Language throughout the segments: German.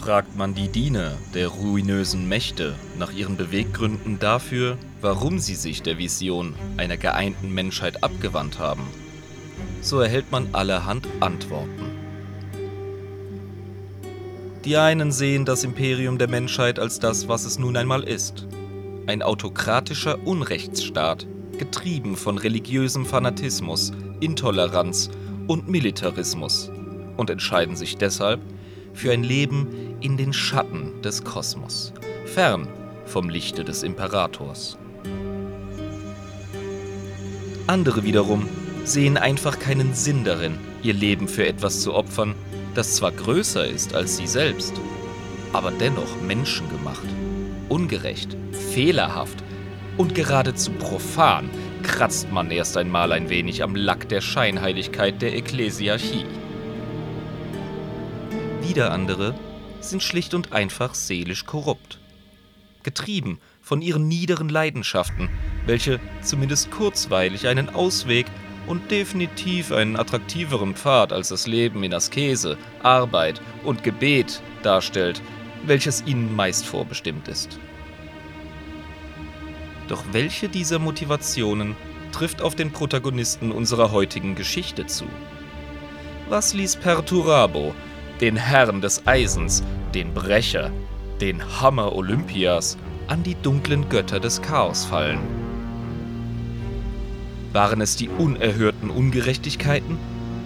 Fragt man die Diener der ruinösen Mächte nach ihren Beweggründen dafür, warum sie sich der Vision einer geeinten Menschheit abgewandt haben, so erhält man allerhand Antworten. Die einen sehen das Imperium der Menschheit als das, was es nun einmal ist. Ein autokratischer Unrechtsstaat, getrieben von religiösem Fanatismus, Intoleranz und Militarismus und entscheiden sich deshalb für ein Leben in den Schatten des Kosmos, fern vom Lichte des Imperators. Andere wiederum sehen einfach keinen Sinn darin, ihr Leben für etwas zu opfern, das zwar größer ist als sie selbst, aber dennoch menschengemacht, ungerecht, fehlerhaft und geradezu profan kratzt man erst einmal ein wenig am Lack der Scheinheiligkeit der Ekklesiarchie. Wieder andere sind schlicht und einfach seelisch korrupt. Getrieben von ihren niederen Leidenschaften, welche zumindest kurzweilig einen Ausweg und definitiv einen attraktiveren Pfad als das Leben in Askese, Arbeit und Gebet darstellt, welches ihnen meist vorbestimmt ist. Doch welche dieser Motivationen trifft auf den Protagonisten unserer heutigen Geschichte zu? Was ließ Perturabo den Herrn des Eisens, den Brecher, den Hammer Olympias an die dunklen Götter des Chaos fallen. Waren es die unerhörten Ungerechtigkeiten,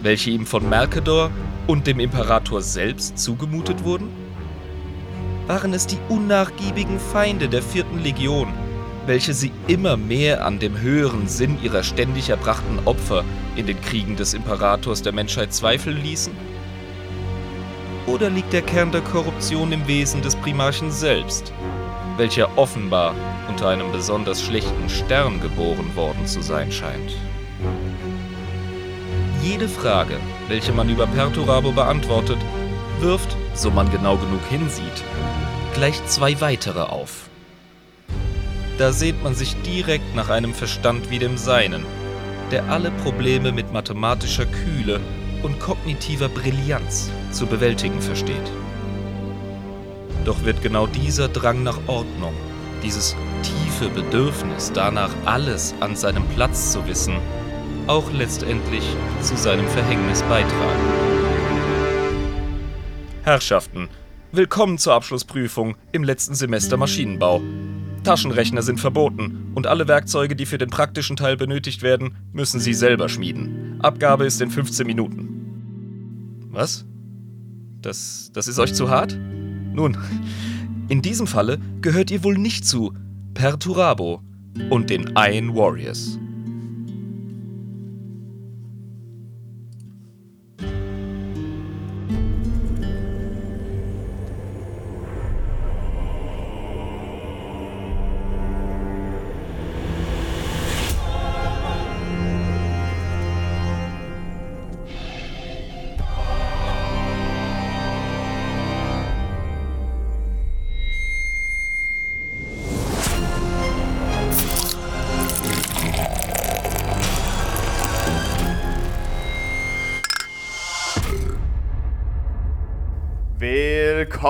welche ihm von Mercador und dem Imperator selbst zugemutet wurden? Waren es die unnachgiebigen Feinde der vierten Legion, welche sie immer mehr an dem höheren Sinn ihrer ständig erbrachten Opfer in den Kriegen des Imperators der Menschheit zweifeln ließen? Oder liegt der Kern der Korruption im Wesen des Primarchen selbst, welcher offenbar unter einem besonders schlechten Stern geboren worden zu sein scheint? Jede Frage, welche man über Perturabo beantwortet, wirft, so man genau genug hinsieht, gleich zwei weitere auf. Da sehnt man sich direkt nach einem Verstand wie dem seinen, der alle Probleme mit mathematischer Kühle und kognitiver Brillanz zu bewältigen versteht. Doch wird genau dieser Drang nach Ordnung, dieses tiefe Bedürfnis danach, alles an seinem Platz zu wissen, auch letztendlich zu seinem Verhängnis beitragen. Herrschaften, willkommen zur Abschlussprüfung im letzten Semester Maschinenbau. Taschenrechner sind verboten und alle Werkzeuge, die für den praktischen Teil benötigt werden, müssen Sie selber schmieden. Abgabe ist in 15 Minuten. Was? Das, das ist euch zu hart? Nun, in diesem Falle gehört ihr wohl nicht zu Perturabo und den Iron Warriors.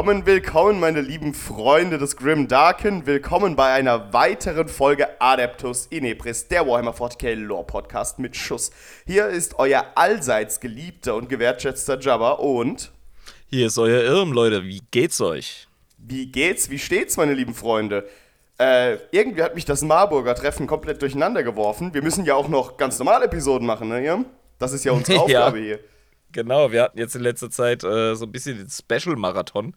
Willkommen, willkommen, meine lieben Freunde des Grim Darken. Willkommen bei einer weiteren Folge Adeptus Inepris, der Warhammer 40k Lore Podcast mit Schuss. Hier ist euer allseits geliebter und gewertschätzter Jabba und. Hier ist euer Irm, Leute. Wie geht's euch? Wie geht's? Wie steht's, meine lieben Freunde? Äh, irgendwie hat mich das Marburger Treffen komplett durcheinander geworfen. Wir müssen ja auch noch ganz normale Episoden machen, ne, Irm? Das ist ja unsere Aufgabe ja. hier. Genau, wir hatten jetzt in letzter Zeit äh, so ein bisschen den Special-Marathon.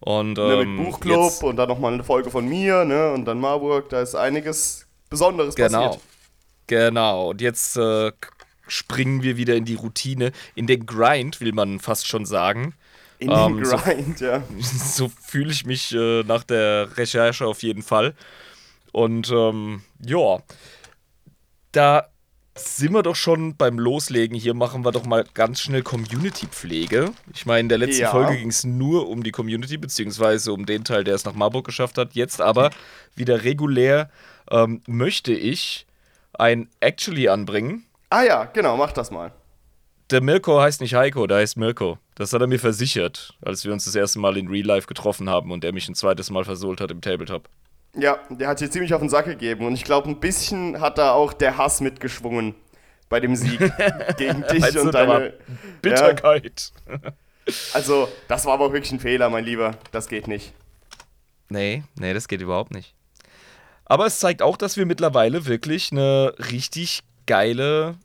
Und, ähm, ne, mit Buchclub jetzt, und dann nochmal eine Folge von mir, ne? Und dann Marburg, da ist einiges Besonderes genau, passiert. Genau. Und jetzt äh, springen wir wieder in die Routine, in den Grind, will man fast schon sagen. In den ähm, Grind, so, ja. So fühle ich mich äh, nach der Recherche auf jeden Fall. Und ähm, ja, da sind wir doch schon beim Loslegen. Hier machen wir doch mal ganz schnell Community-Pflege. Ich meine, in der letzten ja. Folge ging es nur um die Community, beziehungsweise um den Teil, der es nach Marburg geschafft hat. Jetzt aber wieder regulär ähm, möchte ich ein Actually anbringen. Ah ja, genau, mach das mal. der Mirko heißt nicht Heiko, der heißt Mirko. Das hat er mir versichert, als wir uns das erste Mal in Real Life getroffen haben und er mich ein zweites Mal versohlt hat im Tabletop. Ja, der hat dir ziemlich auf den Sack gegeben und ich glaube, ein bisschen hat da auch der Hass mitgeschwungen bei dem Sieg gegen dich und deine. Bitterkeit. Also, das war aber auch wirklich ein Fehler, mein Lieber. Das geht nicht. Nee, nee, das geht überhaupt nicht. Aber es zeigt auch, dass wir mittlerweile wirklich eine richtig geile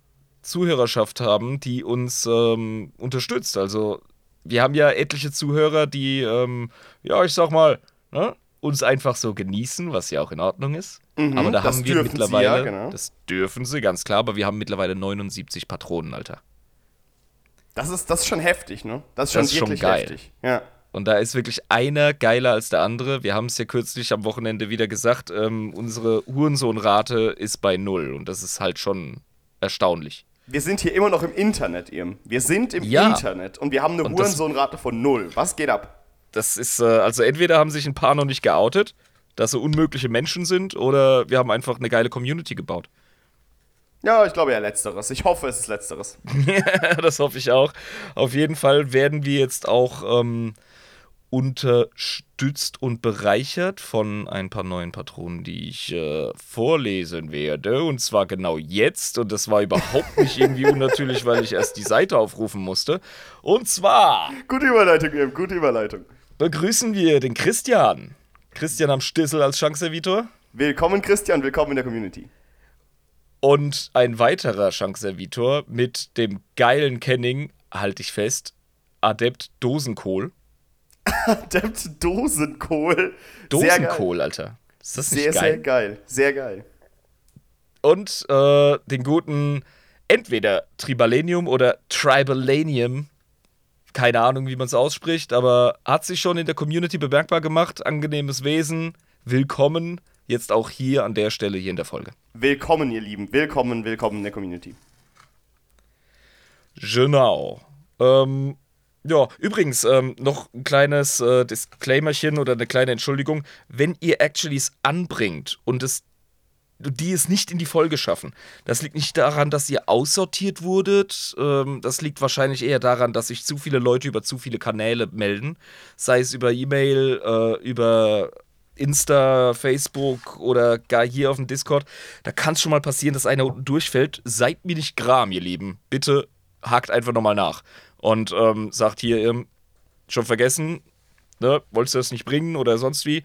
Zuhörerschaft haben, die uns ähm, unterstützt. Also, wir haben ja etliche Zuhörer, die, ähm, ja, ich sag mal, ne, uns einfach so genießen, was ja auch in Ordnung ist. Mhm, aber da haben wir mittlerweile, ja, genau. das dürfen sie, ganz klar, aber wir haben mittlerweile 79 Patronen, Alter. Das ist, das ist schon heftig, ne? Das ist schon Das ist schon wirklich geil. heftig. Ja. Und da ist wirklich einer geiler als der andere. Wir haben es ja kürzlich am Wochenende wieder gesagt, ähm, unsere Hurensohnrate ist bei null. Und das ist halt schon erstaunlich. Wir sind hier immer noch im Internet, Irm. Wir sind im Ja. Internet und wir haben eine Hurensohnrate von null. Was geht ab? Das ist, äh, also entweder haben sich ein paar noch nicht geoutet, dass sie unmögliche Menschen sind, oder wir haben einfach eine geile Community gebaut. Ja, ich glaube ja letzteres. Ich hoffe, es ist letzteres. das hoffe ich auch. Auf jeden Fall werden wir jetzt auch ähm, unterstützt und bereichert von ein paar neuen Patronen, die ich äh, vorlesen werde. Und zwar genau jetzt. Und das war überhaupt nicht irgendwie unnatürlich, weil ich erst die Seite aufrufen musste. Und zwar Gute Überleitung, Irm. Gute Überleitung. Begrüßen wir den Christian. Christian am Stissel als Chance-Servitor. Willkommen, Christian. Willkommen in der Community. Und ein weiterer Chance-Servitor mit dem geilen Kenning, halte ich fest, Adept Dosenkohl. Adept Dosenkohl. Dosenkohl, Alter. Ist das Sehr, nicht geil? sehr geil. Sehr geil. Und äh, den guten, entweder Tribalenium oder Tribalanium, keine Ahnung, wie man es ausspricht, aber hat sich schon in der Community bemerkbar gemacht. Angenehmes Wesen, willkommen. Jetzt auch hier an der Stelle hier in der Folge. Willkommen, ihr Lieben. Willkommen, willkommen in der Community. Genau. Ähm, ja, übrigens, ähm, noch ein kleines äh, Disclaimerchen oder eine kleine Entschuldigung. Wenn ihr Actuallys anbringt und es die es nicht in die Folge schaffen. Das liegt nicht daran, dass ihr aussortiert wurdet. Ähm, das liegt wahrscheinlich eher daran, dass sich zu viele Leute über zu viele Kanäle melden. Sei es über E-Mail, äh, über Insta, Facebook oder gar hier auf dem Discord. Da kann es schon mal passieren, dass einer unten durchfällt. Seid mir nicht gram, ihr Lieben. Bitte hakt einfach nochmal nach. Und ähm, sagt hier, ähm, schon vergessen, ne? wolltest du das nicht bringen oder sonst wie?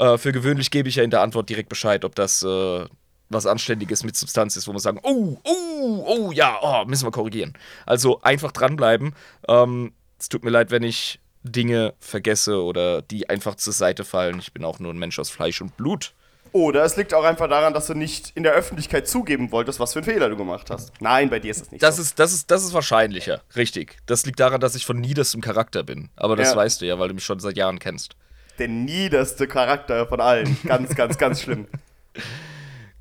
Äh, für gewöhnlich gebe ich ja in der Antwort direkt Bescheid, ob das äh, was Anständiges mit Substanz ist, wo wir sagen, oh, oh, oh, ja, oh, müssen wir korrigieren. Also einfach dranbleiben. Ähm, es tut mir leid, wenn ich Dinge vergesse oder die einfach zur Seite fallen. Ich bin auch nur ein Mensch aus Fleisch und Blut. Oder es liegt auch einfach daran, dass du nicht in der Öffentlichkeit zugeben wolltest, was für einen Fehler du gemacht hast. Nein, bei dir ist es nicht Das so. ist, das, ist, das ist wahrscheinlicher, richtig. Das liegt daran, dass ich von niederstem Charakter bin. Aber das Ja. weißt du ja, weil du mich schon seit Jahren kennst. Der niederste Charakter von allen. Ganz, ganz, ganz schlimm.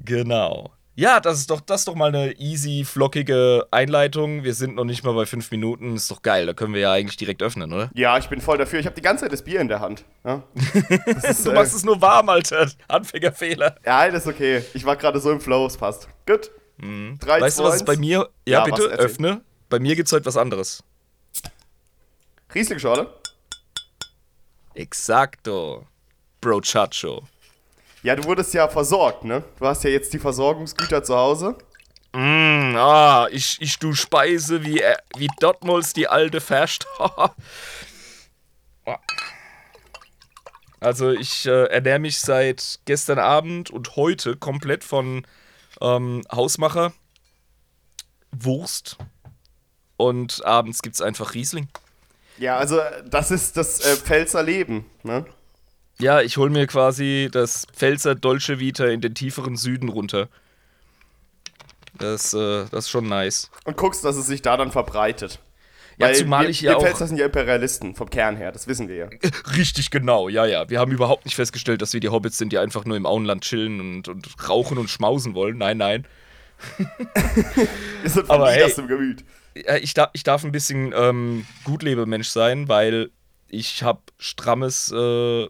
Genau. Ja, das ist doch, das ist doch mal eine easy, flockige Einleitung. Wir sind noch nicht mal bei fünf Minuten. Ist doch geil. Da können wir ja eigentlich direkt öffnen, oder? Ja, ich bin voll dafür. Ich habe die ganze Zeit das Bier in der Hand. Ja, ist, Du äh, machst es nur warm, Alter. Anfängerfehler. ja das ist okay. Ich war gerade so im Flow, es passt. Gut. Drei, Mhm. Weißt du, was es bei mir. Ja, Ja, bitte, öffne. Bei mir gibt's heute was anderes. Riesling-Schorle? Exacto. Bro Chacho. Ja, du wurdest ja versorgt, ne? Du hast ja jetzt die Versorgungsgüter zu Hause. Mm, ah, ich, ich du Speise wie, äh, wie Dottmols die alte Ferscht. also ich äh, ernähre mich seit gestern Abend und heute komplett von ähm, Hausmacher, Wurst und abends gibt's einfach Riesling. Ja, also das ist das äh, Pfälzer Leben, ne? Ja, ich hol mir quasi das Pfälzer Dolce Vita in den tieferen Süden runter. Das, äh, das ist schon nice. Und guckst, dass es sich da dann verbreitet. Ja, Weil zumal wir, ich ja wir auch. Pfälzer sind ja Imperialisten vom Kern her, das wissen wir ja. Richtig genau, ja, ja. Wir haben überhaupt nicht festgestellt, dass wir die Hobbits sind, die einfach nur im Auenland chillen und, und rauchen und schmausen wollen. Nein, nein. Wir sind von Aber hey. Gemüt. Ja, Ich, darf, ich darf ein bisschen ähm, Gutlebemensch sein, weil ich habe strammes äh,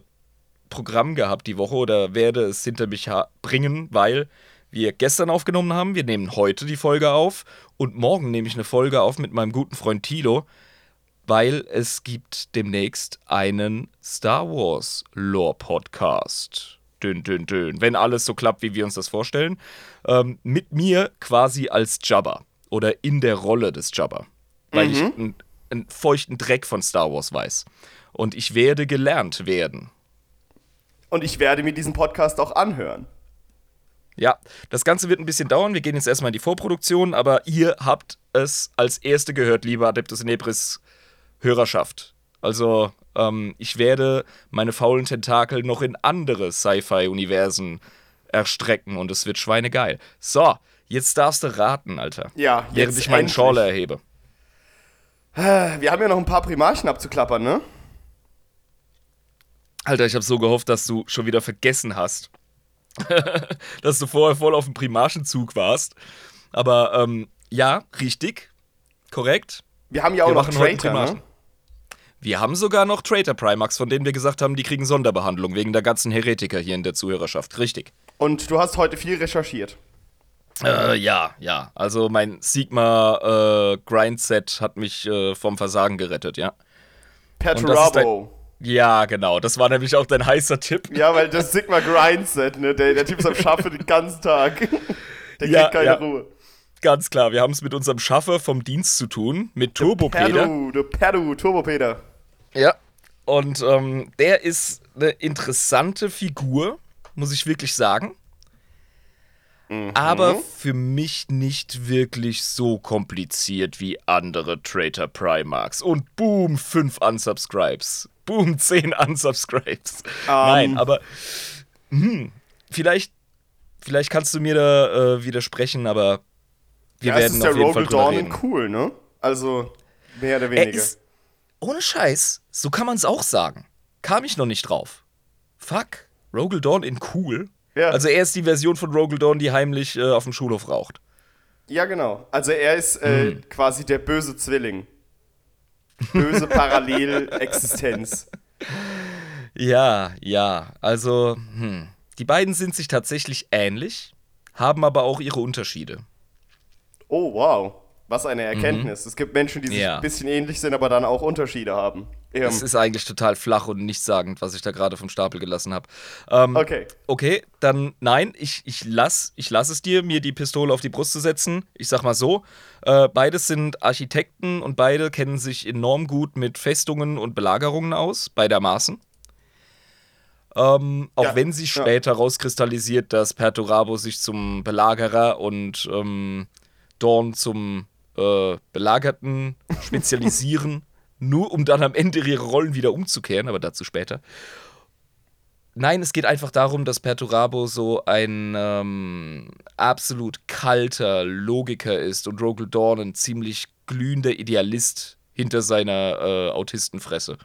Programm gehabt die Woche oder werde es hinter mich bringen, weil wir gestern aufgenommen haben. Wir nehmen heute die Folge auf und morgen nehme ich eine Folge auf mit meinem guten Freund Tilo, weil es gibt demnächst einen Star Wars Lore Podcast. Dünn, dünn, dünn. Wenn alles so klappt, wie wir uns das vorstellen. Ähm, mit mir quasi als Jabba oder in der Rolle des Jabba. Weil mhm. ich einen, einen feuchten Dreck von Star Wars weiß. Und ich werde gelernt werden. Und ich werde mir diesen Podcast auch anhören. Ja, das Ganze wird ein bisschen dauern. Wir gehen jetzt erstmal in die Vorproduktion, aber ihr habt es als Erste gehört, liebe Adeptus Inebris Hörerschaft. Also, ähm, ich werde meine faulen Tentakel noch in andere Sci-Fi-Universen erstrecken und es wird schweinegeil. So, jetzt darfst du raten, Alter. Ja, jetzt Während ich meinen endlich. Schorle erhebe. Wir haben ja noch ein paar Primarchen abzuklappern, ne? Alter, ich habe so gehofft, dass du schon wieder vergessen hast, dass du vorher voll auf dem Primarchenzug warst. Aber ähm, ja, richtig, korrekt. Wir haben ja auch wir noch Traitor, ne? Wir haben sogar noch Traitor Primax, von denen wir gesagt haben, die kriegen Sonderbehandlung wegen der ganzen Heretiker hier in der Zuhörerschaft. Richtig. Und du hast heute viel recherchiert. Äh, ja, ja. Also mein Sigma äh, Grindset hat mich äh, vom Versagen gerettet, ja. Perturabo. Ja, genau. Das war nämlich auch dein heißer Tipp. Ja, weil das Sigma Grindset, ne? Der, der Typ ist am Schaffe den ganzen Tag. Der kriegt ja, keine ja. Ruhe. Ganz klar, wir haben es mit unserem Schaffer vom Dienst zu tun, mit Turbopeder. Perdu, der Perdu, Turbopeder. Ja. Und ähm, der ist eine interessante Figur, muss ich wirklich sagen. Mhm. Aber für mich nicht wirklich so kompliziert wie andere Traitor Primarchs. Und boom, fünf Unsubscribes. Boom, zehn Unsubscribes. Um. Nein, aber hm, vielleicht, vielleicht kannst du mir da äh, widersprechen, aber wir ja, werden ist auf der jeden Rogal Fall Dawn cool, ne? Also mehr oder weniger. Ist, ohne Scheiß, so kann man es auch sagen. Kam ich noch nicht drauf. Fuck, Rogal Dawn in cool. Ja. Also er ist die Version von Rogal Dawn, die heimlich äh, auf dem Schulhof raucht. Ja, genau. Also er ist äh, hm. quasi der böse Zwilling. Böse Parallelexistenz. Ja, ja. Also, hm. die beiden sind sich tatsächlich ähnlich, haben aber auch ihre Unterschiede. Oh, wow. Was eine Erkenntnis. Mhm. Es gibt Menschen, die sich ja. ein bisschen ähnlich sind, aber dann auch Unterschiede haben. Es ist eigentlich total flach und nichtssagend, was ich da gerade vom Stapel gelassen habe. Ähm, okay. Okay, dann nein, ich, ich lass, ich lass es dir, mir die Pistole auf die Brust zu setzen. Ich sag mal so: äh, Beides sind Architekten und beide kennen sich enorm gut mit Festungen und Belagerungen aus, beidermaßen. Ähm, auch ja, wenn sich später ja. rauskristallisiert, dass Perturabo sich zum Belagerer und ähm, Dorn zum äh, Belagerten spezialisieren, nur um dann am Ende ihre Rollen wieder umzukehren, aber dazu später. Nein, es geht einfach darum, dass Perturabo so ein ähm, absolut kalter Logiker ist und Rogel Dawn ein ziemlich glühender Idealist hinter seiner äh, Autistenfresse.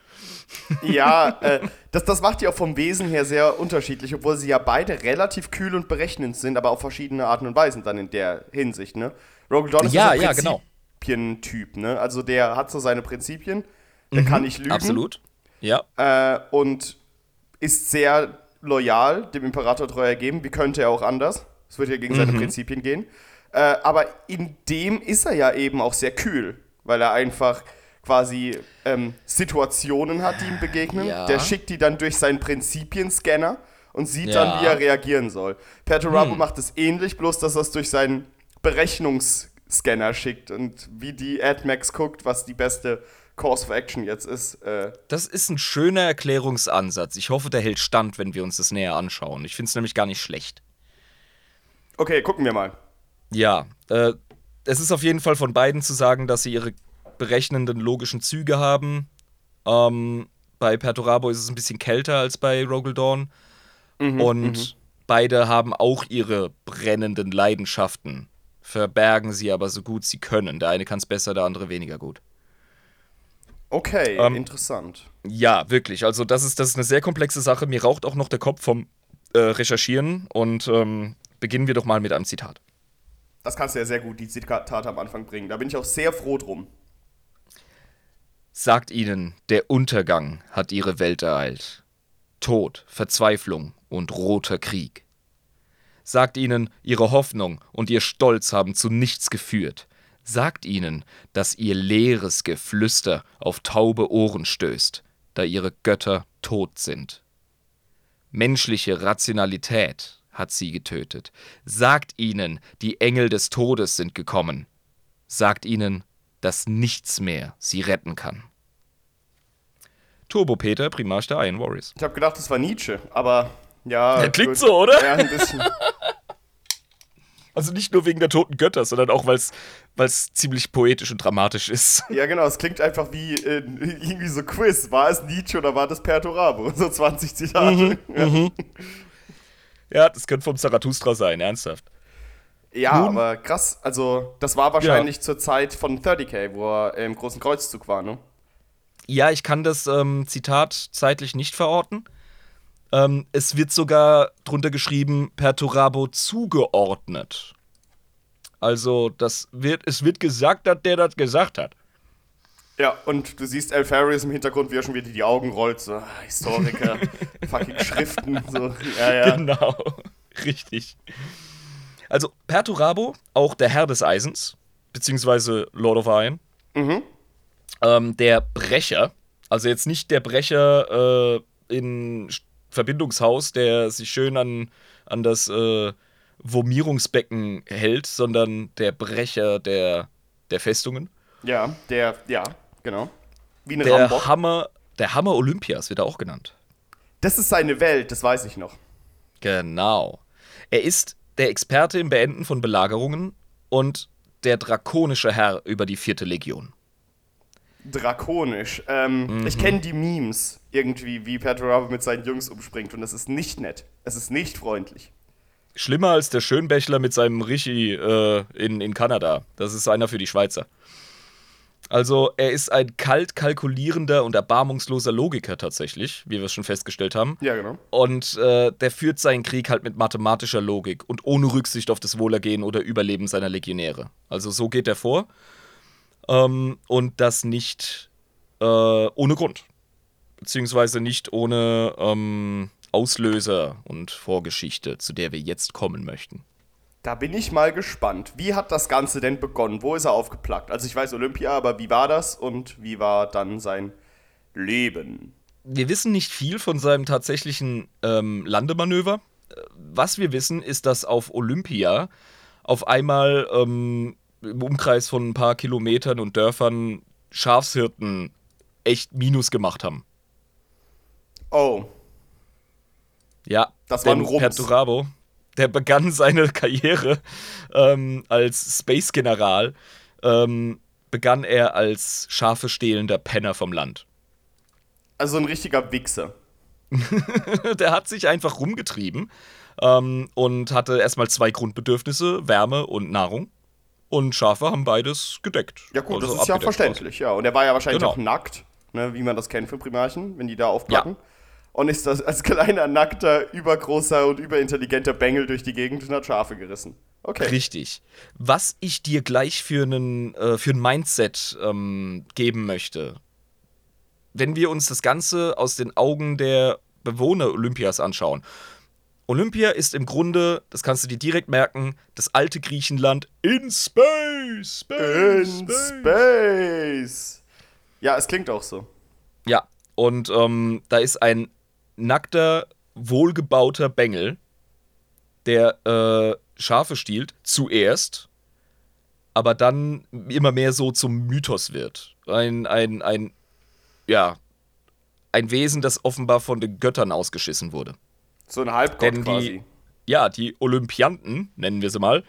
Ja, äh, das, das macht die auch vom Wesen her sehr unterschiedlich, obwohl sie ja beide relativ kühl und berechnend sind, aber auf verschiedene Arten und Weisen dann in der Hinsicht, ne? Rogue John ist ja, so ein ja, genau. Prinzipien-Typ, ne? Also der hat so seine Prinzipien, der mhm, kann nicht lügen. Absolut. Ja. Äh, und ist sehr loyal, dem Imperator treu ergeben. Wie könnte er auch anders? Es wird ja gegen mhm. seine Prinzipien gehen. Äh, aber in dem ist er ja eben auch sehr kühl, weil er einfach quasi ähm, Situationen hat, die ihm begegnen. Ja. Der schickt die dann durch seinen Prinzipienscanner und sieht ja. dann, wie er reagieren soll. Perturabo hm. macht es ähnlich, bloß dass er es durch seinen Berechnungsscanner schickt und wie die AdMax guckt, was die beste Course of Action jetzt ist. Äh das ist ein schöner Erklärungsansatz. Ich hoffe, der hält stand, wenn wir uns das näher anschauen. Ich finde es nämlich gar nicht schlecht. Okay, gucken wir mal. Ja, äh, es ist auf jeden Fall von beiden zu sagen, dass sie ihre berechnenden logischen Züge haben. Ähm, bei Perturabo ist es ein bisschen kälter als bei Rogel Dawn. Mhm, und mhm. beide haben auch ihre brennenden Leidenschaften verbergen sie aber so gut sie können. Der eine kann es besser, der andere weniger gut. Okay, ähm, interessant. Ja, wirklich. Also, das ist, das ist eine sehr komplexe Sache. Mir raucht auch noch der Kopf vom äh, Recherchieren und ähm, beginnen wir doch mal mit einem Zitat. Das kannst du ja sehr gut, die Zitate am Anfang bringen. Da bin ich auch sehr froh drum. Sagt ihnen, der Untergang hat ihre Welt ereilt. Tod, Verzweiflung und roter Krieg. Sagt ihnen, ihre Hoffnung und ihr Stolz haben zu nichts geführt. Sagt ihnen, dass ihr leeres Geflüster auf taube Ohren stößt, da ihre Götter tot sind. Menschliche Rationalität hat sie getötet. Sagt ihnen, die Engel des Todes sind gekommen. Sagt ihnen, dass nichts mehr sie retten kann. Turbo Peter, Primarch der Iron Warriors. Ich habe gedacht, das war Nietzsche, aber ja. Der klingt gut. so, oder? Ja, ein bisschen. Also nicht nur wegen der toten Götter, sondern auch, weil es ziemlich poetisch und dramatisch ist. Ja, genau, es klingt einfach wie äh, irgendwie so Quiz. War es Nietzsche oder war das Perturabo? So 20 Zitate. Mhm, ja. Mhm. ja, das könnte vom Zarathustra sein, ernsthaft. Ja, Nun, aber krass. Also, das war wahrscheinlich ja. zur Zeit von 30k, wo er im großen Kreuzzug war, ne? Ja, ich kann das ähm, Zitat zeitlich nicht verorten. Ähm, es wird sogar drunter geschrieben, Perturabo zugeordnet. Also, das wird, es wird gesagt, dass der das gesagt hat. Ja, und du siehst Alfarius im Hintergrund, wie er schon wieder die Augen rollt, so ah, Historiker, fucking Schriften, so. Ja, ja. Genau, richtig. Also, Perturabo, auch der Herr des Eisens, beziehungsweise Lord of Iron, mhm. ähm, der Brecher, also jetzt nicht der Brecher äh, in Verbindungshaus, der sich schön an, an das äh, Vomierungsbecken hält, sondern der Brecher der, der Festungen. Ja, der, ja, genau. Wie ein der Rambock. Hammer, der Hammer Olympias wird er auch genannt. Das ist seine Welt, das weiß ich noch. Genau. Er ist der Experte im Beenden von Belagerungen und der drakonische Herr über die vierte Legion drakonisch. Ähm, mhm. Ich kenne die Memes irgendwie, wie Perturabo mit seinen Jungs umspringt und es ist nicht nett. Es ist nicht freundlich. Schlimmer als der Schönbächler mit seinem Rishi äh, in, in Kanada. Das ist einer für die Schweizer. Also, er ist ein kalt kalkulierender und erbarmungsloser Logiker tatsächlich, wie wir es schon festgestellt haben. Ja, genau. Und äh, der führt seinen Krieg halt mit mathematischer Logik und ohne Rücksicht auf das Wohlergehen oder Überleben seiner Legionäre. Also, so geht er vor. Ähm, und das nicht äh, ohne Grund. Beziehungsweise nicht ohne ähm, Auslöser und Vorgeschichte, zu der wir jetzt kommen möchten. Da bin ich mal gespannt. Wie hat das Ganze denn begonnen? Wo ist er aufgeplagt? Also ich weiß Olympia, aber wie war das und wie war dann sein Leben? Wir wissen nicht viel von seinem tatsächlichen ähm, Landemanöver. Was wir wissen, ist, dass auf Olympia auf einmal ähm, im Umkreis von ein paar Kilometern und Dörfern Schafshirten echt Minus gemacht haben. Oh. Ja, das war ein Rums. Perturabo, der begann seine Karriere ähm, als Space-General, ähm, begann er als Schafe stehlender Penner vom Land. Also ein richtiger Wichser. der hat sich einfach rumgetrieben ähm, und hatte erstmal zwei Grundbedürfnisse, Wärme und Nahrung. Und Schafe haben beides gedeckt. Ja, gut, also das ist ja verständlich, ja. Und er war ja wahrscheinlich genau. auch nackt, ne, wie man das kennt für Primarchen, wenn die da aufpacken. Ja. Und ist das als kleiner, nackter, übergroßer und überintelligenter Bengel durch die Gegend und hat Schafe gerissen. Okay. Richtig. Was ich dir gleich für, einen, äh, für ein Mindset ähm, geben möchte, wenn wir uns das Ganze aus den Augen der Bewohner Olympias anschauen, Olympia ist im Grunde, das kannst du dir direkt merken, das alte Griechenland in Space. Space in Space. Space. Ja, es klingt auch so. Ja, und ähm, da ist ein nackter, wohlgebauter Bengel, der äh, Schafe stiehlt, zuerst, aber dann immer mehr so zum Mythos wird. Ein, ein, ein, ja, ein Wesen, das offenbar von den Göttern ausgeschissen wurde. So ein Halbgott Denn die, quasi. Ja, die Olympianten, nennen wir sie mal,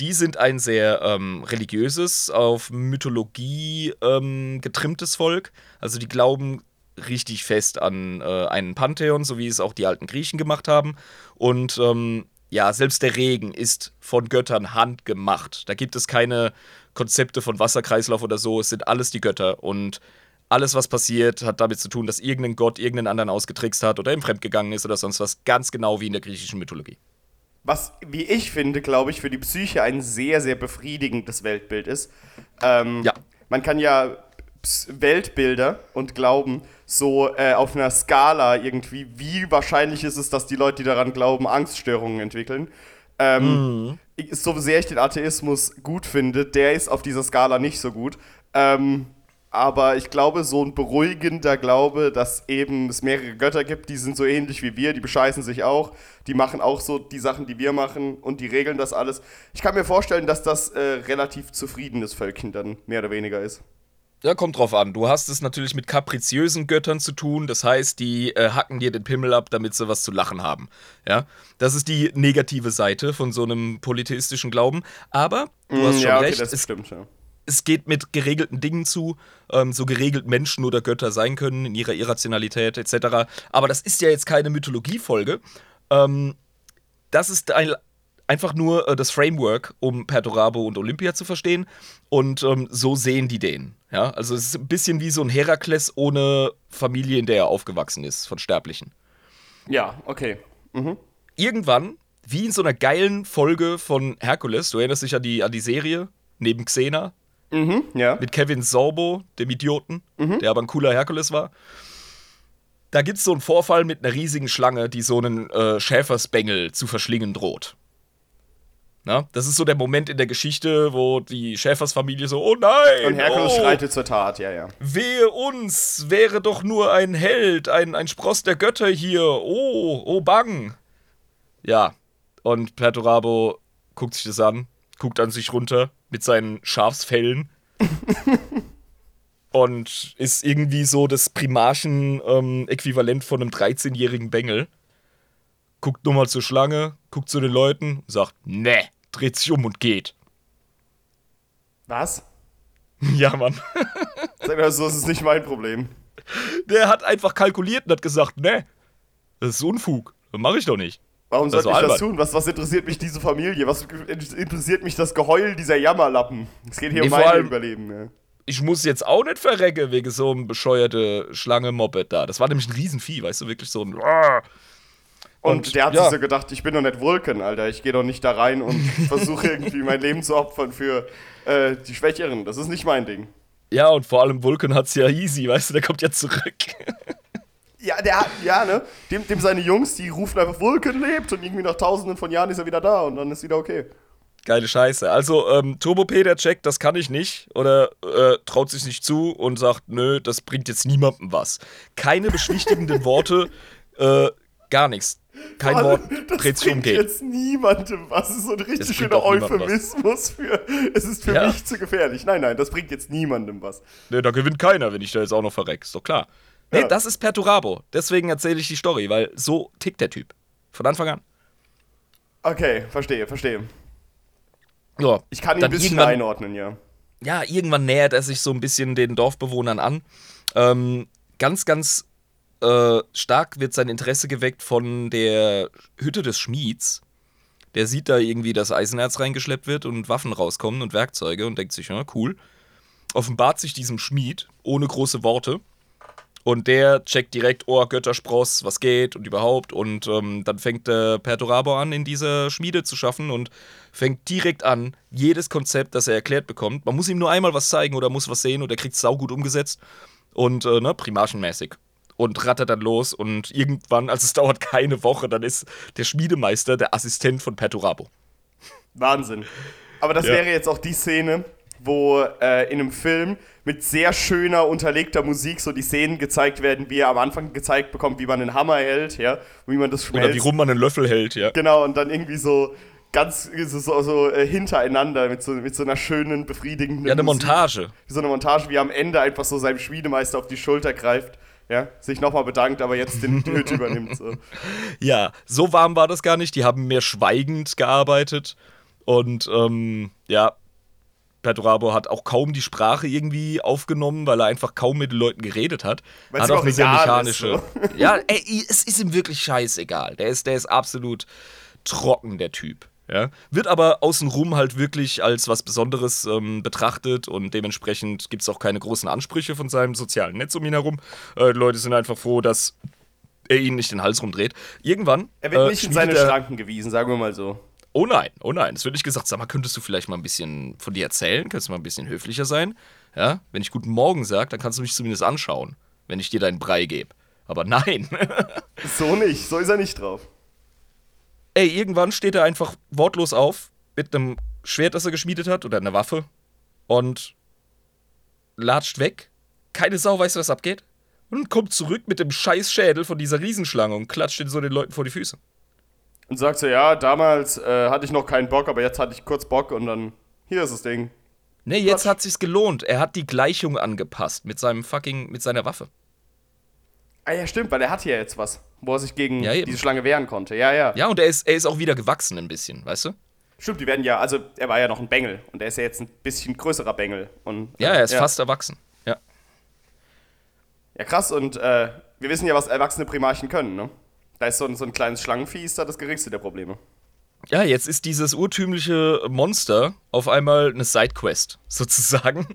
die sind ein sehr ähm, religiöses, auf Mythologie ähm, getrimmtes Volk. Also die glauben richtig fest an äh, einen Pantheon, so wie es auch die alten Griechen gemacht haben. Und ähm, ja, selbst der Regen ist von Göttern handgemacht. Da gibt es keine Konzepte von Wasserkreislauf oder so. Es sind alles die Götter. Und alles, was passiert, hat damit zu tun, dass irgendein Gott irgendeinen anderen ausgetrickst hat oder ihm fremdgegangen ist oder sonst was. Ganz genau wie in der griechischen Mythologie. Was, wie ich finde, glaube ich, für die Psyche ein sehr, sehr befriedigendes Weltbild ist. Ähm, ja. Man kann ja Weltbilder und Glauben so äh, auf einer Skala irgendwie, wie wahrscheinlich ist es, dass die Leute, die daran glauben, Angststörungen entwickeln, Ähm, mhm. So sehr ich den Atheismus gut finde, der ist auf dieser Skala nicht so gut. Ähm, aber ich glaube, so ein beruhigender Glaube, dass eben es mehrere Götter gibt, die sind so ähnlich wie wir, die bescheißen sich auch, die machen auch so die Sachen, die wir machen und die regeln das alles. Ich kann mir vorstellen, dass das äh, relativ zufriedenes Völkchen dann mehr oder weniger ist. Ja, kommt drauf an. Du hast es natürlich mit kapriziösen Göttern zu tun. Das heißt, die äh, hacken dir den Pimmel ab, damit sie was zu lachen haben. Ja, das ist die negative Seite von so einem polytheistischen Glauben. Aber du hast mm, schon ja, okay, recht. Das es, stimmt, ja es geht mit geregelten Dingen zu, ähm, so geregelt Menschen oder Götter sein können in ihrer Irrationalität etc. Aber das ist ja jetzt keine Mythologiefolge. Ähm, das ist ein, einfach nur äh, das Framework, um Perturabo und Olympia zu verstehen. Und ähm, so sehen die den. Ja? Also es ist ein bisschen wie so ein Herakles ohne Familie, in der er aufgewachsen ist, von Sterblichen. Ja, okay. Mhm. Irgendwann, wie in so einer geilen Folge von Herkules, du erinnerst dich an die, an die Serie, neben Xena, Mhm, ja. Mit Kevin Sorbo, dem Idioten, mhm. der aber ein cooler Herkules war. Da gibt es so einen Vorfall mit einer riesigen Schlange, die so einen äh, Schäfersbengel zu verschlingen droht. Na, das ist so der Moment in der Geschichte, wo die Schäfersfamilie so, oh nein! Und Herkules oh, schreitet zur Tat, ja, ja. Wehe uns, wäre doch nur ein Held, ein, ein Spross der Götter hier, oh, oh bang. Ja, und Perturabo guckt sich das an, guckt an sich runter mit seinen Schafsfällen. und ist irgendwie so das Primarchen-Äquivalent ähm, von einem 13-jährigen Bengel. Guckt nur mal zur Schlange, guckt zu den Leuten, sagt, ne, dreht sich um und geht. Was? Ja, Mann. Sag mal so, das ist nicht mein Problem. Der hat einfach kalkuliert und hat gesagt, ne, das ist Unfug. Das mache ich doch nicht. Warum sollte ich das tun? Was, was interessiert mich diese Familie? Was interessiert mich das Geheul dieser Jammerlappen? Es geht hier nee, um mein Überleben. Ja. Ich muss jetzt auch nicht verrecken wegen so einem bescheuerte Schlange-Moped da. Das war nämlich ein Riesenvieh, weißt du, wirklich so ein. Und, und der hat ja. sich so gedacht, ich bin doch nicht Vulcan, Alter. Ich gehe doch nicht da rein und versuche irgendwie mein Leben zu opfern für äh, die Schwächeren. Das ist nicht mein Ding. Ja, und vor allem Vulcan hat's ja easy, weißt du, der kommt ja zurück. Ja, der hat, ja, ne? Dem, dem seine Jungs, die rufen einfach, Vulcan lebt und irgendwie nach tausenden von Jahren ist er wieder da und dann ist wieder okay. Geile Scheiße. Also, ähm, Turbo P, der checkt, das kann ich nicht oder äh, traut sich nicht zu und sagt, nö, das bringt jetzt niemandem was. Keine beschwichtigenden Worte, äh, gar nichts. Kein Wort dreht sich um Geld. jetzt niemandem was. Das ist so ein richtig schöner Euphemismus für, es ist für ja. mich zu gefährlich. Nein, nein, das bringt jetzt niemandem was. Ne, da gewinnt keiner, wenn ich da jetzt auch noch verreck. Ist doch klar. Nee, ja. das ist Perturabo. Deswegen erzähle ich die Story, weil so tickt der Typ. Von Anfang an. Okay, verstehe, verstehe. Ja, ich kann ihn ein bisschen einordnen, ja. Ja, irgendwann nähert er sich so ein bisschen den Dorfbewohnern an. Ähm, ganz, ganz äh, stark wird sein Interesse geweckt von der Hütte des Schmieds. Der sieht da irgendwie, dass Eisenerz reingeschleppt wird und Waffen rauskommen und Werkzeuge und denkt sich, ja, cool. Offenbart sich diesem Schmied ohne große Worte und der checkt direkt, oh, Götterspross, was geht und überhaupt. Und ähm, dann fängt der Perturabo an, in dieser Schmiede zu schaffen und fängt direkt an, jedes Konzept, das er erklärt bekommt. Man muss ihm nur einmal was zeigen oder muss was sehen und er kriegt es saugut umgesetzt. Und, äh, ne, primarchenmäßig. Und rattert dann los und irgendwann, also es dauert keine Woche, dann ist der Schmiedemeister der Assistent von Perturabo. Wahnsinn. Aber das ja. wäre jetzt auch die Szene, wo äh, in einem Film mit sehr schöner, unterlegter Musik so die Szenen gezeigt werden, wie er am Anfang gezeigt bekommt, wie man einen Hammer hält, ja, wie man das schmelzt. Oder wie rum man einen Löffel hält, ja. Genau, und dann irgendwie so ganz so, so, so äh, hintereinander mit so, mit so einer schönen, befriedigenden Ja, eine Musik. Montage. Wie so eine Montage, wie er am Ende einfach so seinem Schmiedemeister auf die Schulter greift ja, sich nochmal bedankt, aber jetzt den Hüt übernimmt. So. Ja, so warm war das gar nicht. Die haben mehr schweigend gearbeitet. Und ähm, ja, Perturabo hat auch kaum die Sprache irgendwie aufgenommen, weil er einfach kaum mit den Leuten geredet hat. Weil's hat auch eine sehr mechanische. Ist, so. Ja, ey, es ist ihm wirklich scheißegal. Der ist, der ist absolut trocken, der Typ. Ja? Wird aber außenrum halt wirklich als was Besonderes ähm, betrachtet und dementsprechend gibt es auch keine großen Ansprüche von seinem sozialen Netz um ihn herum. Äh, die Leute sind einfach froh, dass er ihnen nicht den Hals rumdreht. Irgendwann. Er wird äh, nicht in seine Schranken gewiesen, sagen wir mal so. Oh nein, oh nein. Es wird nicht gesagt, sag mal, könntest du vielleicht mal ein bisschen von dir erzählen? Könntest du mal ein bisschen höflicher sein? Ja, wenn ich Guten Morgen sage, dann kannst du mich zumindest anschauen, wenn ich dir deinen Brei gebe. Aber nein. so nicht, so ist er nicht drauf. Ey, irgendwann steht er einfach wortlos auf mit einem Schwert, das er geschmiedet hat oder einer Waffe und latscht weg. Keine Sau weiß, was abgeht. Und kommt zurück mit dem scheiß Schädel von dieser Riesenschlange und klatscht den so den Leuten vor die Füße. Und sagt so, ja, damals äh, hatte ich noch keinen Bock, aber jetzt hatte ich kurz Bock und dann, hier ist das Ding. Nee, jetzt hat sich's gelohnt. Er hat die Gleichung angepasst mit seinem fucking, mit seiner Waffe. Ah ja, stimmt, weil er hat ja jetzt was, wo er sich gegen Ja, diese Schlange wehren konnte. Ja, ja. Ja, und er ist, er ist auch wieder gewachsen ein bisschen, weißt du? Stimmt, die werden ja, also er war ja noch ein Bengel und er ist ja jetzt ein bisschen größerer Bengel. Und, Ja, er ist ja. fast erwachsen. Ja. Ja, krass, und äh, wir wissen ja, was erwachsene Primarchen können, ne? Da ist so ein, so ein kleines Schlangenvieh, ist da das geringste der Probleme. Ja, jetzt ist dieses urtümliche Monster auf einmal eine Sidequest, sozusagen.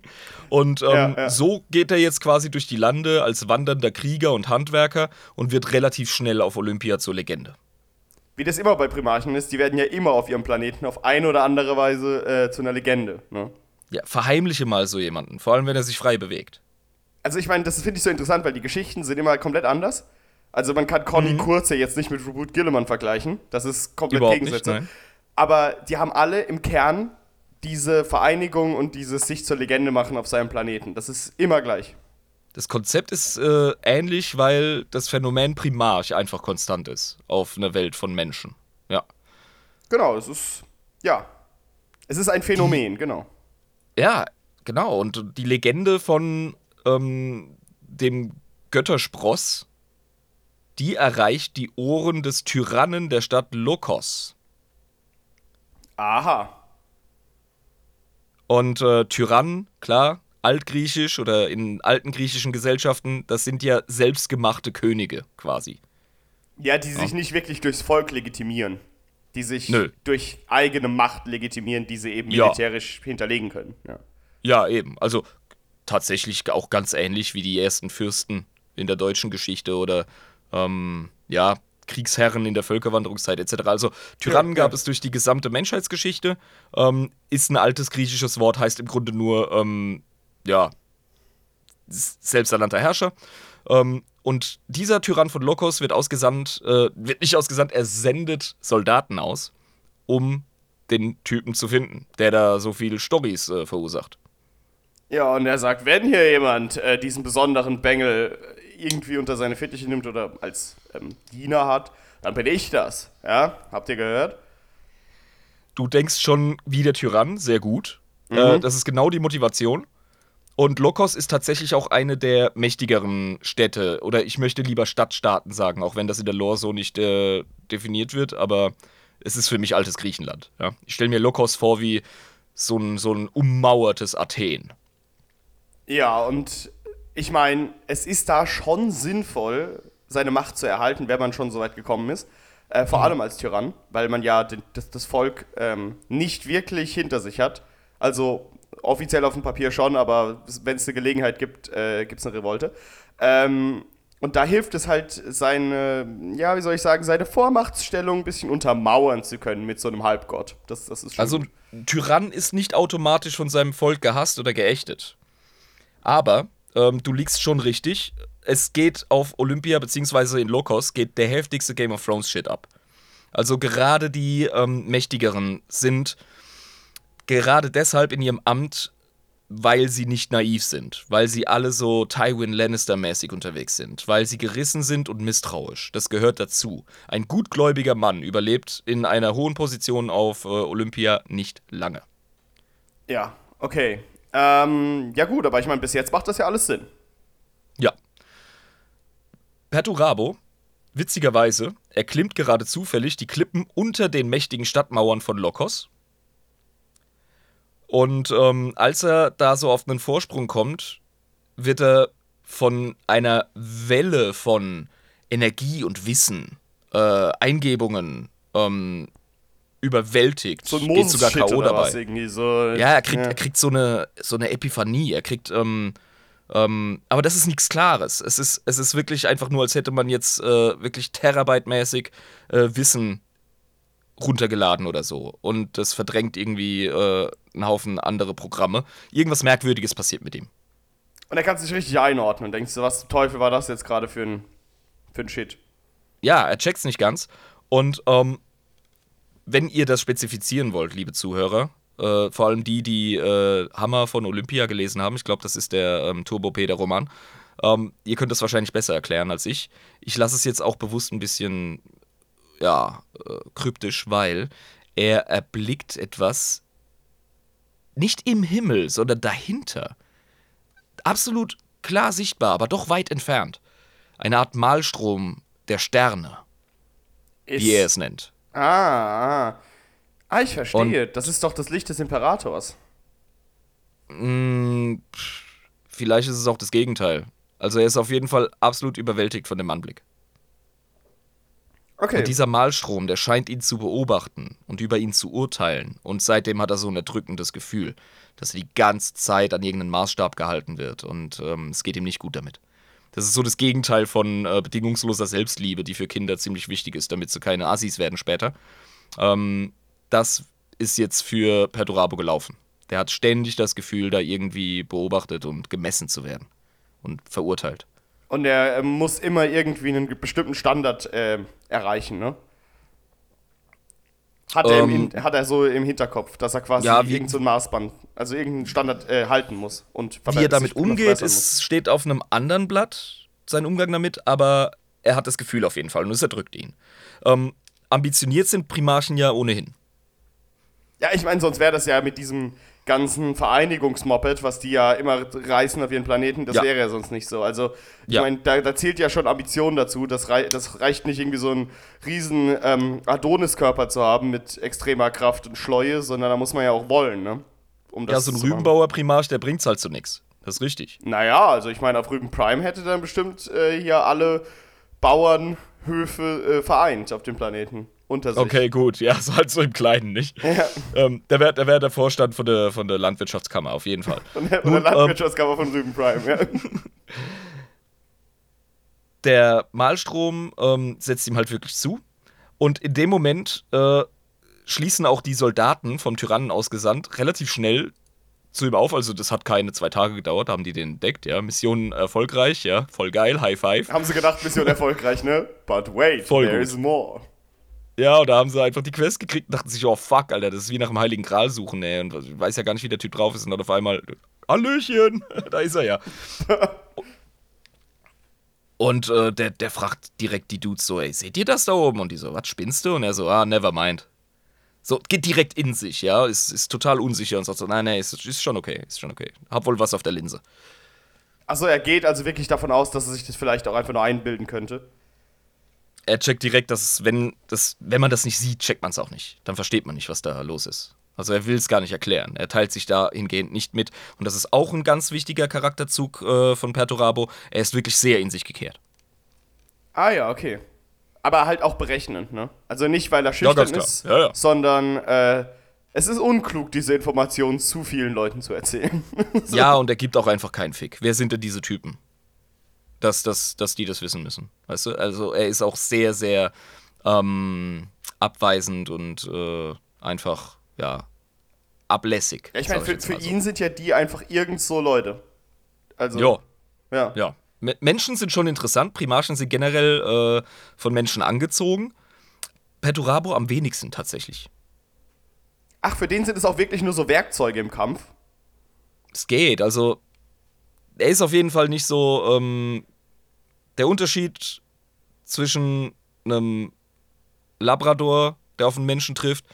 Und ähm, Ja, ja. so geht er jetzt quasi durch die Lande als wandernder Krieger und Handwerker und wird relativ schnell auf Olympia zur Legende. Wie das immer bei Primarchen ist, die werden ja immer auf ihrem Planeten auf eine oder andere Weise äh, zu einer Legende, ne? Ja, verheimliche mal so jemanden, vor allem wenn er sich frei bewegt. Also ich meine, das finde ich so interessant, weil die Geschichten sind immer komplett anders. Also man kann Mhm. Conny Kurze jetzt nicht mit Reboot Gilliman vergleichen. Das ist komplett Überhaupt Gegensätze. Aber die haben alle im Kern diese Vereinigung und dieses sich zur Legende machen auf seinem Planeten. Das ist immer gleich. Das Konzept ist äh, ähnlich, weil das Phänomen Primarch einfach konstant ist auf einer Welt von Menschen. Ja. Genau, es ist, ja. Es ist ein Phänomen, genau. Ja, genau. Und die Legende von ähm, dem Götterspross, die erreicht die Ohren des Tyrannen der Stadt Lokos. Aha. Und äh, Tyrann, klar, altgriechisch oder in alten griechischen Gesellschaften, das sind ja selbstgemachte Könige quasi. Ja, die sich nicht wirklich durchs Volk legitimieren. Die sich Nö. durch eigene Macht legitimieren, die sie eben Ja. militärisch hinterlegen können. Ja. Ja, eben. Also tatsächlich auch ganz ähnlich wie die ersten Fürsten in der deutschen Geschichte oder ähm, ja, Kriegsherren in der Völkerwanderungszeit etc. Also Tyrannen Ja, ja. gab es durch die gesamte Menschheitsgeschichte. Ähm, ist ein altes griechisches Wort, heißt im Grunde nur, ähm, ja, selbsternannter Herrscher. Ähm, und dieser Tyrann von Lokos wird ausgesandt, äh, wird nicht ausgesandt, er sendet Soldaten aus, um den Typen zu finden, der da so viel Storys äh, verursacht. Ja, und er sagt, wenn hier jemand äh, diesen besonderen Bengel irgendwie unter seine Fittiche nimmt oder als ähm, Diener hat, dann bin ich das. Ja, habt ihr gehört? Du denkst schon wie der Tyrann, sehr gut. Äh, das ist genau die Motivation. Und Lokos ist tatsächlich auch eine der mächtigeren Städte. Oder ich möchte lieber Stadtstaaten sagen, auch wenn das in der Lore so nicht äh, definiert wird. Aber es ist für mich altes Griechenland. Ja? Ich stelle mir Lokos vor wie so ein, so ein ummauertes Athen. Ja, und ich meine, es ist da schon sinnvoll, seine Macht zu erhalten, wenn man schon so weit gekommen ist. Äh, vor allem als Tyrann, weil man ja den, das, das Volk ähm, nicht wirklich hinter sich hat. Also offiziell auf dem Papier schon, aber wenn es eine Gelegenheit gibt, äh, gibt es eine Revolte. Ähm, und da hilft es halt, seine, ja, wie soll ich sagen, seine Vormachtstellung ein bisschen untermauern zu können mit so einem Halbgott. Das, das ist schon Also ein Tyrann ist nicht automatisch von seinem Volk gehasst oder geächtet. Aber ähm, du liegst schon richtig. Es geht auf Olympia beziehungsweise in Lokos geht der heftigste Game of Thrones Shit ab. Also gerade die ähm, Mächtigeren sind gerade deshalb in ihrem Amt, weil sie nicht naiv sind, weil sie alle so Tywin Lannister-mäßig unterwegs sind, weil sie gerissen sind und misstrauisch. Das gehört dazu. Ein gutgläubiger Mann überlebt in einer hohen Position auf äh, Olympia nicht lange. Ja, okay. Ähm, ja gut, aber ich meine, bis jetzt macht das ja alles Sinn. Ja. Perturabo, witzigerweise, erklimmt gerade zufällig die Klippen unter den mächtigen Stadtmauern von Lokos. Und ähm, als er da so auf einen Vorsprung kommt, wird er von einer Welle von Energie und Wissen, äh, Eingebungen ähm, überwältigt. So ein Geht sogar K.O. dabei. so. Ja, er kriegt, er kriegt so, eine, so eine Epiphanie. Er kriegt, ähm, ähm, aber das ist nichts Klares. Es ist, es ist wirklich einfach nur, als hätte man jetzt äh, wirklich Terabyte-mäßig äh, Wissen runtergeladen oder so. Und das verdrängt irgendwie äh, einen Haufen andere Programme. Irgendwas Merkwürdiges passiert mit ihm. Und er kann sich richtig einordnen und denkst du, was zum Teufel war das jetzt gerade für ein, für ein Shit? Ja, er checkt's nicht ganz. Und ähm, wenn ihr das spezifizieren wollt, liebe Zuhörer, äh, vor allem die, die äh, Hammer von Olympia gelesen haben, ich glaube, das ist der ähm, Turbo-Peter-Roman, ähm, ihr könnt das wahrscheinlich besser erklären als ich. Ich lasse es jetzt auch bewusst ein bisschen, ja, äh, kryptisch, weil er erblickt etwas nicht im Himmel, sondern dahinter. Absolut klar sichtbar, aber doch weit entfernt. Eine Art Malstrom der Sterne, Ist, wie er es nennt. Ah, ah. Ah, ich verstehe. Und- das ist doch das Licht des Imperators. Mm, vielleicht ist es auch das Gegenteil. Also er ist auf jeden Fall absolut überwältigt von dem Anblick. Okay. Und dieser Malstrom, der scheint ihn zu beobachten und über ihn zu urteilen. Und seitdem hat er so ein erdrückendes Gefühl, dass er die ganze Zeit an irgendeinen Maßstab gehalten wird. Und ähm, es geht ihm nicht gut damit. Das ist so das Gegenteil von äh, bedingungsloser Selbstliebe, die für Kinder ziemlich wichtig ist, damit sie keine Assis werden später. Ähm, das ist jetzt für Perdurabo gelaufen. Der hat ständig das Gefühl, da irgendwie beobachtet und gemessen zu werden. Und verurteilt. Und er äh, muss immer irgendwie einen bestimmten Standard äh, erreichen, ne? Hat, er im, Ähm, hat er so im Hinterkopf, dass er quasi Ja, wie- irgend so ein Maßband, also irgendeinen Standard äh, halten muss. Und Wie er damit umgeht, ist, steht auf einem anderen Blatt, sein Umgang damit, aber er hat das Gefühl auf jeden Fall und es erdrückt ihn. Ähm, ambitioniert sind Primarchen ja ohnehin. Ja, ich meine, sonst wäre das ja mit diesem ganzen Vereinigungsmoped, was die ja immer reißen auf ihren Planeten, das Ja. wäre ja sonst nicht so. Also, ich Ja. meine, da, da zählt ja schon Ambition dazu. Das, rei das reicht nicht irgendwie so einen riesen ähm, Adoniskörper zu haben mit extremer Kraft und Schleue, sondern da muss man ja auch wollen, ne? Um Ja, so ein zu machen. Rübenbauer Primarch, der bringt's halt zu nix. Das ist richtig. Naja, also ich meine, auf Rüben Prime hätte dann bestimmt äh, hier alle Bauernhöfe äh, vereint auf dem Planeten. Unter sich. Okay, gut, ja, so halt so im Kleinen, nicht? Ähm, der wäre der, wär der Vorstand von der, von der Landwirtschaftskammer, auf jeden Fall. Und der, Nun, der ähm, Landwirtschaftskammer von Rüben Prime, ja. der Malstrom ähm, setzt ihm halt wirklich zu. Und in dem Moment äh, schließen auch die Soldaten vom Tyrannen ausgesandt relativ schnell zu ihm auf. Also das hat keine zwei Tage gedauert, haben die den entdeckt, ja. Mission erfolgreich, ja. Voll geil, High Five. Haben sie gedacht, Mission erfolgreich, ne? But wait, Voll there gut. is more. Ja, und da haben sie einfach die Quest gekriegt und dachten sich, oh fuck, Alter, das ist wie nach dem Heiligen Gral suchen, ey. Und ich weiß ja gar nicht, wie der Typ drauf ist. Und dann auf einmal, Hallöchen, da ist er ja. Und äh, der, der fragt direkt die Dudes so, ey, seht ihr das da oben? Und die so, was spinnst du? Und er so, ah, never mind. So, geht direkt in sich, ja, ist, ist total unsicher und sagt so, nein, nein, ist, ist schon okay, ist schon okay. Hab wohl was auf der Linse. Achso, er geht also wirklich davon aus, dass er sich das vielleicht auch einfach nur einbilden könnte. Er checkt direkt, dass es, wenn, das, wenn man das nicht sieht, checkt man es auch nicht. Dann versteht man nicht, was da los ist. Also er will es gar nicht erklären. Er teilt sich dahingehend nicht mit. Und das ist auch ein ganz wichtiger Charakterzug äh, von Perturabo. Er ist wirklich sehr in sich gekehrt. Ah ja, okay. Aber halt auch berechnend, ne? Also nicht, weil er schüchtern klar. ist, Ja, ja. sondern äh, es ist unklug, diese Informationen zu vielen Leuten zu erzählen. Ja, und er gibt auch einfach keinen Fick. Wer sind denn diese Typen? Dass, dass, dass die das wissen müssen. Weißt du? Also er ist auch sehr, sehr ähm, abweisend und äh, einfach, ja, ablässig. Ja, ich meine, für, jetzt für so. ihn sind ja die einfach irgend so Leute. Also, Ja, ja. Ja. Me- Menschen sind schon interessant. Primarchen sind generell äh, von Menschen angezogen. Perturabo am wenigsten tatsächlich. Ach, für den sind es auch wirklich nur so Werkzeuge im Kampf. Es geht. Also, er ist auf jeden Fall nicht so. Ähm, der Unterschied zwischen einem Labrador, der auf einen Menschen trifft,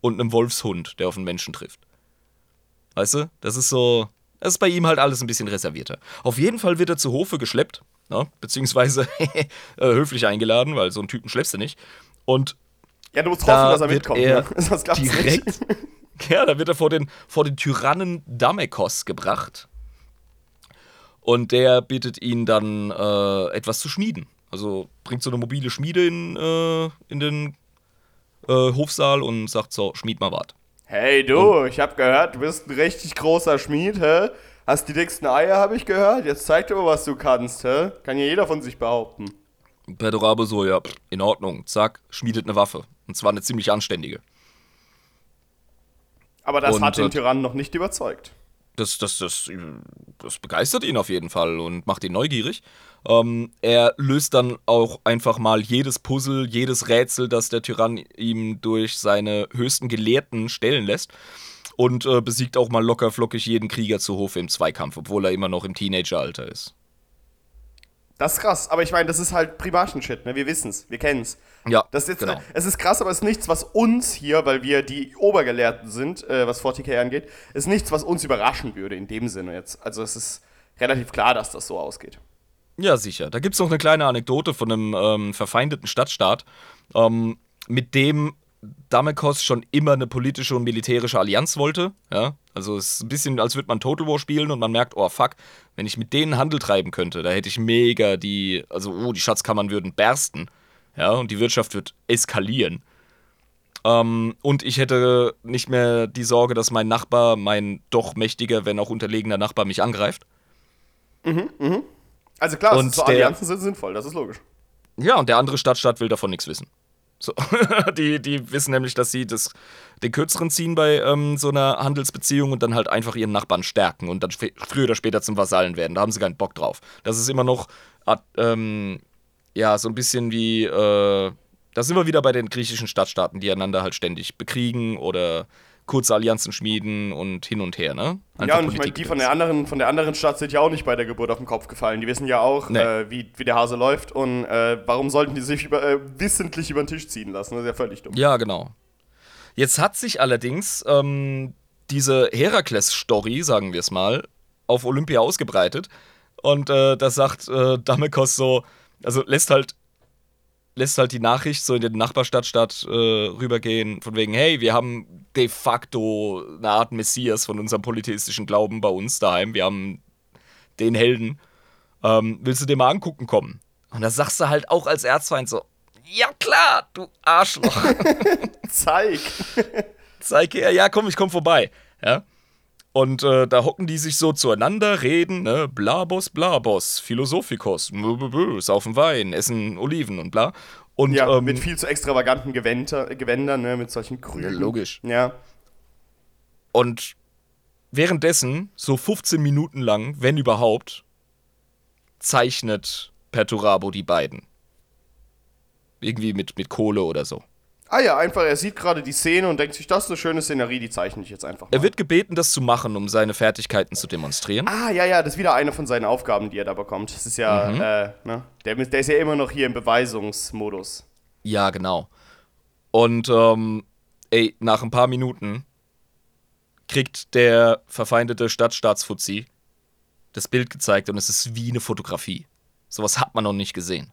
und einem Wolfshund, der auf einen Menschen trifft. Weißt du? Das ist so. Das ist bei ihm halt alles ein bisschen reservierter. Auf jeden Fall wird er zu Hofe geschleppt, ne? beziehungsweise äh, höflich eingeladen, weil so einen Typen schleppst du nicht. Und Ja, du musst hoffen, Da dass er wird mitkommt. er ne? Klappt's direkt. Nicht. Ja, da wird er vor den, vor den Tyrannen Damekos gebracht. Und der bittet ihn dann, äh, etwas zu schmieden. Also bringt so eine mobile Schmiede in, äh, in den äh, Hofsaal und sagt so, schmied mal was. Hey du, ich hab gehört, du bist ein richtig großer Schmied, hä? Hast die dicksten Eier, hab ich gehört. Jetzt zeig dir mal, was du kannst, hä? Kann ja jeder von sich behaupten. Perdorabe so, ja, in Ordnung. Zack, schmiedet eine Waffe. Und zwar eine ziemlich anständige. Aber das Und, hat den äh, Tyrannen noch nicht überzeugt. Das, das, das, das begeistert ihn auf jeden Fall und macht ihn neugierig. Ähm, er löst dann auch einfach mal jedes Puzzle, jedes Rätsel, das der Tyrann ihm durch seine höchsten Gelehrten stellen lässt. Und äh, besiegt auch mal locker flockig jeden Krieger zu Hofe im Zweikampf, obwohl er immer noch im Teenageralter ist. Das ist krass, aber ich meine, das ist halt Primarchen-Shit, ne? Wir wissen's, wir kennen's. Ja, das ist jetzt, genau. Es ist krass, aber es ist nichts, was uns hier, weil wir die Obergelehrten sind, äh, was 40k angeht, ist nichts, was uns überraschen würde in dem Sinne jetzt. Also es ist relativ klar, dass das so ausgeht. Ja, sicher. Da gibt es noch eine kleine Anekdote von einem ähm, verfeindeten Stadtstaat, ähm, mit dem Damekos schon immer eine politische und militärische Allianz wollte. Ja? Also es ist ein bisschen, als würde man Total War spielen und man merkt, oh fuck, wenn ich mit denen Handel treiben könnte, da hätte ich mega die, also oh, die Schatzkammern würden bersten. Ja, und die Wirtschaft wird eskalieren. Ähm, und ich hätte nicht mehr die Sorge, dass mein Nachbar, mein doch mächtiger, wenn auch unterlegener Nachbar mich angreift. Mhm, mhm. Also klar, Und so der- Allianzen sind sinnvoll, das ist logisch. Ja, und der andere Stadtstaat will davon nichts wissen. So. die, die wissen nämlich, dass sie das, den Kürzeren ziehen bei ähm, so einer Handelsbeziehung und dann halt einfach ihren Nachbarn stärken und dann früher oder später zum Vasallen werden. Da haben sie keinen Bock drauf. Das ist immer noch, ähm, ja, so ein bisschen wie, äh, da sind wir wieder bei den griechischen Stadtstaaten, die einander halt ständig bekriegen oder kurze Allianzen schmieden und hin und her, ne? ja, und ich meine, die von der, anderen, von der anderen Stadt sind ja auch nicht bei der Geburt auf den Kopf gefallen. Die wissen ja auch, Nee. äh, wie, wie der Hase läuft und äh, warum sollten die sich über, äh, wissentlich über den Tisch ziehen lassen. Das ist ja völlig dumm. Ja, genau. Jetzt hat sich allerdings ähm, diese Herakles-Story, sagen wir es mal, auf Olympia ausgebreitet. Und äh, da sagt äh, Damekos so, also lässt halt, lässt halt die Nachricht so in den Nachbarstadtstadt äh, rübergehen, von wegen, hey, wir haben de facto eine Art Messias von unserem polytheistischen Glauben bei uns daheim. Wir haben den Helden. Ähm, willst du dir mal angucken kommen? Und da sagst du halt auch als Erzfeind so, ja klar, du Arschloch. Zeig! zeig her, ja komm, ich komm vorbei. Ja. Und äh, da hocken die sich so zueinander, reden, ne, Blabos, Blabos, Philosophikos, saufen Wein, essen Oliven und bla. Und Ja, ähm, mit viel zu extravaganten Gewänder, Gewändern, ne, mit solchen Krügen. Ja, logisch. Ja. Und währenddessen, so 15 Minuten lang, wenn überhaupt, zeichnet Perturabo die beiden. Irgendwie mit, mit Kohle oder so. Ah ja, einfach, er sieht gerade die Szene und denkt sich, das ist eine schöne Szenerie, die zeichne ich jetzt einfach mal. Er wird gebeten, das zu machen, um seine Fertigkeiten zu demonstrieren. Ah, ja, ja, das ist wieder eine von seinen Aufgaben, die er da bekommt. Das ist ja, Mhm. äh, ne? Der, der ist ja immer noch hier im Beweisungsmodus. Ja, genau. Und ähm, ey, nach ein paar Minuten kriegt der verfeindete Stadtstaatsfuzzi das Bild gezeigt und es ist wie eine Fotografie. Sowas hat man noch nicht gesehen.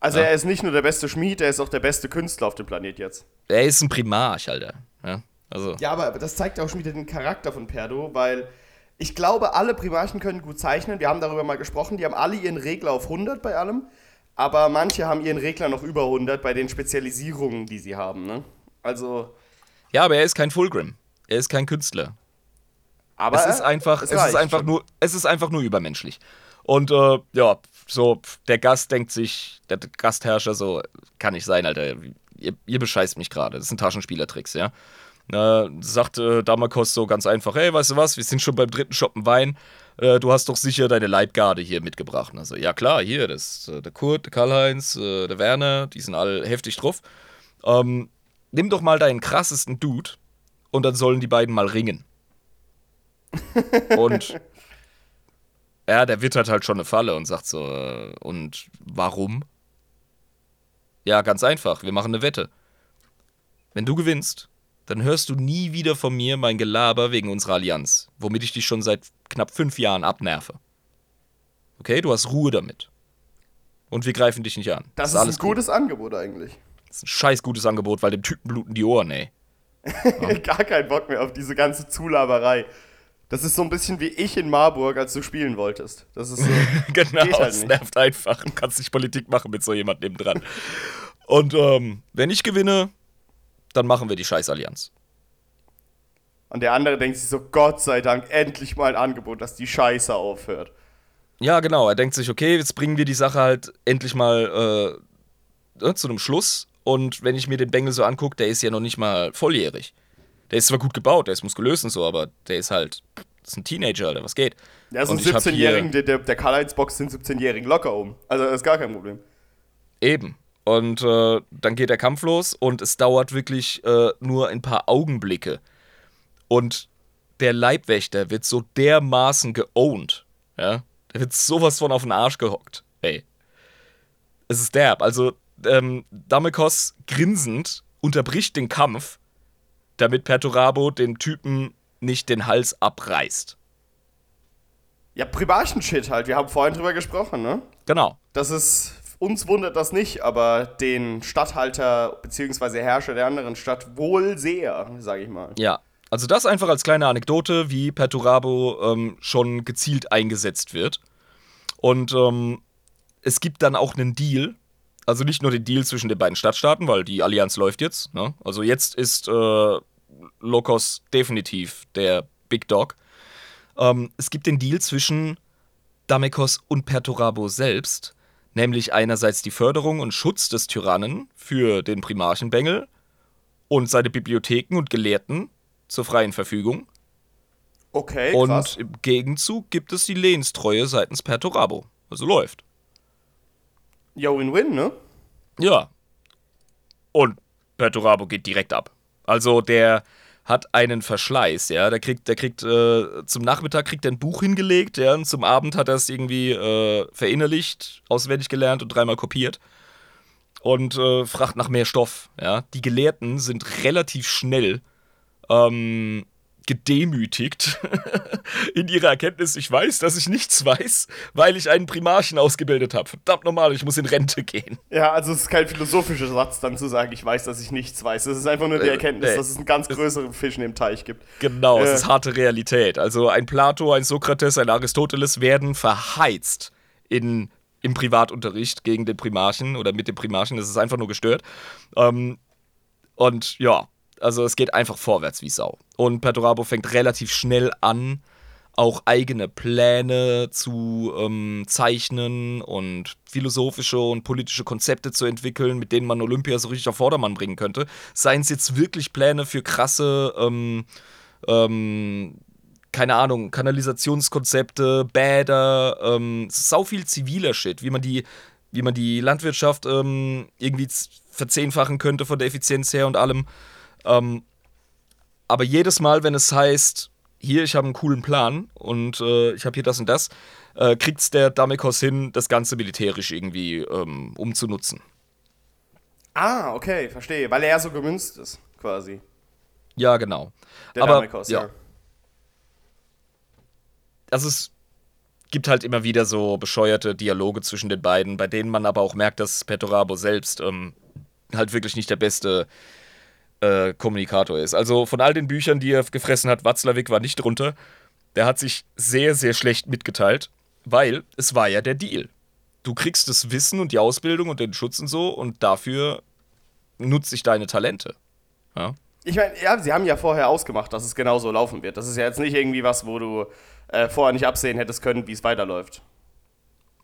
Also Ja. er ist nicht nur der beste Schmied, er ist auch der beste Künstler auf dem Planet jetzt. Er ist ein Primarch, Alter. Ja, also, Ja, aber das zeigt auch schon wieder den Charakter von Perdo, weil ich glaube, alle Primarchen können gut zeichnen. Wir haben darüber mal gesprochen. Die haben alle ihren Regler auf 100 bei allem. Aber manche haben ihren Regler noch über 100 bei den Spezialisierungen, die sie haben. Ne? Also, ja, aber er ist kein Fulgrim. Er ist kein Künstler. aber es ist einfach, es, ist reicht einfach schon. nur, es ist einfach nur übermenschlich. Und äh, ja, so der Gast denkt sich, der Gastherrscher so, kann nicht sein, Alter. Ihr, ihr bescheißt mich gerade. Das sind Taschenspielertricks, ja. Äh, sagt äh, Damakos so ganz einfach, hey, weißt du was, wir sind schon beim dritten Shoppen Wein. Äh, du hast doch sicher deine Leibgarde hier mitgebracht. Also, ja klar, hier, das ist äh, der Kurt, der Karl-Heinz, äh, der Werner, die sind alle heftig drauf. Ähm, nimm doch mal deinen krassesten Dude und dann sollen die beiden mal ringen. Und ja, der wittert halt schon eine Falle und sagt so, äh, und warum? Ja, ganz einfach, wir machen eine Wette. Wenn du gewinnst, dann hörst du nie wieder von mir mein Gelaber wegen unserer Allianz, womit ich dich schon seit knapp fünf Jahren abnerve. Okay, du hast Ruhe damit. Und wir greifen dich nicht an. Das ist ein gutes Angebot eigentlich. Das ist ein scheiß gutes Angebot, weil dem Typen bluten die Ohren, ey. Gar keinen Bock mehr auf diese ganze Zulaberei. Das ist so ein bisschen wie ich in Marburg, als du spielen wolltest. Das ist so. genau, Geht halt es nervt einfach. Du kannst nicht Politik machen mit so jemand nebendran. Und ähm, wenn ich gewinne, dann machen wir die Scheißallianz. Und der andere denkt sich so, Gott sei Dank, endlich mal ein Angebot, dass die Scheiße aufhört. Ja, genau. Er denkt sich, okay, jetzt bringen wir die Sache halt endlich mal äh, äh, zu einem Schluss. Und wenn ich mir den Bengel so angucke, der ist ja noch nicht mal volljährig. Der ist zwar gut gebaut, der ist muskulös und so, aber der ist halt Das ist ein Teenager, Alter, was geht? Ja, so ein ich hab 17-Jährigen, hier- der, der, der Karl-Heinz-Box sind 17-Jährigen locker um. Also das ist gar kein Problem. Eben. Und äh, dann geht der Kampf los und es dauert wirklich äh, nur ein paar Augenblicke. Und der Leibwächter wird so dermaßen geowned. Ja? Der wird sowas von auf den Arsch gehockt. Ey. Es ist derb. Also, ähm, Damekos grinsend unterbricht den Kampf, damit Perturabo den Typen nicht den Hals abreißt. Ja, Primarchen-Shit halt. Wir haben vorhin drüber gesprochen, ne? Genau. Das ist, uns wundert das nicht, aber den Statthalter bzw. Herrscher der anderen Stadt wohl sehr, sage ich mal. Ja, also das einfach als kleine Anekdote, wie Perturabo ähm, schon gezielt eingesetzt wird. Und ähm, es gibt dann auch einen Deal. Also nicht nur den Deal zwischen den beiden Stadtstaaten, weil die Allianz läuft jetzt. Ne? Also jetzt ist äh, Lokos definitiv der Big Dog. Ähm, es gibt den Deal zwischen Damekos und Perturabo selbst, nämlich einerseits die Förderung und Schutz des Tyrannen für den Primarchenbengel und seine Bibliotheken und Gelehrten zur freien Verfügung. Okay, und krass. im Gegenzug gibt es die Lehnstreue seitens Perturabo. Also läuft. Ja, Win-Win, ne? Ja. Und Perturabo geht direkt ab. Also der hat einen Verschleiß, ja. Der kriegt, der kriegt äh, zum Nachmittag kriegt er ein Buch hingelegt, ja, und zum Abend hat er es irgendwie äh, verinnerlicht, auswendig gelernt und dreimal kopiert. Und äh, fragt nach mehr Stoff, ja. Die Gelehrten sind relativ schnell ähm, gedemütigt in ihrer Erkenntnis, ich weiß, dass ich nichts weiß, weil ich einen Primarchen ausgebildet habe. Verdammt normal, ich muss in Rente gehen. Ja, also es ist kein philosophischer Satz, dann zu sagen, ich weiß, dass ich nichts weiß. Es ist einfach nur die Äh, Erkenntnis, nee. dass es einen ganz größeren Fisch in dem Teich gibt. Genau, es Äh. ist harte Realität. Also ein Plato, ein Sokrates, ein Aristoteles werden verheizt in, im Privatunterricht gegen den Primarchen oder mit dem Primarchen. Das ist einfach nur gestört. Ähm, und ja, also es geht einfach vorwärts wie Sau. Und Perturabo fängt relativ schnell an, auch eigene Pläne zu ähm, zeichnen und philosophische und politische Konzepte zu entwickeln, mit denen man Olympia so richtig auf Vordermann bringen könnte. Seien es jetzt wirklich Pläne für krasse, ähm, ähm, keine Ahnung, Kanalisationskonzepte, Bäder, ähm, sau viel ziviler Shit, wie man die, wie man die Landwirtschaft ähm, irgendwie verzehnfachen könnte von der Effizienz her und allem. Ähm, aber jedes Mal, wenn es heißt, hier, ich habe einen coolen Plan und äh, ich habe hier das und das, äh, kriegt's der Damekos hin, das Ganze militärisch irgendwie ähm, umzunutzen. Ah, okay, verstehe. Weil er ja so gemünzt ist, quasi. Ja, genau. Der Aber, Damekos, ja. ja. also es gibt halt immer wieder so bescheuerte Dialoge zwischen den beiden, bei denen man aber auch merkt, dass Petorabo selbst ähm, halt wirklich nicht der beste äh, Kommunikator ist. Also von all den Büchern, die er gefressen hat, Watzlawick war nicht drunter. Der hat sich sehr, sehr schlecht mitgeteilt, weil es war ja der Deal. Du kriegst das Wissen und die Ausbildung und den Schutz und so und dafür nutze ich deine Talente. Ja? Ich meine, ja, sie haben ja vorher ausgemacht, dass es genau so laufen wird. Das ist ja jetzt nicht irgendwie was, wo du äh, vorher nicht absehen hättest können, wie es weiterläuft.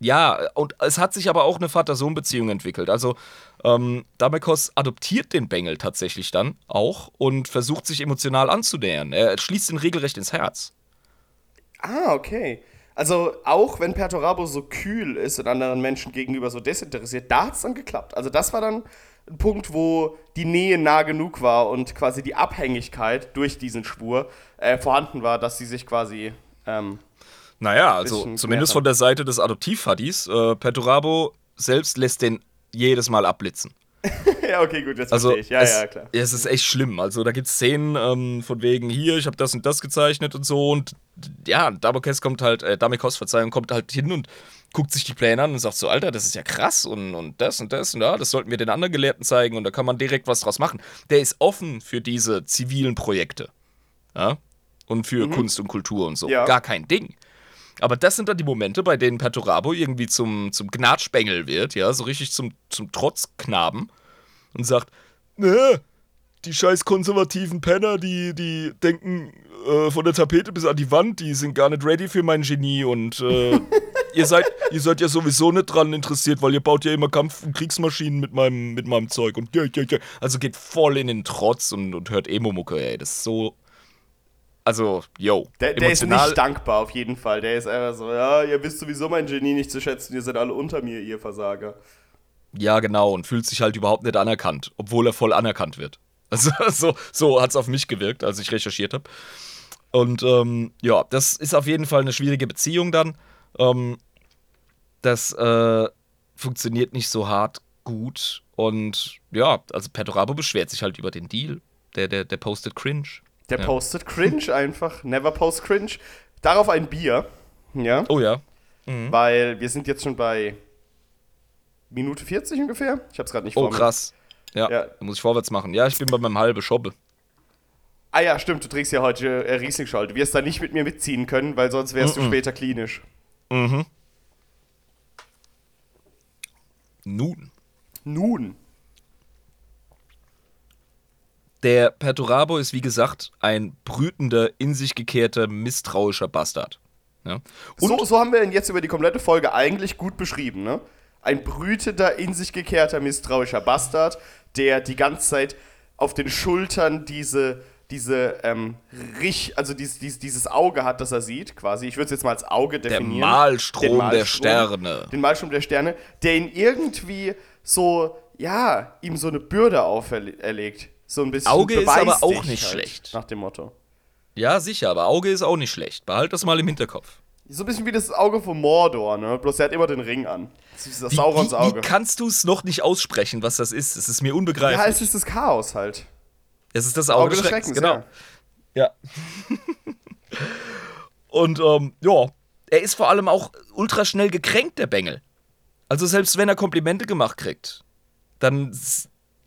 Ja, und es hat sich aber auch eine Vater-Sohn-Beziehung entwickelt. Also, ähm, Damekos adoptiert den Bengel tatsächlich dann auch und versucht sich emotional anzunähern. Er schließt ihn regelrecht ins Herz. Ah, okay. Also auch wenn Perturabo so kühl ist und anderen Menschen gegenüber so desinteressiert, da hat es dann geklappt. Also das war dann ein Punkt, wo die Nähe nah genug war und quasi die Abhängigkeit durch diesen Schwur äh, vorhanden war, dass sie sich quasi ähm, Naja, also zumindest von der Seite des Adoptivvadis. Äh, Perturabo selbst lässt den jedes Mal abblitzen. ja, okay, gut, jetzt Also, verstehe ich. Ja, es, ja, klar. Es ist echt schlimm. Also, da gibt es Szenen ähm, von wegen, hier, ich habe das und das gezeichnet und so. Und ja, Damokes kommt halt, äh, Damekos, Verzeihung, kommt halt hin und guckt sich die Pläne an und sagt so, Alter, das ist ja krass und, und das und das und ja, das sollten wir den anderen Gelehrten zeigen und da kann man direkt was draus machen. Der ist offen für diese zivilen Projekte. Ja? Und für Kunst und Kultur und so. Ja. Gar kein Ding. Aber das sind dann die Momente, bei denen Perturabo irgendwie zum, zum Gnatschbengel wird, ja, so richtig zum, zum Trotzknaben und sagt, ne, die scheiß konservativen Penner, die, die denken äh, von der Tapete bis an die Wand, die sind gar nicht ready für mein Genie und äh, ihr, seid, ihr seid ja sowieso nicht dran interessiert, weil ihr baut ja immer Kampf- und Kriegsmaschinen mit meinem, mit meinem Zeug und ja, ja, ja. Also geht voll in den Trotz und, und hört Emo-Mucke, ey, das ist so also, yo. Der, der ist nicht dankbar, auf jeden Fall. Der ist einfach so, ja, ihr wisst sowieso mein Genie nicht zu schätzen, ihr seid alle unter mir, ihr Versager. Ja, genau, und fühlt sich halt überhaupt nicht anerkannt, obwohl er voll anerkannt wird. Also, so, so hat es auf mich gewirkt, als ich recherchiert habe. Und ähm, ja, das ist auf jeden Fall eine schwierige Beziehung dann. Ähm, das äh, funktioniert nicht so hart gut. Und ja, also Perturabo beschwert sich halt über den Deal. Der, der, der postet cringe. Der ja. postet cringe einfach. Never post cringe. Darauf ein Bier. Ja. Oh ja. Mhm. Weil wir sind jetzt schon bei Minute 40 ungefähr. Ich hab's gerade nicht vor Oh, krass. Ja, ja, da muss ich vorwärts machen. Ja, ich bin bei meinem halben Schobbe. Ah ja, stimmt, du trägst ja heute äh, Riesling-Schal. Du wirst da nicht mit mir mitziehen können, weil sonst wärst mm -mm. du später klinisch. Mhm. Nun. Nun. Der Perturabo ist wie gesagt ein brütender, in sich gekehrter, misstrauischer Bastard. Ja? So, so haben wir ihn jetzt über die komplette Folge eigentlich gut beschrieben, ne? Ein brütender, in sich gekehrter, misstrauischer Bastard, der die ganze Zeit auf den Schultern diese, diese ähm, Rich, also dieses, dieses, dieses Auge hat, das er sieht, quasi. Ich würde es jetzt mal als Auge definieren. Der Malstrom, Malstrom der Sterne. Den Malstrom der Sterne, der ihn irgendwie so, ja, ihm so eine Bürde auferlegt. So ein bisschen. Auge ist aber auch nicht halt, schlecht. Nach dem Motto. Ja, sicher, aber Auge ist auch nicht schlecht. Behalt das mal im Hinterkopf. So ein bisschen wie das Auge von Mordor, ne? Bloß er hat immer den Ring an. Das ist das wie, Saurons Auge. Wie, wie kannst du es noch nicht aussprechen, was das ist? Es ist mir unbegreiflich. Ja, es ist das Chaos halt. Es ist das Auge, Auge des Schreckens, genau. Ja. ja. Und ähm, ja, er ist vor allem auch ultra schnell gekränkt, der Bengel. Also selbst wenn er Komplimente gemacht kriegt, dann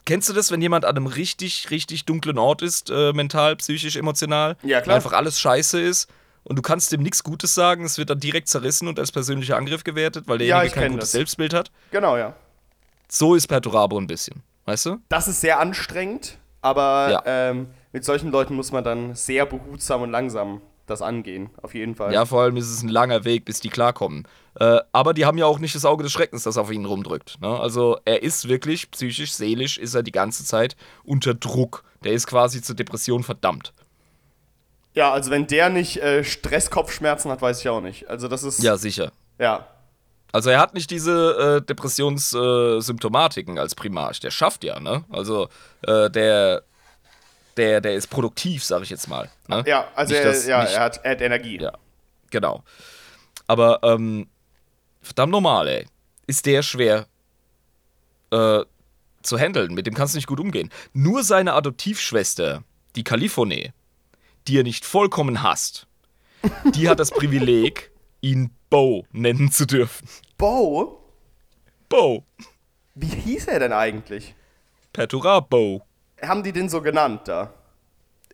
kennst du das, wenn jemand an einem richtig, richtig dunklen Ort ist, äh, mental, psychisch, emotional, ja, klar. einfach alles scheiße ist und du kannst dem nichts Gutes sagen, es wird dann direkt zerrissen und als persönlicher Angriff gewertet, weil derjenige ja, kein gutes das. Selbstbild hat. Genau, ja. So ist Perturabo ein bisschen, weißt du? Das ist sehr anstrengend, aber ja. ähm, mit solchen Leuten muss man dann sehr behutsam und langsam das angehen, auf jeden Fall. Ja, vor allem ist es ein langer Weg, bis die klarkommen. Äh, aber die haben ja auch nicht das Auge des Schreckens, das auf ihn rumdrückt. Ne? Also er ist wirklich psychisch, seelisch, ist er die ganze Zeit unter Druck. Der ist quasi zur Depression verdammt. Ja, also wenn der nicht äh, Stresskopfschmerzen hat, weiß ich auch nicht. Also das ist. Ja, sicher. Ja. Also er hat nicht diese äh, Depressionssymptomatiken als Primarch. Der schafft ja, ne? Also äh, der, der, der ist produktiv, sag ich jetzt mal. Ne? Ja, also er, das, ja, nicht, er, hat, er hat Energie. Ja, genau. Aber ähm, verdammt normal, ey. Ist der schwer äh, zu handeln. Mit dem kannst du nicht gut umgehen. Nur seine Adoptivschwester, die Californie, die er nicht vollkommen hasst, die hat das Privileg, ihn Bo nennen zu dürfen. Bo? Bo. Wie hieß er denn eigentlich? Pertura Bo. Haben die den so genannt da?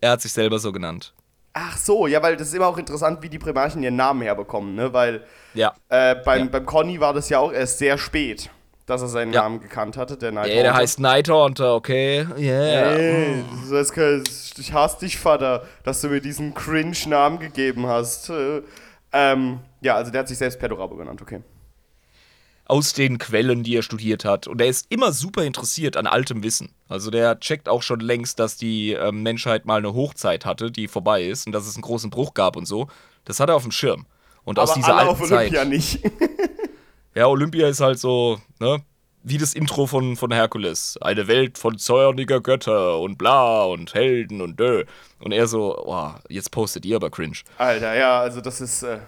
Er hat sich selber so genannt. Ach so, ja, weil das ist immer auch interessant, wie die Primarchen ihren Namen herbekommen, ne? Weil ja. Äh, beim, ja. beim Conny war das ja auch erst sehr spät dass er seinen ja. Namen gekannt hatte, der Night yeah, der heißt Nighthunter, okay. Yeah. Hey, ich hasse dich, Vater, dass du mir diesen Cringe-Namen gegeben hast. Ähm, ja, also der hat sich selbst Pedorabo genannt, okay. Aus den Quellen, die er studiert hat. Und er ist immer super interessiert an altem Wissen. Also der checkt auch schon längst, dass die äh, Menschheit mal eine Hochzeit hatte, die vorbei ist und dass es einen großen Bruch gab und so. Das hat er auf dem Schirm. Und Aber aus dieser alle alten auf Olympia Zeit, nicht. Ja, Olympia ist halt so, ne? Wie das Intro von, von Herkules. Eine Welt von zorniger Götter und bla und Helden und dö. Und er so, boah, jetzt postet ihr aber cringe. Alter, ja, also das ist. Äh,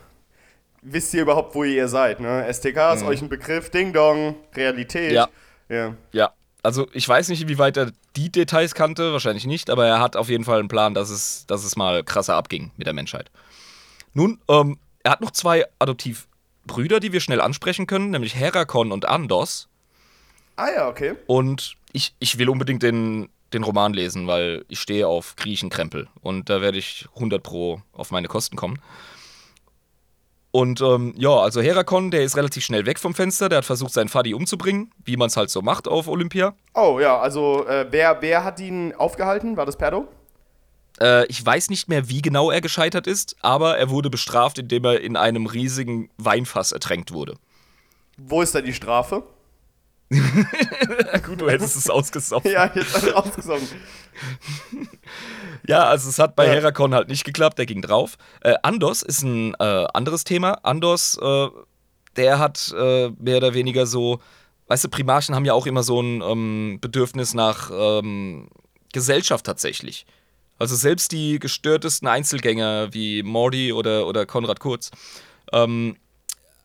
wisst ihr überhaupt, wo ihr seid, ne? STK ist mhm. euch ein Begriff, Ding Dong, Realität. Ja. Ja. Ja. Also ich weiß nicht, wie weit er die Details kannte, wahrscheinlich nicht, aber er hat auf jeden Fall einen Plan, dass es, dass es mal krasser abging mit der Menschheit. Nun, ähm, er hat noch zwei Adoptiv- Brüder, die wir schnell ansprechen können, nämlich Herakon und Andos. Ah ja, okay. Und ich, ich will unbedingt den, den Roman lesen, weil ich stehe auf Griechenkrempel. Und da werde ich 100 pro auf meine Kosten kommen. Und ähm, ja, also Herakon, der ist relativ schnell weg vom Fenster. Der hat versucht, seinen Fadi umzubringen, wie man es halt so macht auf Olympia. Oh ja, also äh, wer, wer hat ihn aufgehalten? War das Perdo? Äh, ich weiß nicht mehr, wie genau er gescheitert ist, aber er wurde bestraft, indem er in einem riesigen Weinfass ertränkt wurde. Wo ist da die Strafe? Gut, du hättest es ausgesoffen. ja, jetzt hat er ausgesoffen. Ja, also es hat bei Ja. Herakon halt nicht geklappt, der ging drauf. Äh, Andos ist ein äh, anderes Thema. Andos, äh, der hat äh, mehr oder weniger so, weißt du, Primarchen haben ja auch immer so ein ähm, Bedürfnis nach ähm, Gesellschaft tatsächlich. Also selbst die gestörtesten Einzelgänger wie Morty oder, oder Konrad Kurz ähm,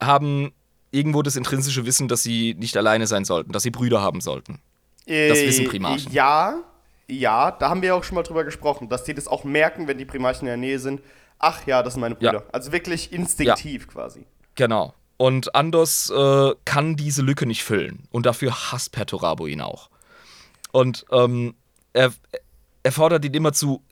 haben irgendwo das intrinsische Wissen, dass sie nicht alleine sein sollten, dass sie Brüder haben sollten. Das wissen Primarchen. Äh, Ja, ja, da haben wir auch schon mal drüber gesprochen, dass die das auch merken, wenn die Primarchen in der Nähe sind. Ach ja, das sind meine Ja. Brüder. Also wirklich instinktiv quasi. Genau. Und Andos äh, kann diese Lücke nicht füllen. Und dafür hasst Perturabo ihn auch. Und ähm, er, er fordert ihn immer zu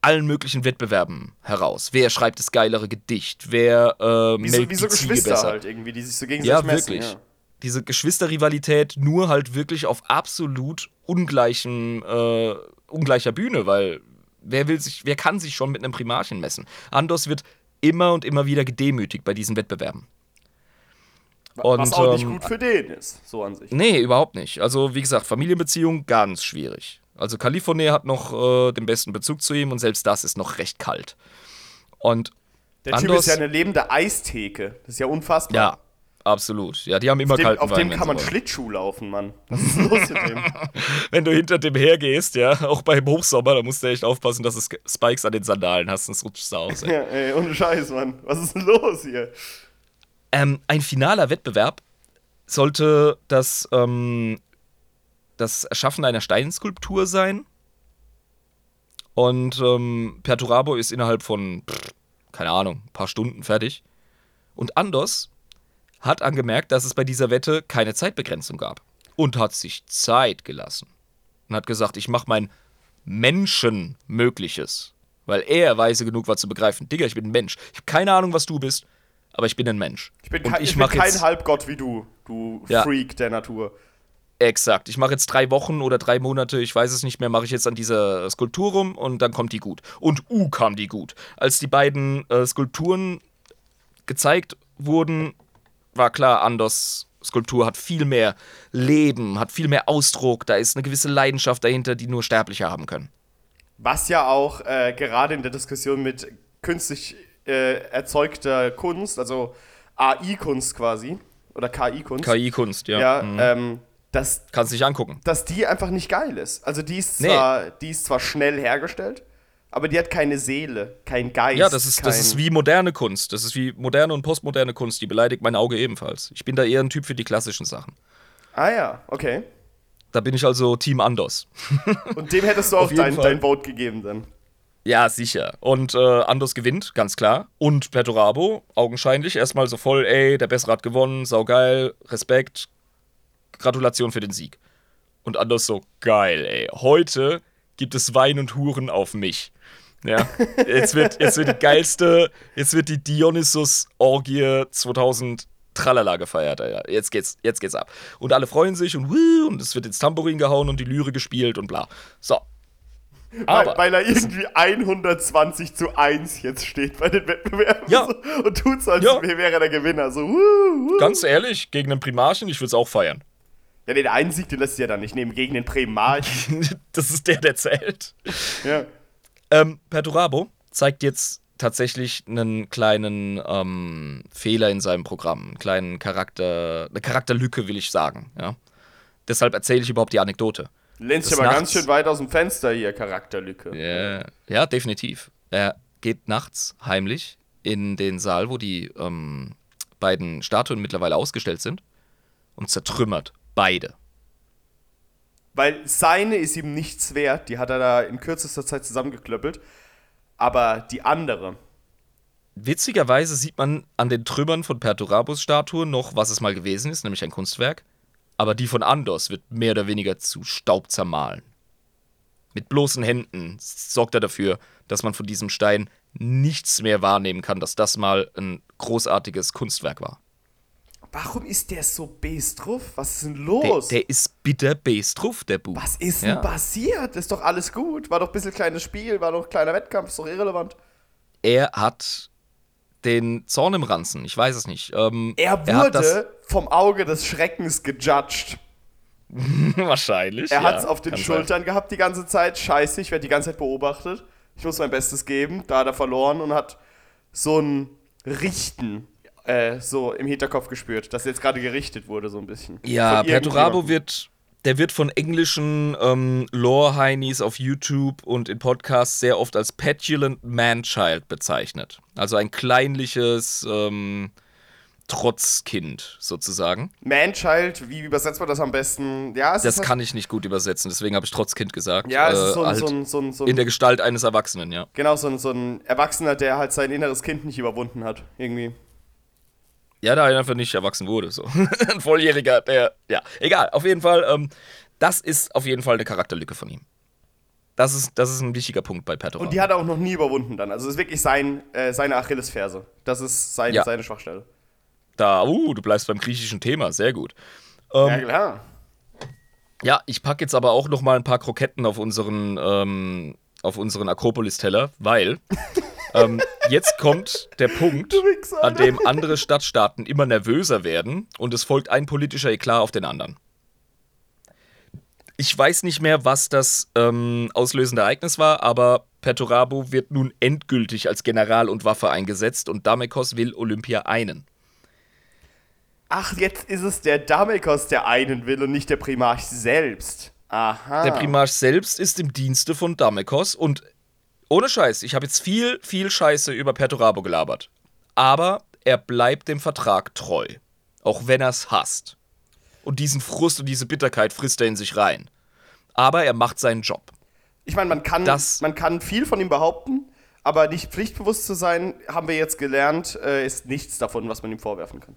allen möglichen Wettbewerben heraus. Wer schreibt das geilere Gedicht? Wer äh, Wie so, wie so Geschwister besser? halt irgendwie, die sich so gegenseitig Ja, messen. wirklich. Ja. Diese Geschwisterrivalität nur halt wirklich auf absolut ungleichen, äh, ungleicher Bühne, weil wer will sich, wer kann sich schon mit einem Primarchen messen? Andos wird immer und immer wieder gedemütigt bei diesen Wettbewerben. Was Und, auch nicht ähm, gut für den ist, so an sich. Nee, überhaupt nicht. Also, wie gesagt, Familienbeziehung ganz schwierig. Also, California hat noch äh, den besten Bezug zu ihm und selbst das ist noch recht kalt. Und Der Typ ist ja eine lebende Eistheke. Das ist ja unfassbar. ja, absolut. Ja, die haben immer Auf dem, kalten auf Wein, dem kann man wollen. Schlittschuh laufen, Mann. Was ist los mit dem? Wenn du hinter dem hergehst, ja, auch beim Hochsommer, da musst du echt aufpassen, dass du Spikes an den Sandalen hast, sonst rutschst du aus. Ey. ja, ey, ohne Scheiß, Mann. Was ist denn los hier? Ähm, ein finaler Wettbewerb sollte das, ähm, das Erschaffen einer Steinskulptur sein. Und ähm, Perturabo ist innerhalb von, pff, keine Ahnung, ein paar Stunden fertig. Und Andos hat angemerkt, dass es bei dieser Wette keine Zeitbegrenzung gab. Und hat sich Zeit gelassen. Und hat gesagt, ich mache mein Menschenmögliches. Weil er weise genug war zu begreifen, Digga, ich bin ein Mensch. Ich habe keine Ahnung, was du bist, aber ich bin ein Mensch. Ich bin, Und kein, ich bin kein jetzt- Halbgott wie du, du Ja. Freak der Natur. Exakt. Ich mache jetzt drei Wochen oder drei Monate, ich weiß es nicht mehr, mache ich jetzt an dieser Skulptur rum und dann kommt die gut. Und uh, kam die gut. Als die beiden äh, Skulpturen gezeigt wurden, war klar, Anders Skulptur hat viel mehr Leben, hat viel mehr Ausdruck, da ist eine gewisse Leidenschaft dahinter, die nur Sterbliche haben können. Was ja auch äh, gerade in der Diskussion mit künstlich äh, erzeugter Kunst, also AI-Kunst quasi, oder KI-Kunst, KI-Kunst, ja. ja, Mhm. ähm, dass, Kannst dich angucken. dass die einfach nicht geil ist. Also die ist, Nee. zwar, die ist zwar schnell hergestellt, aber die hat keine Seele, kein Geist. Ja, das ist, das ist wie moderne Kunst. Das ist wie moderne und postmoderne Kunst. Die beleidigt mein Auge ebenfalls. Ich bin da eher ein Typ für die klassischen Sachen. Ah ja, okay. Da bin ich also Team Andos. Und dem hättest du auch dein, Fall. dein Vote gegeben dann. Ja, sicher. Und äh, Andos gewinnt, ganz klar. Und Perturabo, augenscheinlich, erstmal so voll, ey, der Bessere hat gewonnen, saugeil, Respekt, Gratulation für den Sieg. Und Andos so, geil, ey, heute gibt es Wein und Huren auf mich. Ja, jetzt wird, jetzt wird die geilste, jetzt wird die Dionysus-Orgie 2000 Tralala gefeiert, Alter. Jetzt geht's, jetzt geht's ab. Und alle freuen sich und und es wird ins Tambourin gehauen und die Lyre gespielt und bla. So. Aber, weil, weil er irgendwie 120 zu 1 jetzt steht bei den Wettbewerben. Ja. Und tut so, als Ja. wäre er der Gewinner. So, wuh, wuh. Ganz ehrlich, gegen einen Primarchen, ich würde es auch feiern. Ja, der einen Sieg, den lässt du ja dann nicht nehmen gegen den Primarchen. das ist der, der zählt. ja. Ähm, Perturabo zeigt jetzt tatsächlich einen kleinen ähm, Fehler in seinem Programm, einen kleinen Charakter, eine Charakterlücke, will ich sagen. Ja? Deshalb erzähle ich überhaupt die Anekdote. Lehnt sich Des aber Nachts- ganz schön weit aus dem Fenster hier, Charakterlücke. Ja, ja, definitiv. Er geht nachts heimlich in den Saal, wo die ähm, beiden Statuen mittlerweile ausgestellt sind und zertrümmert beide. Weil seine ist ihm nichts wert, die hat er da in kürzester Zeit zusammengeklöppelt. Aber die andere, Witzigerweise sieht man an den Trümmern von Perturabos Statuen noch, was es mal gewesen ist, nämlich ein Kunstwerk. Aber die von Andos wird mehr oder weniger zu Staub zermahlen. Mit bloßen Händen sorgt er dafür, dass man von diesem Stein nichts mehr wahrnehmen kann, dass das mal ein großartiges Kunstwerk war. Warum ist der so best drauf? Was ist denn Der, los? der ist bitter Bestruff, der Bub. Was ist denn Ja. passiert? Ist doch alles gut. War doch ein bisschen kleines Spiel, war doch ein kleiner Wettkampf, ist doch irrelevant. Er hat den Zorn im Ranzen. Ich weiß es nicht. Ähm, er wurde vom Auge des Schreckens gejudged. Wahrscheinlich. Er hat es auf den Schultern sein. gehabt die ganze Zeit. Scheiße, ich werde die ganze Zeit beobachtet. Ich muss mein Bestes geben. Da hat er verloren und hat so ein Richten äh, so im Hinterkopf gespürt, dass jetzt gerade gerichtet wurde, so ein bisschen. Ja, Perturabo wird der wird von englischen ähm, Lore-Heinis auf YouTube und in Podcasts sehr oft als Petulant Man-Child bezeichnet. Also ein kleinliches ähm, Trotzkind sozusagen. Man-Child, wie übersetzt man das am besten? Ja, das halt kann ich nicht gut übersetzen, deswegen habe ich Trotzkind gesagt. Ja, es ist so ein, äh, halt so ein, so ein, In der Gestalt eines Erwachsenen, ja. Genau, so ein, so ein Erwachsener, der halt sein inneres Kind nicht überwunden hat, irgendwie. Ja, da er einfach nicht erwachsen wurde. So. Ein Volljähriger, der. Ja, egal. Auf jeden Fall, ähm, das ist auf jeden Fall eine Charakterlücke von ihm. Das ist, das ist ein wichtiger Punkt bei Petro. Und die hat er auch noch nie überwunden dann. Also es ist wirklich sein, äh, seine Achillesferse. Das ist sein, ja. seine Schwachstelle. Da, uh, du bleibst beim griechischen Thema, sehr gut. Ähm, ja, klar. Ja, ich packe jetzt aber auch noch mal ein paar Kroketten auf unseren, ähm, auf unseren Akropolis-Teller, weil ähm, jetzt kommt der Punkt, an dem andere Stadtstaaten immer nervöser werden und es folgt ein politischer Eklat auf den anderen. Ich weiß nicht mehr, was das ähm, auslösende Ereignis war, aber Perturabo wird nun endgültig als General und Waffe eingesetzt und Damekos will Olympia einen. Ach, jetzt ist es der Damekos, der einen will und nicht der Primarch selbst. Aha. Der Primarch selbst ist im Dienste von Damekos und ohne Scheiß, ich habe jetzt viel, viel Scheiße über Perturabo gelabert. Aber er bleibt dem Vertrag treu. Auch wenn er es hasst. Und diesen Frust und diese Bitterkeit frisst er in sich rein. Aber er macht seinen Job. Ich meine, man kann, das, man kann viel von ihm behaupten, aber nicht pflichtbewusst zu sein, haben wir jetzt gelernt, äh, ist nichts davon, was man ihm vorwerfen kann.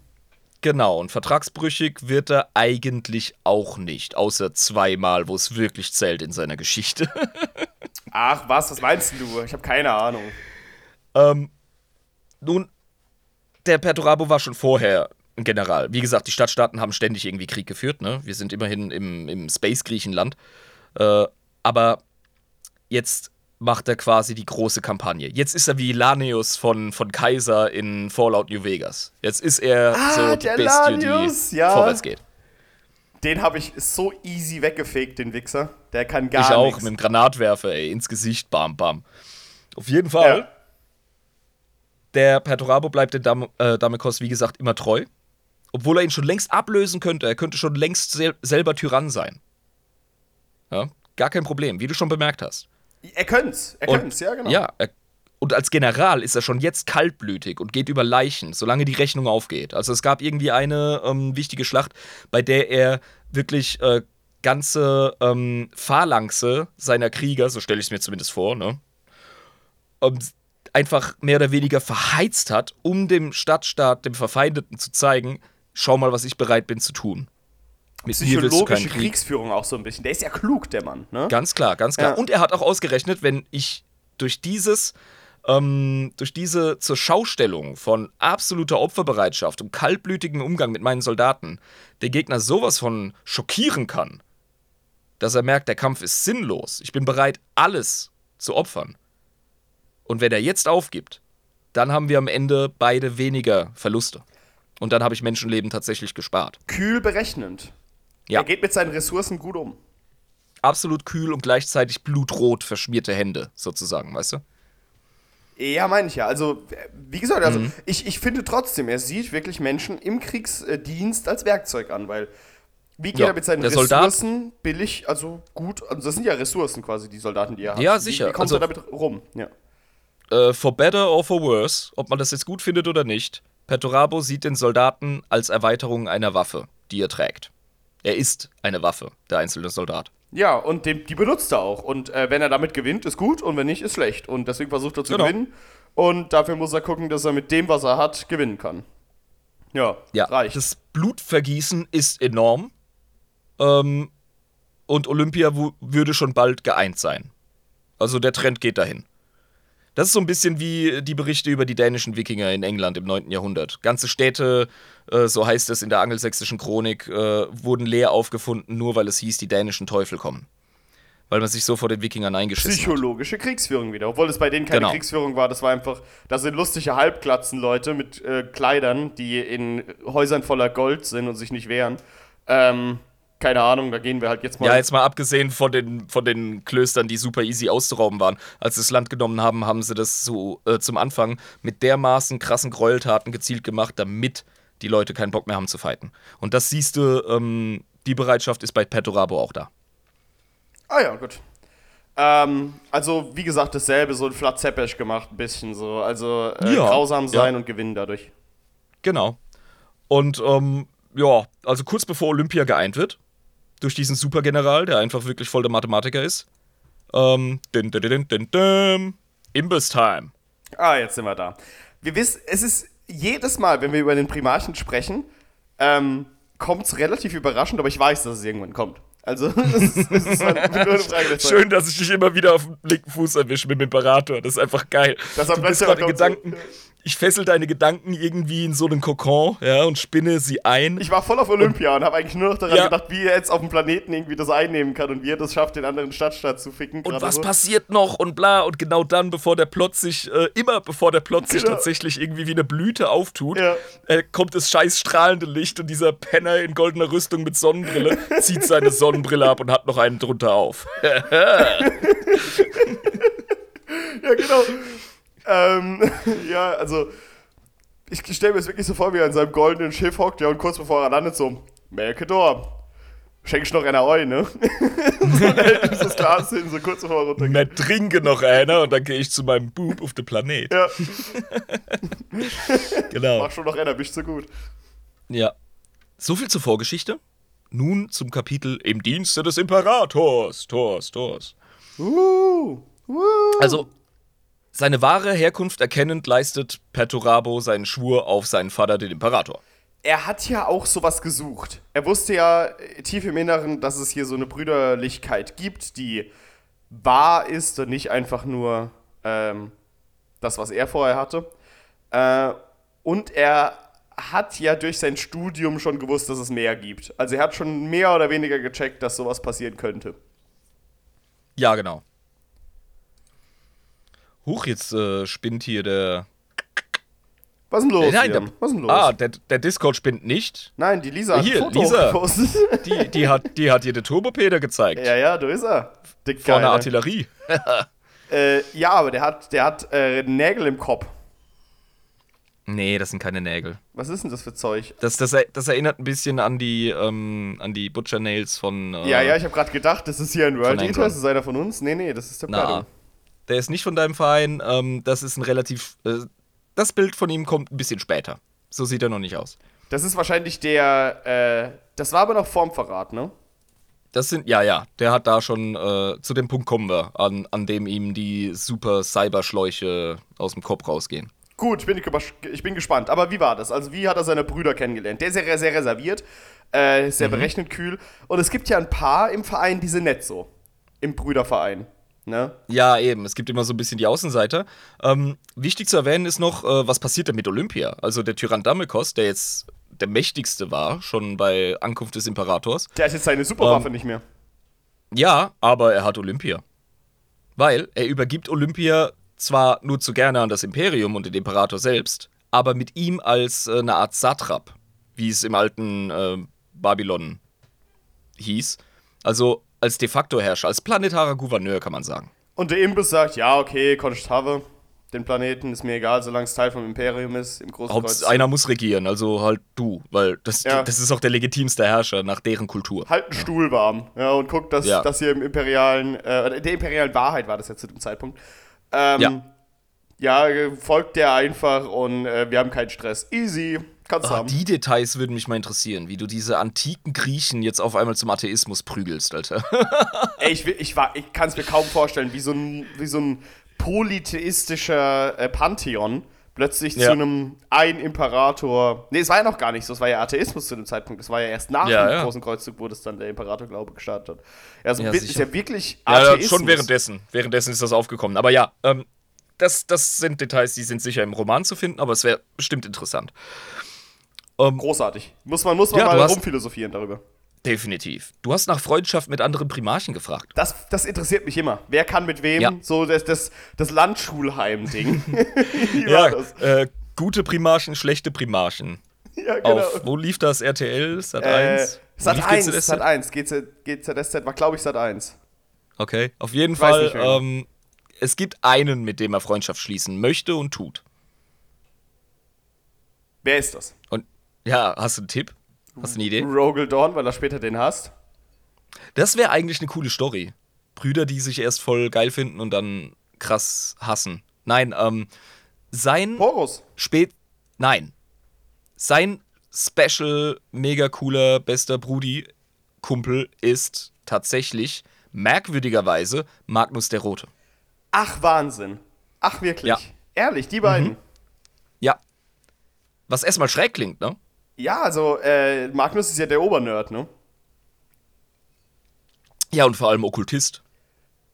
Genau, und vertragsbrüchig wird er eigentlich auch nicht, außer zweimal, wo es wirklich zählt in seiner Geschichte. Ach, was? Was meinst du? Ich habe keine Ahnung. Ähm, nun, der Perturabo war schon vorher ein General. Wie gesagt, die Stadtstaaten haben ständig irgendwie Krieg geführt, ne? Wir sind immerhin im, im Space-Griechenland. Äh, aber jetzt macht er quasi die große Kampagne. Jetzt ist er wie Lanius von, von Kaiser in Fallout New Vegas. Jetzt ist er ah, so die Bestie, Lanius, die ja. vorwärts geht. Den habe ich so easy weggefegt, den Wichser. Der kann gar nichts. Ich auch, nix. mit dem Granatwerfer, ey, ins Gesicht, bam, bam. Auf jeden Fall. Ja. Der Perturabo bleibt dem Dam äh, Damekos, wie gesagt, immer treu. Obwohl er ihn schon längst ablösen könnte. Er könnte schon längst sel selber Tyrann sein. Ja, gar kein Problem, wie du schon bemerkt hast. Er könnte er könnte ja, genau. Ja, er, und als General ist er schon jetzt kaltblütig und geht über Leichen, solange die Rechnung aufgeht. Also es gab irgendwie eine ähm, wichtige Schlacht, bei der er wirklich äh, ganze ähm, Phalanxe seiner Krieger, so stelle ich es mir zumindest vor, ne? Um, einfach mehr oder weniger verheizt hat, um dem Stadtstaat, dem Verfeindeten zu zeigen, schau mal, was ich bereit bin zu tun. Mit Psychologische Krieg. Kriegsführung auch so ein bisschen. Der ist ja klug, der Mann, ne? Ganz klar, ganz klar. Ja. Und er hat auch ausgerechnet, wenn ich durch dieses, ähm, durch diese zur Schaustellung von absoluter Opferbereitschaft und kaltblütigem Umgang mit meinen Soldaten den Gegner sowas von schockieren kann, dass er merkt, der Kampf ist sinnlos. Ich bin bereit, alles zu opfern. Und wenn er jetzt aufgibt, dann haben wir am Ende beide weniger Verluste. Und dann habe ich Menschenleben tatsächlich gespart. Kühl berechnend. Ja. Er geht mit seinen Ressourcen gut um. Absolut kühl und gleichzeitig blutrot verschmierte Hände, sozusagen, weißt du? Ja, meine ich ja. Also, wie gesagt, also mhm. ich, ich finde trotzdem, er sieht wirklich Menschen im Kriegsdienst als Werkzeug an, weil wie geht ja, er mit seinen Ressourcen Soldat, billig, also gut, also das sind ja Ressourcen quasi, die Soldaten, die er hat. Ja, sicher. Wie, wie kommt also, er damit rum? Ja. Uh, for better or for worse, ob man das jetzt gut findet oder nicht, Perturabo sieht den Soldaten als Erweiterung einer Waffe, die er trägt. Er ist eine Waffe, der einzelne Soldat. Ja, und den, die benutzt er auch. Und äh, wenn er damit gewinnt, ist gut und wenn nicht, ist schlecht. Und deswegen versucht er zu genau. gewinnen. Und dafür muss er gucken, dass er mit dem, was er hat, gewinnen kann. Ja, ja reicht. Das Blutvergießen ist enorm. Ähm, und Olympia würde schon bald geeint sein. Also der Trend geht dahin. Das ist so ein bisschen wie die Berichte über die dänischen Wikinger in England im 9. Jahrhundert. Ganze Städte, äh, so heißt es in der angelsächsischen Chronik, äh, wurden leer aufgefunden, nur weil es hieß, die dänischen Teufel kommen. weil man sich so vor den Wikingern eingeschissen hat. Psychologische Kriegsführung wieder. Obwohl es bei denen keine Genau. Kriegsführung war, das war einfach, das sind lustige Halbglatzen-Leute mit äh, Kleidern, die in Häusern voller Gold sind und sich nicht wehren. Ähm, keine Ahnung, da gehen wir halt jetzt mal. Ja, jetzt mal abgesehen von den, von den Klöstern, die super easy auszurauben waren. Als sie das Land genommen haben, haben sie das so äh, zum Anfang mit dermaßen krassen Gräueltaten gezielt gemacht, damit die Leute keinen Bock mehr haben zu fighten. Und das siehst du, ähm, die Bereitschaft ist bei Petorabo auch da. Ah ja, gut. Ähm, also, wie gesagt, dasselbe, so ein Flatzepesch gemacht, ein bisschen so. Also, äh, Ja, grausam sein ja. und gewinnen dadurch. Genau. Und ähm, ja, also kurz bevor Olympia geeint wird, durch diesen Supergeneral, der einfach wirklich voll der Mathematiker ist, ähm, din, din, din, din, Imbiss-Time. Ah, jetzt sind wir da. Wir wissen, es ist jedes Mal, wenn wir über den Primarchen sprechen, ähm, kommt es relativ überraschend, aber ich weiß, dass es irgendwann kommt. Also, es ist, es ist nur eine Frage der Zeit. Schön, dass ich dich immer wieder auf dem linken Fuß erwische mit dem Imperator. Das ist einfach geil. Das du bist gerade Gedanken. Ich fessel deine Gedanken irgendwie in so einen Kokon, ja, und spinne sie ein. Ich war voll auf Olympia und habe eigentlich nur noch daran Ja. gedacht, wie er jetzt auf dem Planeten irgendwie das einnehmen kann und wie er das schafft, den anderen Stadtstaat zu ficken. und was so. passiert noch und bla und genau dann, bevor der Plot sich, äh, immer bevor der Plot sich Genau. tatsächlich irgendwie wie eine Blüte auftut, Ja. äh, kommt das scheiß strahlende Licht und dieser Penner in goldener Rüstung mit Sonnenbrille zieht seine Sonnenbrille ab und hat noch einen drunter auf. Ja, genau. Ähm, ja, also, ich stelle mir es wirklich so vor, wie er in seinem goldenen Schiff hockt, ja, und kurz bevor er landet, so, Melkedor, schenkst noch einer Eu, ne? dann hält so das Glas hin, so kurz bevor er runtergeht. Mehr trinke noch einer und dann gehe ich zu meinem Bub auf den Planet. Ja, Genau. mach schon noch einer, bist so gut. Ja. So viel zur Vorgeschichte. Nun zum Kapitel Im Dienste des Imperators. Tors, Tors. Uh, uh. Also, seine wahre Herkunft erkennend leistet Perturabo seinen Schwur auf seinen Vater, den Imperator. er hat ja auch sowas gesucht. Er wusste ja äh, tief im Inneren, dass es hier so eine Brüderlichkeit gibt, die wahr ist und nicht einfach nur ähm, das, was er vorher hatte. Äh, und er hat ja durch sein Studium schon gewusst, dass es mehr gibt. Also er hat schon mehr oder weniger gecheckt, dass sowas passieren könnte. Ja, genau. Huch, jetzt äh, spinnt hier der. Was ist denn los? Nein, Liam? der, Was ist denn los? Ah, der, der Discord spinnt nicht. Nein, die Lisa hat Hier, ein Foto Lisa. gepostet. Die, die, hat, die hat dir den Turbopeder gezeigt. ja, ja, da ist er. Dick Vor einer Geiler. Artillerie. Äh, ja, aber der hat, der hat äh, Nägel im Kopf. Nee, das sind keine Nägel. Was ist denn das für Zeug? Das, das, das erinnert ein bisschen an die, ähm, an die Butcher Nails von. Äh, Ja, ja, ich habe gerade gedacht, das ist hier ein World Eater, das ist einer von uns. Nee, nee, das ist der Plato. Der ist nicht von deinem Verein. Ähm, das ist ein relativ. Äh, das Bild von ihm kommt ein bisschen später. So sieht er noch nicht aus. Das ist wahrscheinlich der, äh, das war aber noch Formverrat, ne? Das sind, ja, ja, der hat da schon, äh, zu dem Punkt kommen wir, an, an dem ihm die super Cyberschläuche aus dem Kopf rausgehen. Gut, ich bin, ich bin gespannt. Aber wie war das? Also, wie hat er seine Brüder kennengelernt? Der ist sehr, sehr reserviert, äh, sehr Mhm. berechnet, kühl. Und es gibt ja ein paar im Verein, die sind nett so. Im Brüderverein. Ne? Ja, eben, es gibt immer so ein bisschen die Außenseiter. Ähm, wichtig zu erwähnen ist noch, äh, was passiert denn mit Olympia? Also der Tyrann Damekos, der jetzt der mächtigste war, schon bei Ankunft des Imperators. Der hat jetzt seine Superwaffe Ähm. nicht mehr. Ja, aber er hat Olympia. Weil er übergibt Olympia zwar nur zu gerne an das Imperium und den Imperator selbst, aber mit ihm als äh, eine Art Satrap, wie es im alten äh, Babylon hieß. Also als de facto Herrscher, als planetarer Gouverneur, kann man sagen. Und der Imbiss sagt, ja, okay, konntest haben. Den Planeten ist mir egal, solange es Teil vom Imperium ist, im Großen Haupts einer muss regieren, also halt du, weil das, Ja. das ist auch der legitimste Herrscher nach deren Kultur. halt einen Stuhl warm. Ja, und guckt, dass, Ja. dass hier im imperialen, äh, der imperialen Wahrheit war das ja zu dem Zeitpunkt. Ähm, Ja. ja. folgt der einfach und äh, wir haben keinen Stress. Easy, kannst Ah, haben. die Details würden mich mal interessieren, wie du diese antiken Griechen jetzt auf einmal zum Atheismus prügelst, Alter. Ey, ich, ich, war- ich kann es mir kaum vorstellen, wie so ein, wie so ein polytheistischer äh, Pantheon plötzlich Ja. zu einem ein Imperator. Nee, es war ja noch gar nicht so, es war ja Atheismus zu dem Zeitpunkt. Es war ja erst nach Ja, dem ja. großen Kreuzzug, wo das dann der Imperatorglaube gestartet hat. Also Ja, ist ja wirklich Ja, Atheismus. schon währenddessen. Währenddessen ist das aufgekommen. Aber ja, ähm, das, das sind Details, die sind sicher im Roman zu finden, aber es wäre bestimmt interessant. Großartig. Muss man, muss man Ja, mal hast- rumphilosophieren darüber. definitiv. Du hast nach Freundschaft mit anderen Primarchen gefragt. Das, das interessiert mich immer. Wer kann mit wem? Ja. So das, das, das Landschulheim-Ding. Ja, äh, gute Primarchen, schlechte Primarchen. Ja, genau. Auf, wo lief das? RTL? Sat äh, 1? Sat Lief 1, GZSZ? Sat 1, GZ, GZSZ war, glaube ich, Sat 1. Okay, auf jeden weiß Fall. mehr. Ähm, es gibt einen, mit dem er Freundschaft schließen möchte und tut. Wer ist das? Ja, hast du einen Tipp? Hast du eine Idee? Rogel Dawn, weil er später den hasst. Das wäre eigentlich eine coole Story. Brüder, die sich erst voll geil finden und dann krass hassen. Nein, ähm, sein Horus. spät. Nein. Sein special, mega cooler, bester Brudi-Kumpel ist tatsächlich merkwürdigerweise Magnus der Rote. Ach, Wahnsinn. Ach, wirklich. Ja. Ehrlich, die beiden. Ja. Was erstmal schräg klingt, ne? Ja, also, äh, Magnus ist ja der Obernerd, ne? Ja, und vor allem Okkultist.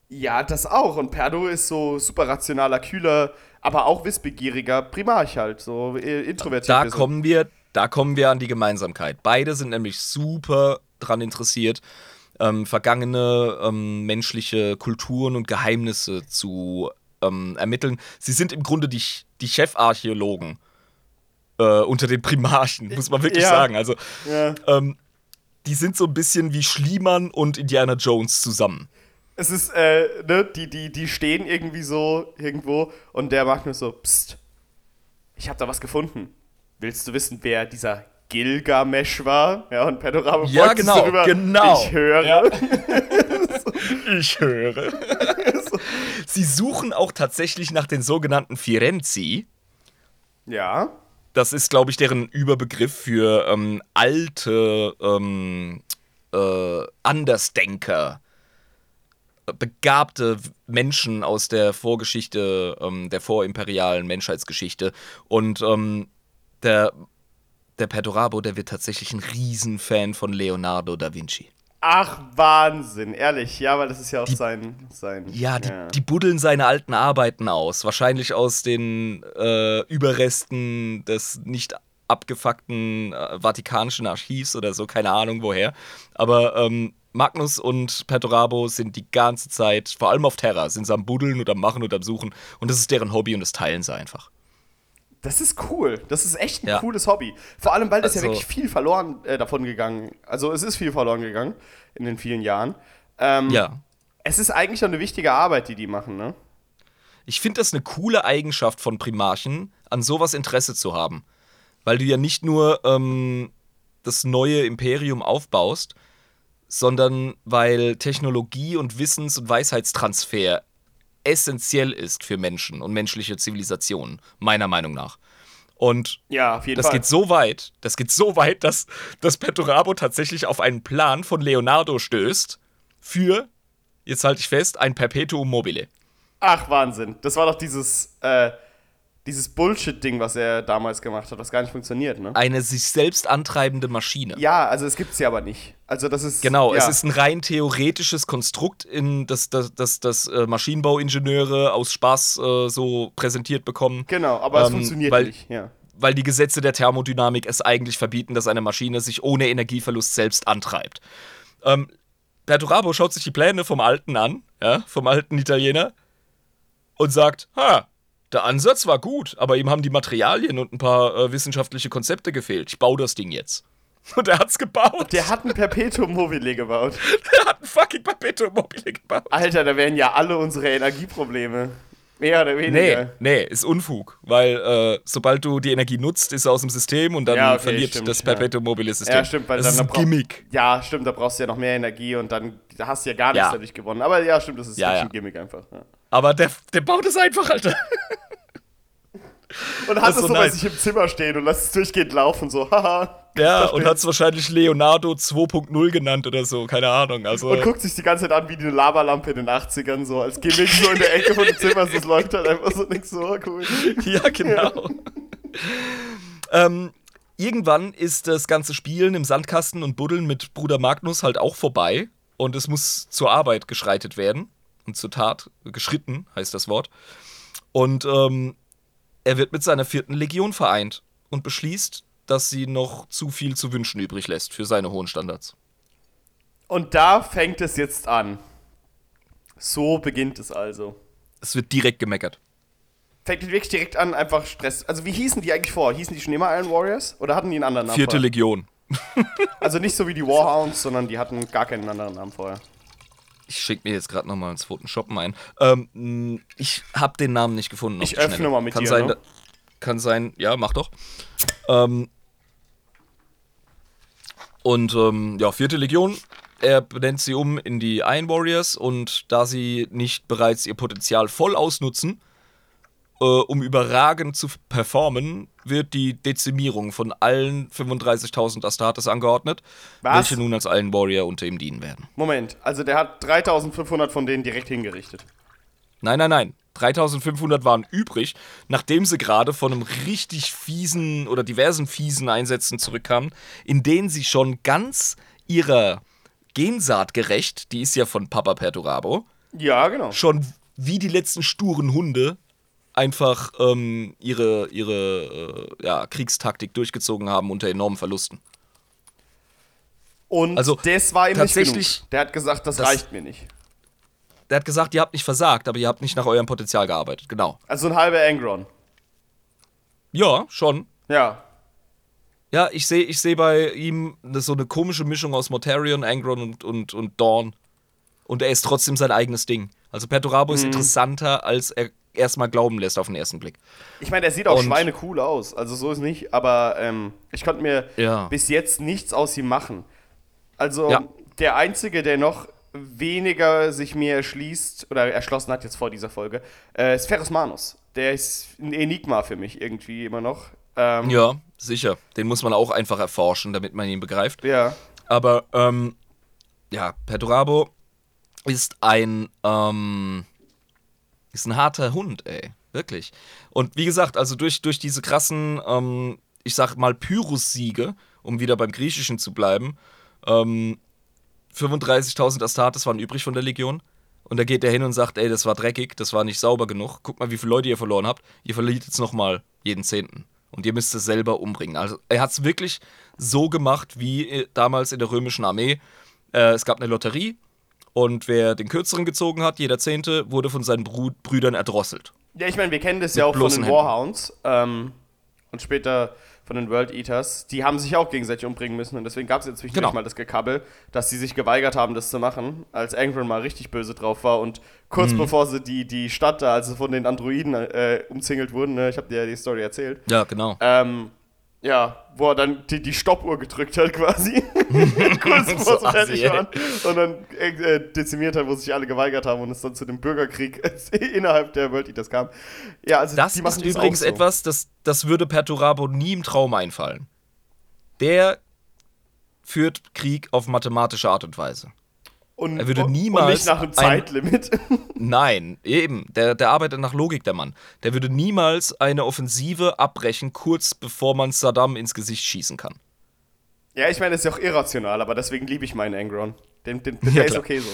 Ja, das auch. Und Perdo ist so super rationaler, kühler, aber auch wissbegieriger Primarch halt, so äh, introvertiert. Da bisschen. kommen wir, da kommen wir an die Gemeinsamkeit. Beide sind nämlich super dran interessiert, ähm, vergangene ähm, menschliche Kulturen und Geheimnisse zu ähm, ermitteln. Sie sind im Grunde die, die Chefarchäologen äh, unter den Primarchen, muss man wirklich Ja. sagen. Also, Ja. ähm, die sind so ein bisschen wie Schliemann und Indiana Jones zusammen. Es ist, äh, ne, die, die, die stehen irgendwie so irgendwo und der Magnus so, pst, ich hab da was gefunden. Willst du wissen, wer dieser Gilgamesh war? Ja, und Pedorama Ja, genau, so rüber, genau. Ich höre. Ja. Ich höre. Sie suchen auch tatsächlich nach den sogenannten Firenzi. Ja. Das ist, glaube ich, deren Überbegriff für ähm, alte ähm, äh, Andersdenker, begabte Menschen aus der Vorgeschichte, ähm, der vorimperialen Menschheitsgeschichte. Und ähm, der, der Perdorabo, der wird tatsächlich ein Riesenfan von Leonardo da Vinci. Ach, Wahnsinn, ehrlich. Ja, weil das ist ja auch sein, sein. Ja, die, die buddeln seine alten Arbeiten aus. Wahrscheinlich aus den äh, Überresten des nicht abgefuckten äh, Vatikanischen Archivs oder so, keine Ahnung woher. Aber ähm, Magnus und Perturabo sind die ganze Zeit, vor allem auf Terra, sind sie am Buddeln und am Machen und am Suchen. Und das ist deren Hobby und das teilen sie einfach. Das ist cool. Das ist echt ein Ja. cooles Hobby. Vor allem, weil das ja Also- wirklich viel verloren äh, davon gegangen. Also es ist viel verloren gegangen in den vielen Jahren. Ähm, Ja. Es ist eigentlich auch eine wichtige Arbeit, die die machen, ne? Ich finde das eine coole Eigenschaft von Primarchen, an sowas Interesse zu haben. Weil du ja nicht nur ähm, das neue Imperium aufbaust, sondern weil Technologie und Wissens- und Weisheitstransfer essentiell ist für Menschen und menschliche Zivilisationen, meiner Meinung nach. Und Ja, das Fall. geht so weit, das geht so weit, dass, dass Perturabo tatsächlich auf einen Plan von Leonardo stößt für, jetzt halte ich fest, ein Perpetuum mobile. Ach, Wahnsinn. Das war doch dieses, äh, dieses Bullshit-Ding, was er damals gemacht hat, was gar nicht funktioniert, ne? eine sich selbst antreibende Maschine. Ja, also es gibt's ja aber nicht. Also das ist. Genau, ja. es ist ein rein theoretisches Konstrukt, in das, das, das, das äh, Maschinenbauingenieure aus Spaß äh, so präsentiert bekommen. Genau, aber es ähm, funktioniert weil- nicht, ja. Weil die Gesetze der Thermodynamik es eigentlich verbieten, dass eine Maschine sich ohne Energieverlust selbst antreibt. Ähm, Perturabo schaut sich die Pläne vom Alten an, ja, vom alten Italiener, und sagt: Ha, der Ansatz war gut, aber ihm haben die Materialien und ein paar äh, wissenschaftliche Konzepte gefehlt. Ich baue das Ding jetzt. Und er hat's gebaut. Der hat ein Perpetuum mobile gebaut. Der hat ein fucking Perpetuum mobile gebaut. Alter, da wären ja alle unsere Energieprobleme. Mehr oder Nee, weniger. nee, ist Unfug. Weil äh, sobald du die Energie nutzt, ist er aus dem System und dann Ja, okay, verliert stimmt, das. Perpetuum mobile System. Ja, stimmt, weil das dann ist ein Gimmick. Ja, stimmt, da brauchst du ja noch mehr Energie und dann da hast du ja gar nichts Ja. dadurch gewonnen. Aber ja, stimmt, das ist Ja, ein Gimmick einfach. Ja. Aber der, der baut es einfach, Alter. Und hat es so so bei sich im Zimmer stehen und lässt es durchgehend laufen, so, haha. Ja, Verstehe. und hat es wahrscheinlich Leonardo 2.0 genannt oder so, keine Ahnung. Also, Und guckt sich die ganze Zeit an wie die Lavalampe in den 80ern, so als Gimmick so in der Ecke von dem Zimmer. Das läuft halt einfach so nix so cool. ja, genau. ähm, irgendwann ist das ganze Spielen im Sandkasten und Buddeln mit Bruder Magnus halt auch vorbei und es muss zur Arbeit geschreitet werden. Und zur Tat, geschritten heißt das Wort. Und ähm, er wird mit seiner vierten Legion vereint und beschließt, dass sie noch zu viel zu wünschen übrig lässt für seine hohen Standards. Und da fängt es jetzt an. So beginnt es also. Es wird direkt gemeckert. Fängt wirklich direkt an, einfach Stress. Also, wie hießen die eigentlich vor? Hießen die schon immer Iron Warriors? Oder hatten die einen anderen Namen? Vierte vorher? Legion. Also nicht so wie die Warhounds, sondern die hatten gar keinen anderen Namen vorher. Ich schicke mir jetzt gerade nochmal ins Photoshop ein. Ähm, mh, ich habe den Namen nicht gefunden. Ich öffne Schnelle. mal mit kann dir, Sein, ne? Kann sein, ja, mach doch. Ähm, und ähm, ja, vierte Legion. Er benennt sie um in die Iron Warriors und da sie nicht bereits ihr Potenzial voll ausnutzen, äh, um überragend zu performen, wird die Dezimierung von allen 35.000 Astartes angeordnet, Was? welche nun als Iron Warrior unter ihm dienen werden. Moment, also der hat 3500 von denen direkt hingerichtet. Nein, nein, nein. 3500 waren übrig, nachdem sie gerade von einem richtig fiesen oder diversen fiesen Einsätzen zurückkamen, in denen sie schon ganz ihrer Gensaat gerecht, die ist ja von Papa Perturabo, Ja, genau. schon wie die letzten sturen Hunde einfach ähm, ihre, ihre äh, ja, Kriegstaktik durchgezogen haben unter enormen Verlusten. Und Also, das war ihm tatsächlich- nicht genug. Der hat gesagt, das, das- reicht mir nicht. Der hat gesagt, ihr habt nicht versagt, aber ihr habt nicht nach eurem Potenzial gearbeitet. Genau. Also ein halber Angron. Ja, schon. Ja. Ja, ich sehe ich seh bei ihm so eine komische Mischung aus Mortarion, Angron und, und, und Dawn. Und er ist trotzdem sein eigenes Ding. Also Perturabo ist interessanter, als er erstmal glauben lässt auf den ersten Blick. Ich meine, der sieht auch Und- schweinecool aus. Also so ist nicht, aber ähm, ich konnte mir Ja. bis jetzt nichts aus ihm machen. Also Ja. der Einzige, der noch weniger sich mir erschließt oder erschlossen hat jetzt vor dieser Folge, äh, ist Ferris Manus. Der ist ein Enigma für mich irgendwie immer noch. Ähm, Ja, sicher. Den muss man auch einfach erforschen, damit man ihn begreift. ja. Aber, ähm, ja, Perturabo ist ein, ähm, ist ein harter Hund, ey. Wirklich. Und wie gesagt, also durch, durch diese krassen, ähm, ich sag mal, Pyrrhus-Siege, um wieder beim Griechischen zu bleiben, ähm, 35.000 Astartes waren übrig von der Legion. Und da geht er hin und sagt, ey, das war dreckig, das war nicht sauber genug. Guck mal, wie viele Leute ihr verloren habt. Ihr verliert jetzt nochmal jeden Zehnten. Und ihr müsst es selber umbringen. Also er hat es wirklich so gemacht wie äh, damals in der römischen Armee. Äh, es gab eine Lotterie und wer den kürzeren gezogen hat, jeder Zehnte, wurde von seinen Bru Brüdern erdrosselt. Ja, ich meine, wir kennen das ja auch von den. Warhounds ähm, und später von den World Eaters. Die haben sich auch gegenseitig umbringen müssen und deswegen gab es inzwischen Genau. mal das Gekabbel, dass sie sich geweigert haben, das zu machen, als Angron mal richtig böse drauf war und kurz Mhm. bevor sie die, die Stadt da, als sie von den Androiden äh, umzingelt wurden, ne, ich habe dir ja die Story erzählt, Ja, genau. ähm, ja, wo er dann die, die Stoppuhr gedrückt hat quasi. Kurz bevor sie fertig waren. Und dann äh, dezimiert hat, wo sich alle geweigert haben und es dann zu dem Bürgerkrieg innerhalb der World Eaters kam. Ja, also Das die machen ist das übrigens so. etwas, das, das würde Perturabo nie im Traum einfallen. Der führt Krieg auf mathematische Art und Weise. Und, er würde niemals Und nicht nach einem ein- Zeitlimit. Nein, eben. Der, der arbeitet nach Logik, der Mann. Der würde niemals eine Offensive abbrechen, kurz bevor man Saddam ins Gesicht schießen kann. ja, ich meine, das ist ja auch irrational, aber deswegen liebe ich meinen Angron. Den, den, der Ja, ist klar. okay so.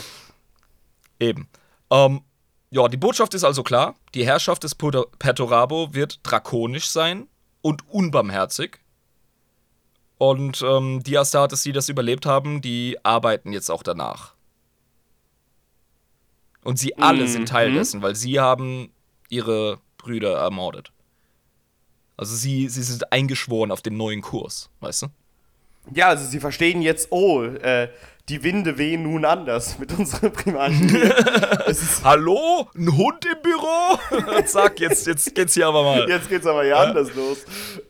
Eben. Ähm, ja, die Botschaft ist also klar. Die Herrschaft des Perturabo wird drakonisch sein und unbarmherzig. Und ähm, die Astartes, die das überlebt haben, die arbeiten jetzt auch danach. Und sie alle sind Teil Mhm. dessen, weil sie haben ihre Brüder ermordet. Also sie, sie sind eingeschworen auf den neuen Kurs, weißt du? Ja, also sie verstehen jetzt, oh, äh, die Winde wehen nun anders mit Primarchen. es ist, Hallo? Ein Hund im Büro? Zack, jetzt, jetzt geht's hier aber mal. jetzt geht's aber ja anders los.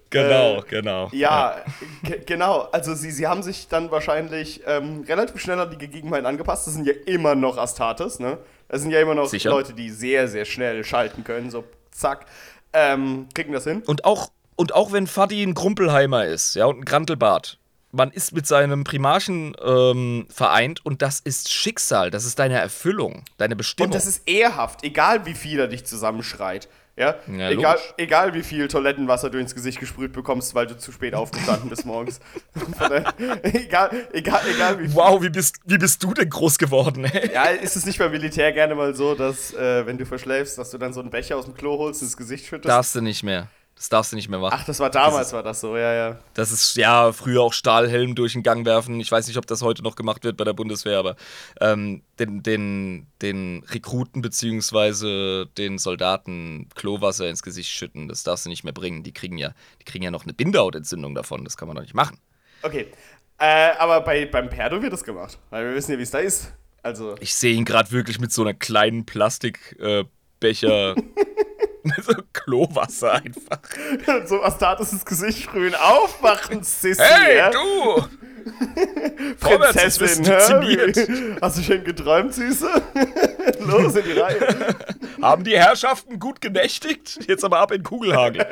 Genau, Äh, genau. Ja, ge- genau. Also sie, sie haben sich dann wahrscheinlich ähm, relativ schnell an die Gegebenheiten angepasst. Das sind ja immer noch Astartes, ne? Das sind ja immer noch Sicher. Leute, die sehr, sehr schnell schalten können. So, zack. Ähm, kriegen das hin. Und auch, und auch wenn Fadi ein Grumpelheimer ist, ja, und ein Grantelbart, man ist mit seinem Primarchen ähm, vereint und das ist Schicksal, das ist deine Erfüllung, deine Bestimmung. Und das ist ehrhaft, egal wie viel er dich zusammenschreit. Ja, Ja, egal, logisch. egal wie viel Toilettenwasser du ins Gesicht gesprüht bekommst, weil du zu spät aufgestanden bist morgens. Egal, egal, egal wie viel. wow, wie bist, wie bist du denn groß geworden, ey? Ja, ist es nicht beim Militär gerne mal so, dass, äh, wenn du verschläfst, dass du dann so einen Becher aus dem Klo holst und ins Gesicht schüttest? Darfst du nicht mehr. Das darfst du nicht mehr machen. Ach, das war damals, das war das so, ja, ja. Das ist ja früher auch Stahlhelm durch den Gang werfen. Ich weiß nicht, ob das heute noch gemacht wird bei der Bundeswehr, aber ähm, den, den, den Rekruten bzw. den Soldaten Klowasser ins Gesicht schütten, das darfst du nicht mehr bringen. Die kriegen ja, die kriegen ja noch eine Bindehautentzündung davon. Das kann man doch nicht machen. Okay. Äh, aber bei, beim Perdo wird das gemacht. Weil wir wissen ja, wie es da ist. Also. Ich sehe ihn gerade wirklich mit so einer kleinen Plastikbecher. Äh, so Klowasser einfach. so Astartes ins Gesicht sprühen. Aufwachen, Sissy. Hey, ja? du! Prinzessin, hä? Hast du schon geträumt, Süße? Los in die Reihe. Haben die Herrschaften gut genächtigt? Jetzt aber ab in Kugelhagel.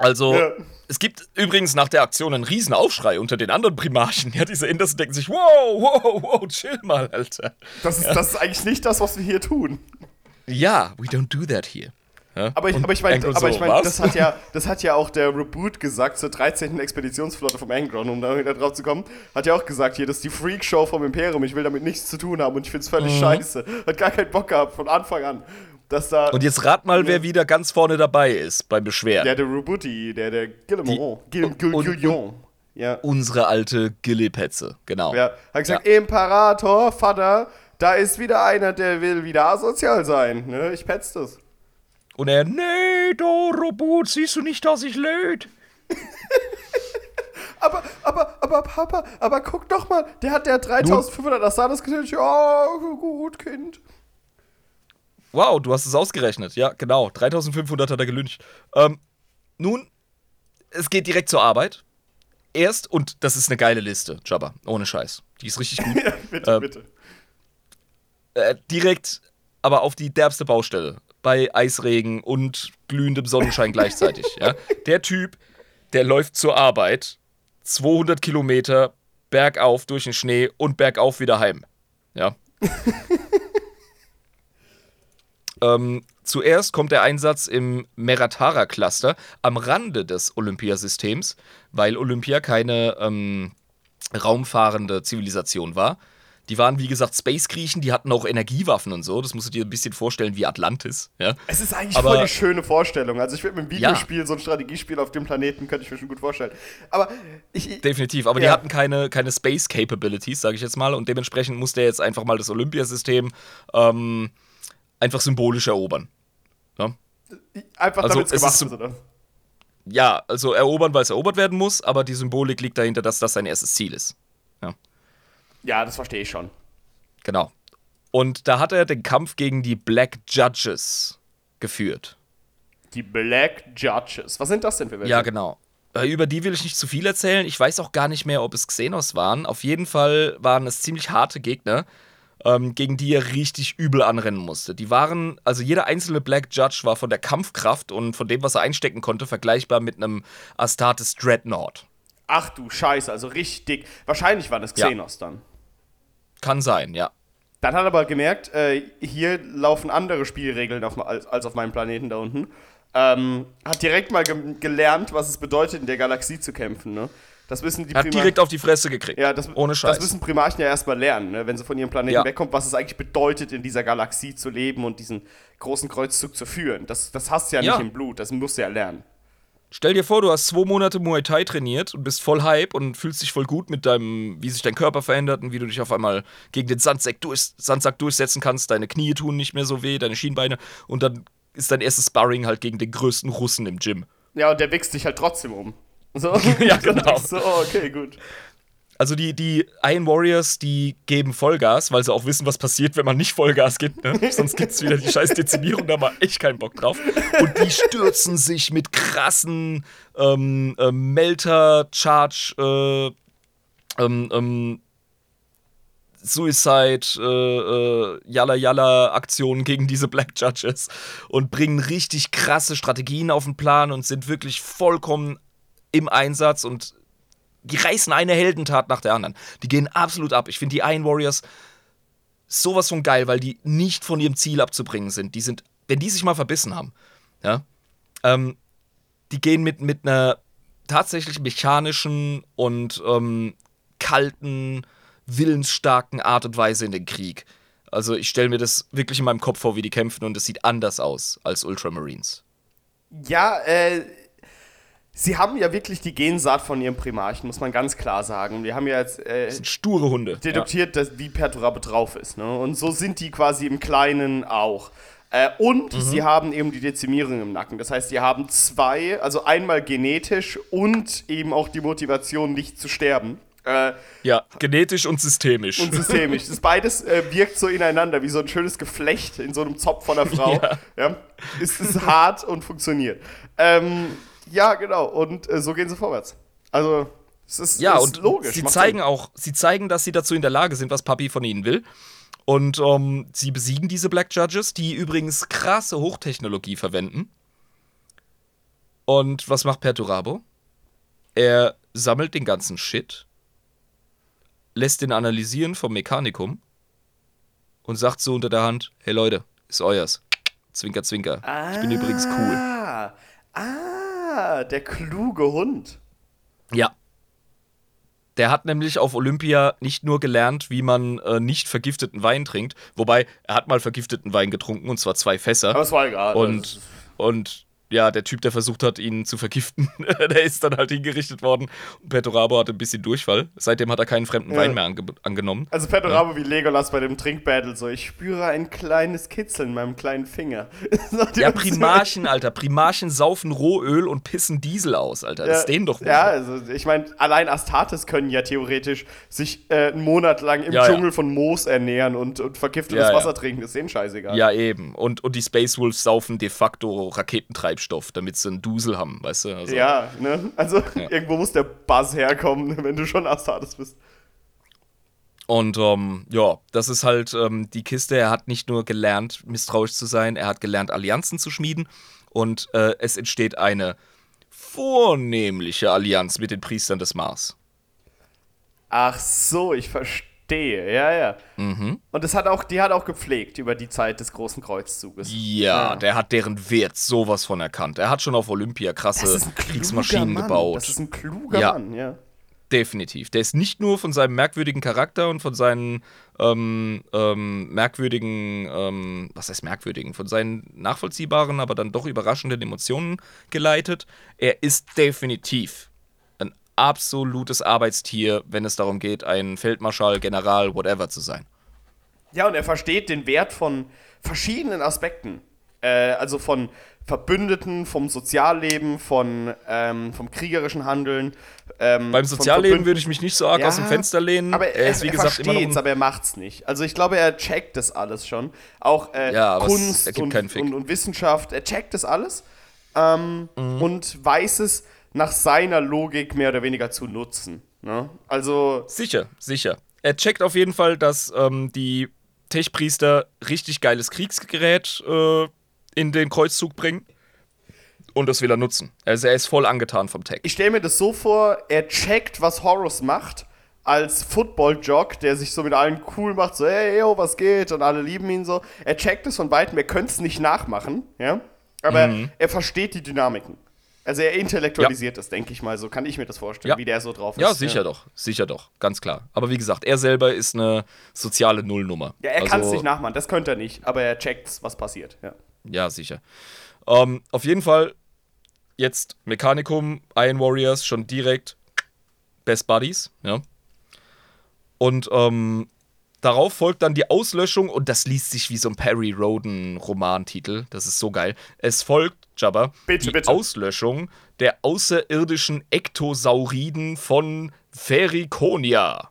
Also, ja. es gibt übrigens nach der Aktion einen riesen Aufschrei unter den anderen Primarchen. Ja, diese Inders denken sich, wow, wow, wow, chill mal, Alter. Das ist, ja. das ist eigentlich nicht das, was wir hier tun. Ja, we don't do that here. Ja? Aber ich, aber ich meine, so, ich mein, das, hat ja, das hat ja auch der Reboot gesagt zur 13. Expeditionsflotte vom Angron, um da wieder drauf zu kommen. Hat ja auch gesagt, hier, das ist die Freakshow vom Imperium, ich will damit nichts zu tun haben und ich finde es völlig mhm. scheiße. Hat gar keinen Bock gehabt von Anfang an. Dass da, und jetzt rat mal, wer wieder ganz vorne dabei ist beim Beschweren. Der, der Rebooty, der, der Guillemont. Guillemont. Ja. Unsere alte Gillepetze, genau. Ja, hat gesagt, ja. Imperator, Vater, da ist wieder einer, der will wieder asozial sein. Ne? Ich petz das. Und er, nee, du Robot, siehst du nicht, dass ich löd? aber, aber, aber, Papa, aber guck doch mal, der hat der 3500 Asanas getötet. Ja, gut, Kind. Wow, du hast es ausgerechnet. Ja, genau. 3500 hat er gelüncht. Ähm, nun, es geht direkt zur Arbeit. Erst, und das ist eine geile Liste, Jabba, ohne Scheiß. Die ist richtig gut. ja, bitte, äh, bitte. Äh, direkt, aber auf die derbste Baustelle bei Eisregen und glühendem Sonnenschein gleichzeitig. Ja? Der Typ, der läuft zur Arbeit 200 Kilometer bergauf durch den Schnee und bergauf wieder heim. Ja. ähm, zuerst kommt der Einsatz im Meratara-Cluster am Rande des Olympiasystems, weil Olympia keine ähm, raumfahrende Zivilisation war. Die waren, wie gesagt, Space-Griechen, die hatten auch Energiewaffen und so. Das musst du dir ein bisschen vorstellen wie Atlantis. Ja? Es ist eigentlich Aber, voll die schöne Vorstellung. Also ich würde mit einem Videospiel, ja. so ein Strategiespiel auf dem Planeten, könnte ich mir schon gut vorstellen. Aber ich. Definitiv, aber ja. die hatten keine, keine Space-Capabilities, sage ich jetzt mal. Und dementsprechend musste er jetzt einfach mal das Olympiasystem ähm, einfach symbolisch erobern. Ja? Einfach also, damit es gemacht ist, oder? Ja, also erobern, weil es erobert werden muss, aber die Symbolik liegt dahinter, dass das sein erstes Ziel ist. Ja. Ja, das verstehe ich schon. Genau. Und da hat er den Kampf gegen die Black Judges geführt. Die Black Judges. Was sind das denn für welche? Ja, genau. Äh, über die will ich nicht zu viel erzählen. Ich weiß auch gar nicht mehr, ob es Xenos waren. Auf jeden Fall waren es ziemlich harte Gegner, ähm, gegen die er richtig übel anrennen musste. Die waren, also jeder einzelne Black Judge war von der Kampfkraft und von dem, was er einstecken konnte, vergleichbar mit einem Astartes Dreadnought. Ach du Scheiße, also richtig. Wahrscheinlich waren es Xenos ja. dann. Kann sein, ja. Dann hat er aber gemerkt, äh, hier laufen andere Spielregeln auf, als, als, auf meinem Planeten da unten. Ähm, hat direkt mal ge gelernt, was es bedeutet, in der Galaxie zu kämpfen. Ne? Das wissen die Hat Primar direkt auf die Fresse gekriegt. Ja, das, Ohne Scheiß. Das müssen Primarchen ja erstmal lernen, ne? wenn sie von ihrem Planeten ja. wegkommt, was es eigentlich bedeutet, in dieser Galaxie zu leben und diesen großen Kreuzzug zu führen. Das, das hast du ja, ja. nicht im Blut, das musst du ja lernen. Stell dir vor, du hast zwei Monate Muay Thai trainiert und bist voll Hype und fühlst dich voll gut mit deinem, wie sich dein Körper verändert und wie du dich auf einmal gegen den Sandsack, durch, Sandsack durchsetzen kannst. Deine Knie tun nicht mehr so weh, deine Schienbeine und dann ist dein erstes Sparring halt gegen den größten Russen im Gym. Ja, und der wächst dich halt trotzdem um. So? ja, genau. So, okay, gut. Also die, die Iron Warriors, die geben Vollgas, weil sie auch wissen, was passiert, wenn man nicht Vollgas gibt. Ne? Sonst gibt es wieder die scheiß Dezimierung, da war echt keinen Bock drauf. Und die stürzen sich mit krassen ähm, äh, Melter-Charge, äh, ähm, ähm, Suicide, äh, äh, Yalla Yalla Aktionen gegen diese Black Judges und bringen richtig krasse Strategien auf den Plan und sind wirklich vollkommen im Einsatz und die reißen eine Heldentat nach der anderen. Die gehen absolut ab. Ich finde die Iron Warriors sowas von geil, weil die nicht von ihrem Ziel abzubringen sind. Die sind, wenn die sich mal verbissen haben, ja, ähm, die gehen mit, mit einer tatsächlich mechanischen und ähm, kalten, willensstarken Art und Weise in den Krieg. Also ich stelle mir das wirklich in meinem Kopf vor, wie die kämpfen und es sieht anders aus als Ultramarines. Ja, äh, sie haben ja wirklich die Gensaat von ihrem Primarchen, muss man ganz klar sagen. Wir haben ja jetzt äh, Das sind sture Hunde. deduktiert, dass, wie Perturabo drauf ist. Ne? Und so sind die quasi im Kleinen auch. Äh, und Mhm. sie haben eben die Dezimierung im Nacken. Das heißt, sie haben zwei, also einmal genetisch und eben auch die Motivation, nicht zu sterben. Äh, Ja, genetisch und systemisch. und systemisch. Das beides äh, wirkt so ineinander, wie so ein schönes Geflecht in so einem Zopf von der Frau. Ja. Ja. Ist, ist hart und funktioniert. Ähm, ja, genau. Und äh, so gehen sie vorwärts. Also, es ist, Ja, ist und logisch. sie macht zeigen Sinn. auch, sie zeigen, dass sie dazu in der Lage sind, was Papi von ihnen will. Und ähm, sie besiegen diese Black Judges, die übrigens krasse Hochtechnologie verwenden. Und was macht Perturabo? Er sammelt den ganzen Shit, lässt den analysieren vom Mechanikum und sagt so unter der Hand: Hey Leute, ist euers. Zwinker, zwinker. Ich bin übrigens cool. Ah, ah, der kluge Hund. Ja. Der hat nämlich auf Olympia nicht nur gelernt, wie man äh, nicht vergifteten Wein trinkt, wobei er hat mal vergifteten Wein getrunken und zwar zwei Fässer. Aber es war egal. und, und ja, der Typ, der versucht hat, ihn zu vergiften, der ist dann halt hingerichtet worden. Und Perturabo hatte ein bisschen Durchfall. Seitdem hat er keinen fremden Ja. Wein mehr ange angenommen. Also Perturabo wie Legolas bei dem Trinkbattle so, ich spüre ein kleines Kitzeln in meinem kleinen Finger. Ja, Primarchen, Alter. Primarchen saufen Rohöl und pissen Diesel aus, Alter. Das ist denen doch Ja, wurscht. also ich meine, allein Astartes können ja theoretisch sich äh, einen Monat lang im Ja, ja. Dschungel von Moos ernähren und, und vergiftetes Ja, ja. Wasser trinken. ist denen scheißegal. Ja, eben. Und, und die Space Wolves saufen de facto Raketentreibstoff, damit sie einen Dusel haben, weißt du? Also, Ja, ne? Also irgendwo muss der Buzz herkommen, wenn du schon Astartes bist. Und ähm, ja, das ist halt ähm, die Kiste. Er hat nicht nur gelernt, misstrauisch zu sein, er hat gelernt, Allianzen zu schmieden. Und äh, es entsteht eine vornehmliche Allianz mit den Priestern des Mars. Ach so, ich verstehe. Ja, ja. Mhm. Und das hat auch, die hat auch gepflegt über die Zeit des großen Kreuzzuges. Ja, Ja. der hat deren Wert sowas von erkannt. Er hat schon auf Olympia krasse Kriegsmaschinen Mann. gebaut. Das ist ein kluger Ja. Mann, ja. Definitiv. Der ist nicht nur von seinem merkwürdigen Charakter und von seinen ähm, ähm, merkwürdigen, ähm, was heißt merkwürdigen, von seinen nachvollziehbaren, aber dann doch überraschenden Emotionen geleitet. Er ist definitiv absolutes Arbeitstier, wenn es darum geht, ein Feldmarschall, General, whatever zu sein. Ja, und er versteht den Wert von verschiedenen Aspekten. Äh, also von Verbündeten, vom Sozialleben, von, ähm, vom kriegerischen Handeln. Ähm, Beim Sozialleben würde ich mich nicht so arg Ja, aus dem Fenster lehnen. Aber er, er ist, wie er gesagt, immer noch versteht's, ein aber er macht's nicht. Also ich glaube, er checkt das alles schon. Auch äh, Ja, Kunst und, und, und Wissenschaft, er checkt das alles ähm, Mhm. und weiß es nach seiner Logik mehr oder weniger zu nutzen. Ne? Also, Sicher, sicher. Er checkt auf jeden Fall, dass ähm, die Tech-Priester richtig geiles Kriegsgerät äh, in den Kreuzzug bringen. Und das will er nutzen. Also er ist voll angetan vom Tech. ich stelle mir das so vor, er checkt, was Horus macht, als Football-Jock, der sich so mit allen cool macht, so, hey, yo, was geht? Und alle lieben ihn so. Er checkt es von weitem, er könnte es nicht nachmachen, ja? Aber Mhm. er versteht die Dynamiken. Also er intellektualisiert das, denke ich mal, so kann ich mir das vorstellen, Ja. wie der so drauf ist. Ja, sicher doch. Sicher doch. Ganz klar. Aber wie gesagt, er selber ist eine soziale Nullnummer. Ja, er kann es Also- nicht nachmachen, das könnte er nicht, aber er checkt, was passiert. Ja. Ja, sicher. Ähm, auf jeden Fall jetzt Mechanicum, Iron Warriors schon direkt Best Buddies, ja. Und ähm, darauf folgt dann die Auslöschung und das liest sich wie so ein Perry Roden Romantitel. Das ist so geil. Es folgt, Jabba, Bitte, die bitte. Auslöschung der außerirdischen Ektosauriden von Ferikonia.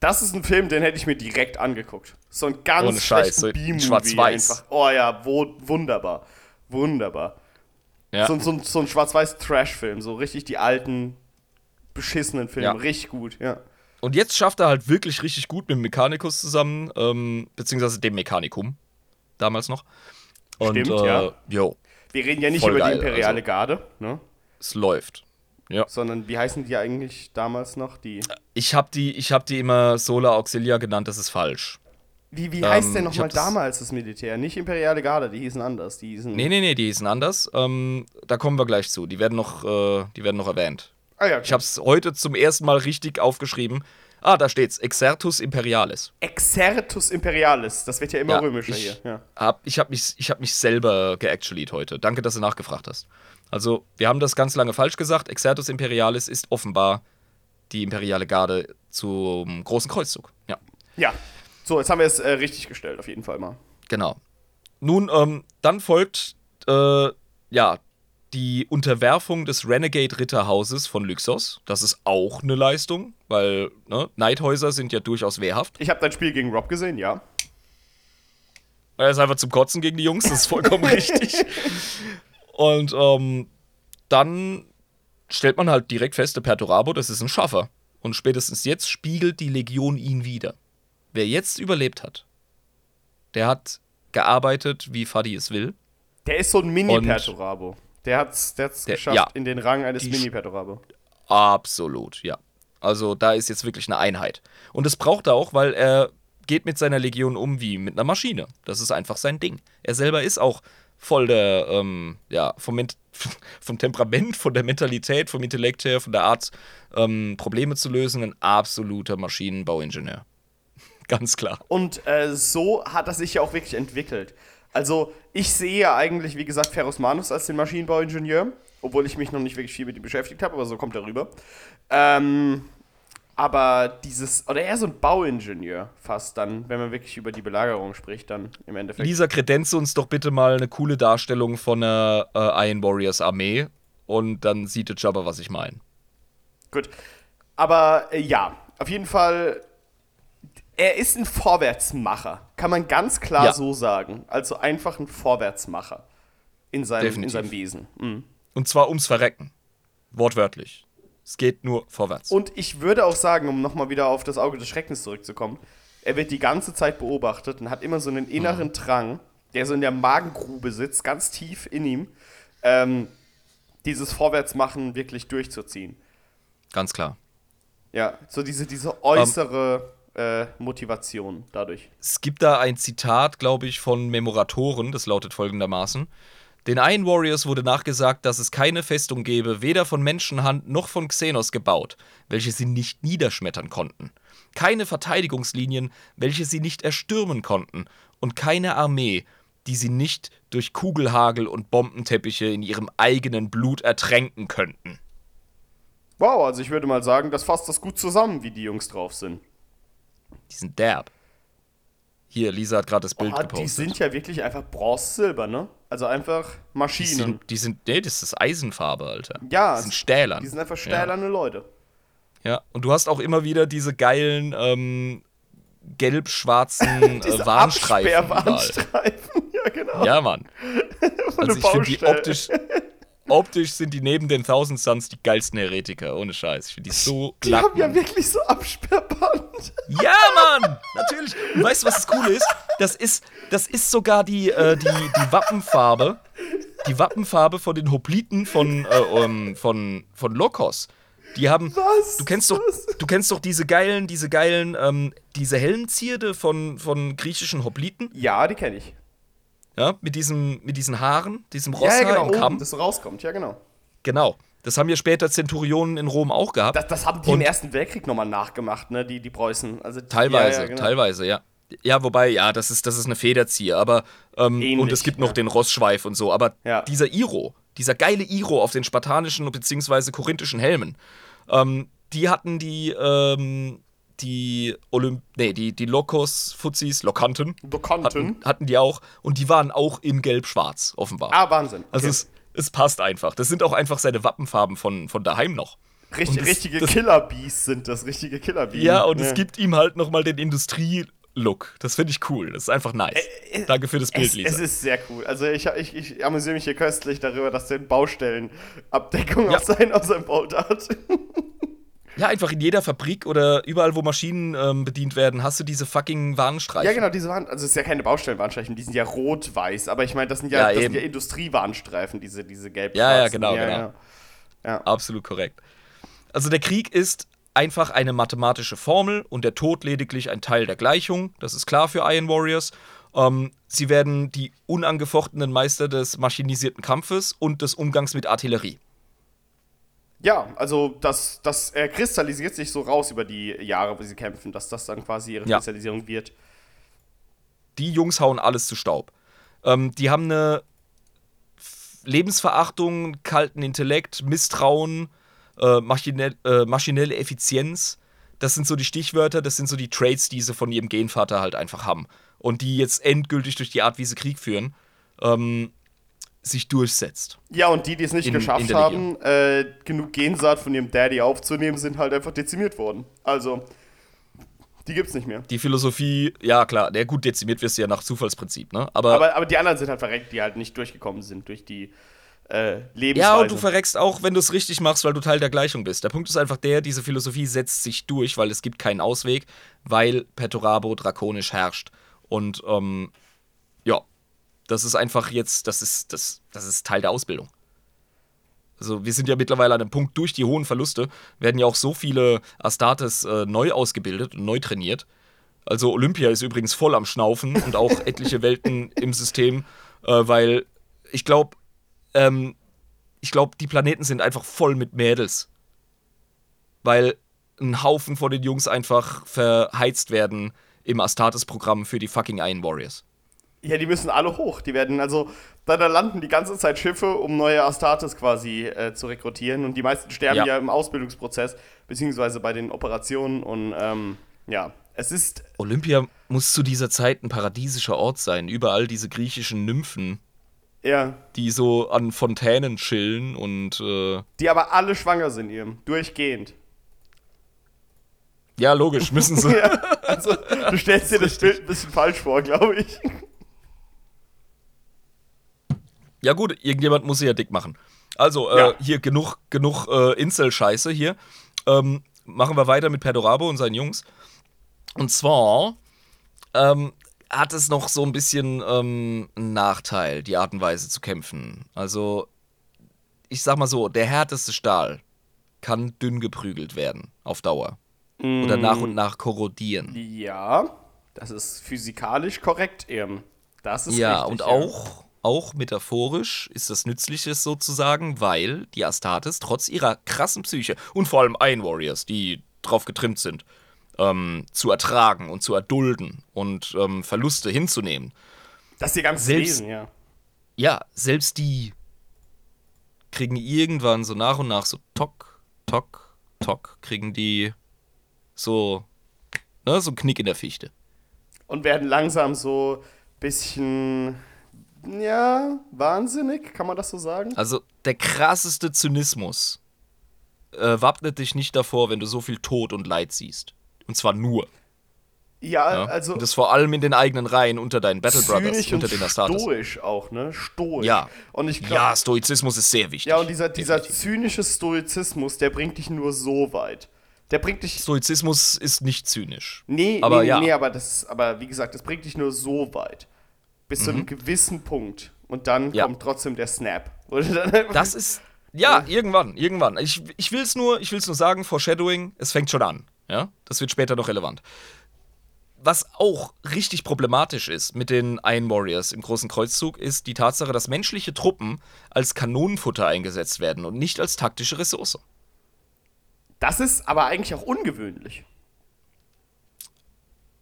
Das ist ein Film, den hätte ich mir direkt angeguckt. So ein ganz Ohne Scheiß, so Schwarz-Weiß. Oh ja, wo, wunderbar. Wunderbar. Ja. So, so, so ein schwarz-weiß Trash-Film, so richtig die alten, beschissenen Filme. Ja. Richtig gut, ja. Und jetzt schafft er halt wirklich richtig gut mit dem Mechanikus zusammen, ähm, beziehungsweise dem Mechanikum, damals noch. Und, Stimmt, äh, ja. Jo, Wir reden ja nicht Voll über geil, die imperiale also. Garde, ne? es läuft. Ja. Sondern wie heißen die eigentlich damals noch? Die. Ich habe die, ich hab die immer Sola Auxilia genannt, das ist falsch. Wie, wie Ähm, heißt denn ich nochmal damals das Militär? Nicht imperiale Garde, die hießen anders. Die hießen. Nee, nee, nee, die hießen anders. Ähm, da kommen wir gleich zu. Die werden noch, äh, die werden noch erwähnt. Ah ja, Ich habe es heute zum ersten Mal richtig aufgeschrieben. Ah, da steht's. Exertus Imperialis. Exertus Imperialis. Das wird ja immer Ja, römischer ich hier. Ja. Hab, ich habe mich, ich hab mich selber geactualied heute. Danke, dass du nachgefragt hast. Also, wir haben das ganz lange falsch gesagt. Exertus Imperialis ist offenbar die imperiale Garde zum großen Kreuzzug. Ja, ja. So, jetzt haben wir es äh, richtig gestellt, auf jeden Fall mal. genau. Nun, ähm, dann folgt, äh, ja, die Unterwerfung des Renegade-Ritterhauses von Lyxos. Das ist auch eine Leistung, weil ne, Neidhäuser sind ja durchaus wehrhaft. Ich habe dein Spiel gegen Rob gesehen, ja. Er ist einfach zum Kotzen gegen die Jungs, das ist vollkommen richtig. Und ähm, dann stellt man halt direkt fest, der Perturabo, das ist ein Schaffer. Und spätestens jetzt spiegelt die Legion ihn wieder. Wer jetzt überlebt hat, der hat gearbeitet, wie Fadi es will. Der ist so ein Mini-Perturabo. Der hat's, der hat's Der- geschafft ja. in den Rang eines Die- Mini-Perturabo. Absolut, ja. Also da ist jetzt wirklich eine Einheit. Und das braucht er auch, weil er geht mit seiner Legion um wie mit einer Maschine. Das ist einfach sein Ding. Er selber ist auch voll der, ähm, ja, vom, vom Temperament, von der Mentalität, vom Intellekt her, von der Art, ähm, Probleme zu lösen, ein absoluter Maschinenbauingenieur. Ganz klar. Und äh, so hat er sich ja auch wirklich entwickelt. Also, ich sehe ja eigentlich, wie gesagt, Ferus Manus als den Maschinenbauingenieur, obwohl ich mich noch nicht wirklich viel mit ihm beschäftigt habe, aber so kommt er rüber. Ähm, aber dieses, oder eher so ein Bauingenieur fast dann, wenn man wirklich über die Belagerung spricht, dann im Endeffekt. Lisa, kredenze uns doch bitte mal eine coole Darstellung von einer äh, Iron Warriors Armee und dann sieht der Jabba, was ich meine. Gut. Aber äh, ja, auf jeden Fall, er ist ein Vorwärtsmacher. Kann man ganz klar Ja. so sagen. Also einfach ein Vorwärtsmacher in seinem, in seinem Wesen. Mhm. Und zwar ums Verrecken. Wortwörtlich. Es geht nur vorwärts. Und ich würde auch sagen, um nochmal wieder auf das Auge des Schreckens zurückzukommen, er wird die ganze Zeit beobachtet und hat immer so einen inneren Mhm. Drang, der so in der Magengrube sitzt, ganz tief in ihm, ähm, dieses Vorwärtsmachen wirklich durchzuziehen. Ganz klar. Ja, so diese, diese äußere äh, Motivation dadurch. Es gibt da ein Zitat, glaube ich, von Memoratoren, das lautet folgendermaßen. Den Iron Warriors wurde nachgesagt, dass es keine Festung gäbe, weder von Menschenhand noch von Xenos gebaut, welche sie nicht niederschmettern konnten. Keine Verteidigungslinien, welche sie nicht erstürmen konnten. Und keine Armee, die sie nicht durch Kugelhagel und Bombenteppiche in ihrem eigenen Blut ertränken könnten. Wow, also ich würde mal sagen, das fasst das gut zusammen, wie die Jungs drauf sind. Die sind derb. Hier, Lisa hat gerade das Bild Oh, gepostet. die sind ja wirklich einfach Bronze-Silber, ne? Also einfach Die Maschinen. sind, die sind, nee, das ist Eisenfarbe, Alter. Ja, Die sind stählern. Die sind einfach stählerne Leute. Ja. ja, und du hast auch immer wieder diese geilen ähm, gelb-schwarzen äh, Warnstreifen. Absperrwarnstreifen. ja, genau. Ja, Mann. Also ich finde die optisch, optisch sind die neben den Thousand Suns die geilsten Heretiker, ohne Scheiß. Ich finde die so Die glatt. haben ja wirklich so Absperrband. Ja, Mann! Natürlich. Und weißt du, was das Coole ist? Das ist, das ist sogar die, äh, die, die Wappenfarbe. Die Wappenfarbe von den Hopliten von, äh, ähm, von, von Lokos. Die haben. Was? Du kennst doch, Was? du kennst doch diese geilen, diese geilen, ähm, diese Helmzierde von, von griechischen Hopliten, Ja, die kenne ich. Ja, mit diesem, mit diesen Haaren, diesem Ja, Rosshaar ja, genau. im Oben, Kamm. das so rauskommt. Ja, genau. Genau. Das haben ja später Zenturionen in Rom auch gehabt. Das, das haben die Und- im Ersten Weltkrieg nochmal nachgemacht, ne? Die, die Preußen. Also, die- Teilweise, ja, ja, genau. teilweise, ja. Ja, wobei, ja, das ist, das ist eine Federzieher, aber ähm, Ähnlich, und es gibt noch ja. den Rossschweif und so, aber Ja. dieser Iro, dieser geile Iro auf den spartanischen bzw. korinthischen Helmen, ähm, die hatten die, ähm, die Olymp nee, die, die Lokos, Fuzis, Lokanten, Bekannten. hatten, hatten die auch und die waren auch in Gelb-Schwarz, offenbar. Ah, Wahnsinn. Also Okay. es, es passt einfach. Das sind auch einfach seine Wappenfarben von, von daheim noch. Richtig, und das- richtige Killerbees sind das, richtige Killerbees. Ja, und es gibt ihm halt nochmal den Industrie-Look. Das finde ich cool. Das ist einfach nice. äh, Danke für das Bild, Es, Lisa. es ist sehr cool. Also ich, ich, ich amüsiere mich hier köstlich darüber, dass der Baustellenabdeckung Ja. auf, sein, auf seinem Boot hat. ja, einfach in jeder Fabrik oder überall, wo Maschinen ähm, bedient werden, hast du diese fucking Warnstreifen. ja, genau, diese waren, also es ist ja keine Baustellenwarnstreifen, die sind ja rot-weiß, aber ich meine, das sind ja, Ja, das sind ja Industriewarnstreifen, diese, diese gelb Ja, ja, genau, genau. Ja. Ja. Absolut korrekt. Also der Krieg ist einfach eine mathematische Formel und der Tod lediglich ein Teil der Gleichung. Das ist klar für Iron Warriors. Ähm, sie werden die unangefochtenen Meister des maschinisierten Kampfes und des Umgangs mit Artillerie. Ja, also das, das äh, kristallisiert sich so raus über die Jahre, wo sie kämpfen, dass das dann quasi ihre Ja. Spezialisierung wird. Die Jungs hauen alles zu Staub. Ähm, die haben eine Lebensverachtung, kalten Intellekt, Misstrauen, äh, maschinell, äh, maschinelle Effizienz. Das sind so die Stichwörter, das sind so die Traits, die sie von ihrem Genvater halt einfach haben. Und die jetzt endgültig durch die Art, wie sie Krieg führen, ähm, sich durchsetzt. Ja, und die, die es nicht In- geschafft in haben, äh, genug Gensaat von ihrem Daddy aufzunehmen, sind halt einfach dezimiert worden. Also, die gibt's nicht mehr. Die Philosophie, ja klar, der gut dezimiert wirst du ja nach Zufallsprinzip, ne? Aber, Aber, aber die anderen sind halt verreckt, die halt nicht durchgekommen sind durch die äh, Lebensweise. ja, und du verreckst auch, wenn du es richtig machst, weil du Teil der Gleichung bist. Der Punkt ist einfach der, diese Philosophie setzt sich durch, weil es gibt keinen Ausweg, weil Perturabo drakonisch herrscht. Und ähm, das ist einfach jetzt, das ist, das, das ist Teil der Ausbildung. Also wir sind ja mittlerweile an einem Punkt, durch die hohen Verluste werden ja auch so viele Astartes äh, neu ausgebildet und neu trainiert. Also Olympia ist übrigens voll am Schnaufen und auch etliche Welten im System, äh, weil ich glaube, ähm, ich glaube, die Planeten sind einfach voll mit Mädels. Weil ein Haufen von den Jungs einfach verheizt werden im Astartes-Programm für die fucking Iron Warriors. Ja, die müssen alle hoch. Die werden also, da, da landen die ganze Zeit Schiffe, um neue Astartes quasi äh, zu rekrutieren. Und die meisten sterben ja. Ja. im Ausbildungsprozess, beziehungsweise bei den Operationen. Und ähm, ja, es ist. Olympia muss zu dieser Zeit ein paradiesischer Ort sein. Überall diese griechischen Nymphen, Ja, die so an Fontänen chillen und äh, die aber alle schwanger sind, ihr. Durchgehend. ja, logisch, müssen sie. Ja, also, du stellst dir das Bild ein bisschen falsch vor, glaube ich. Ja gut, irgendjemand muss sie ja dick machen. Also, äh, Ja. hier genug, genug äh, Incel-Scheiße hier. Ähm, machen wir weiter mit Perdorabo und seinen Jungs. Und zwar ähm, hat es noch so ein bisschen ähm, einen Nachteil, die Art und Weise zu kämpfen. Also, ich sag mal so, der härteste Stahl kann dünn geprügelt werden auf Dauer. Oder nach und nach korrodieren. Ja, das ist physikalisch korrekt, eben. Das ist Ja, richtig, und auch, auch metaphorisch ist das Nützliches sozusagen, weil die Astartes trotz ihrer krassen Psyche und vor allem Iron Warriors, die drauf getrimmt sind, ähm, zu ertragen und zu erdulden und ähm, Verluste hinzunehmen. Das ist ihr ganzes selbst- Wesen, ja. Ja, selbst die kriegen irgendwann so nach und nach so Tock, Tock, Tock, kriegen die so, ne, so einen Knick in der Fichte. Und werden langsam so bisschen, ja, wahnsinnig, kann man das so sagen? Also der krasseste Zynismus äh, wappnet dich nicht davor, wenn du so viel Tod und Leid siehst. Und zwar nur. Ja, Ja? also und das vor allem in den eigenen Reihen unter deinen Battle Brothers, unter den Astartes. stoisch auch, ne? Stoisch. Ja. Und ich glaube, Ja, Stoizismus ist sehr wichtig. ja, und dieser, dieser Definitiv. zynische Stoizismus, der bringt dich nur so weit. Der bringt dich. Stoizismus ist nicht zynisch. Nee, aber nee, ja. nee, aber das, aber wie gesagt, das bringt dich nur so weit. Bis zu einem gewissen Punkt. Und dann Mhm. Ja. kommt trotzdem der Snap. Das ist. Ja, irgendwann, irgendwann. Ich, ich will es nur, ich will's nur sagen, Foreshadowing, es fängt schon an. Ja? Das wird später noch relevant. Was auch richtig problematisch ist mit den Iron Warriors im großen Kreuzzug, ist die Tatsache, dass menschliche Truppen als Kanonenfutter eingesetzt werden und nicht als taktische Ressource. das ist aber eigentlich auch ungewöhnlich.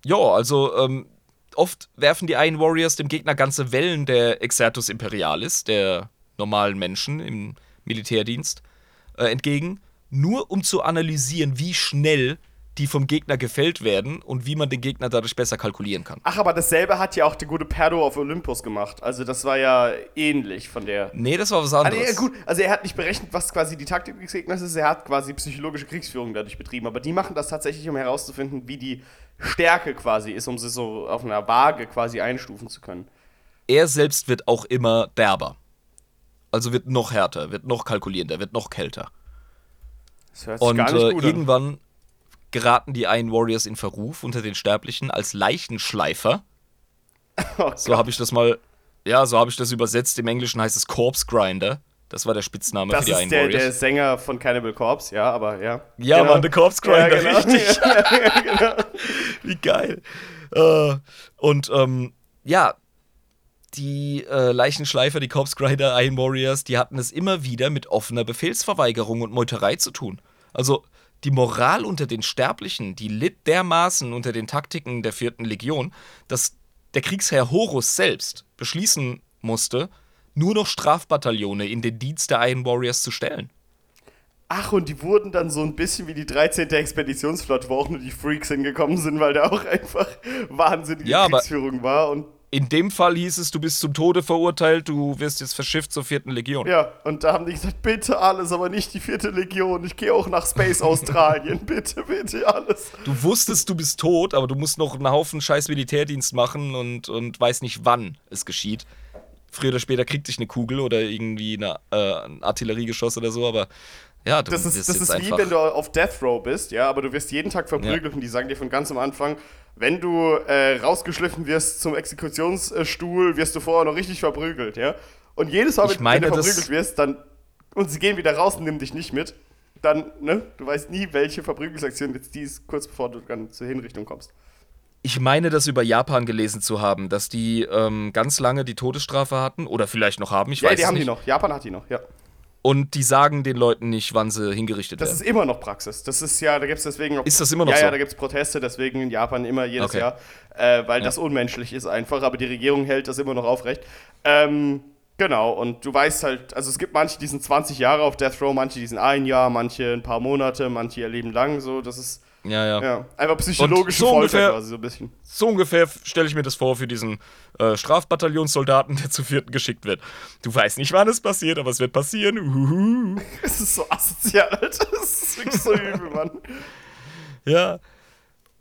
Ja, also ähm, oft werfen die Iron Warriors dem Gegner ganze Wellen der Exertus Imperialis, der normalen Menschen im Militärdienst, äh, entgegen, nur um zu analysieren, wie schnell die vom Gegner gefällt werden und wie man den Gegner dadurch besser kalkulieren kann. Ach, aber dasselbe hat ja auch der gute Perdo auf Olympus gemacht. Also das war ja ähnlich von der. Nee, das war was anderes. nee, gut, also er hat nicht berechnet, was quasi die Taktik des Gegners ist, er hat quasi psychologische Kriegsführung dadurch betrieben. Aber die machen das tatsächlich, um herauszufinden, wie die Stärke quasi ist, um sie so auf einer Waage quasi einstufen zu können. Er selbst wird auch immer derber. Also wird noch härter, wird noch kalkulierender, wird noch kälter. Das hört sich Und gar nicht äh, gut an. irgendwann geraten die Iron Warriors in Verruf unter den Sterblichen als Leichenschleifer. Oh So habe ich das mal, ja, so habe ich das übersetzt. Im Englischen heißt es Corpse Grinder. Das war der Spitzname Das für die Iron ist der, Warriors. der Sänger von Cannibal Corpse, ja, aber ja. ja, Genau. Mann, der Corpse Ja, Grinder, genau. richtig. Wie geil. Äh, und ähm, ja, die äh, Leichenschleifer, die Corpse Grinder, Iron Warriors, die hatten es immer wieder mit offener Befehlsverweigerung und Meuterei zu tun. Also die Moral unter den Sterblichen, die litt dermaßen unter den Taktiken der vierten Legion, dass der Kriegsherr Horus selbst beschließen musste, nur noch Strafbataillone in den Dienst der Iron Warriors zu stellen. Ach, und die wurden dann so ein bisschen wie die 13. Expeditionsflotte, wo auch nur die Freaks hingekommen sind, weil da auch einfach wahnsinnige Ja, Kriegsführung war. Und In dem Fall hieß es, du bist zum Tode verurteilt, du wirst jetzt verschifft zur vierten Legion. ja, und da haben die gesagt, bitte alles, aber nicht die vierte Legion. Ich gehe auch nach Space Australien. bitte, bitte alles. Du wusstest, du bist tot, aber du musst noch einen Haufen scheiß Militärdienst machen und, und weißt nicht, wann es geschieht. Früher oder später kriegt dich eine Kugel oder irgendwie eine, äh, ein Artilleriegeschoss oder so, aber ja, du Das ist, das ist wie wenn du auf Death Row bist, ja, aber du wirst jeden Tag verprügelt und die sagen dir von ganz am Anfang, wenn du äh, rausgeschliffen wirst zum Exekutionsstuhl, wirst du vorher noch richtig verprügelt, ja. Und jedes Mal, wenn, meine, wenn du verprügelt wirst, dann und sie gehen wieder raus und nehmen dich nicht mit, dann, ne, du weißt nie, welche Verprügelungsaktion jetzt die ist, kurz bevor du dann zur Hinrichtung kommst. Ich meine, das über Japan gelesen zu haben, dass die ähm, ganz lange die Todesstrafe hatten oder vielleicht noch haben, ich Ja, weiß die haben nicht. die noch. Japan hat die noch, ja. Und die sagen den Leuten nicht, wann sie hingerichtet Das werden. ist immer noch Praxis. Das ist ja, da gibt es deswegen noch. Ist das immer noch ja, so? Ja, da gibt es Proteste, deswegen in Japan immer jedes Okay. Jahr, äh, weil das unmenschlich ist einfach, aber die Regierung hält das immer noch aufrecht. Ähm, genau, und du weißt halt, also es gibt manche, die sind 20 Jahre auf Death Row, manche, die sind ein Jahr, manche ein paar Monate, manche ihr Leben lang, so, das ist, Ja, ja. ja, einfach psychologische so Folter ungefähr- quasi so ein bisschen. So ungefähr stelle ich mir das vor für diesen äh, Strafbataillonssoldaten, der zu vierten geschickt wird. Du weißt nicht, wann es passiert, aber es wird passieren. Uhuhu. Das ist so asozial, Alter, das ist wirklich so übel, Mann. Ja.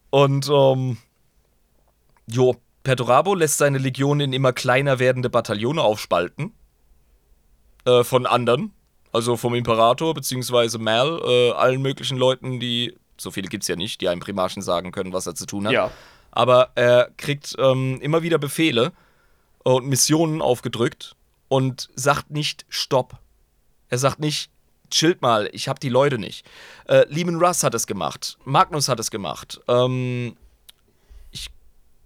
Und, ähm, jo, Perturabo lässt seine Legion in immer kleiner werdende Bataillone aufspalten. Äh, von anderen. Also vom Imperator, beziehungsweise Mal, äh, allen möglichen Leuten, die, so viele gibt's ja nicht, die einem Primarchen sagen können, was er zu tun hat. Ja. Aber er kriegt ähm, immer wieder Befehle und Missionen aufgedrückt und sagt nicht Stopp. Er sagt nicht, chillt mal, ich hab die Leute nicht. Äh, Lehman Russ hat es gemacht, Magnus hat es gemacht. Ähm,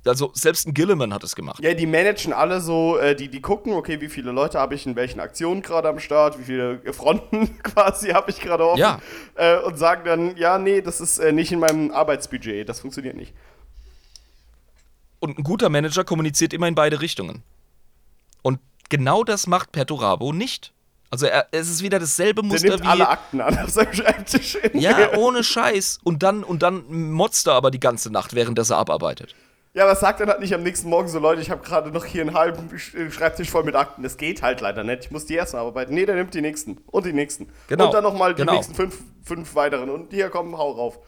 also selbst ein Gilliman hat es gemacht. Ja, die managen alle so, äh, die, die gucken, okay, wie viele Leute habe ich in welchen Aktionen gerade am Start, wie viele Fronten quasi habe ich gerade offen. Ja. Äh, und sagen dann, ja, nee, das ist äh, nicht in meinem Arbeitsbudget, das funktioniert nicht. Und ein guter Manager kommuniziert immer in beide Richtungen. Und genau das macht Perturabo nicht. Also er, es ist wieder dasselbe Der Muster nimmt wie. alle Akten an auf seinem Schreibtisch. Ja, ohne Scheiß. Und dann, und dann motzt er aber die ganze Nacht, während er abarbeitet. Ja, aber sagt dann halt nicht am nächsten Morgen so, Leute, ich habe gerade noch hier einen halben Sch- Schreibtisch voll mit Akten. Das geht halt leider nicht. Ich muss die ersten arbeiten. Nee, der nimmt die nächsten. Und die nächsten. Genau. Und dann nochmal die Genau. nächsten fünf, fünf weiteren. Und hier, komm, hau rauf.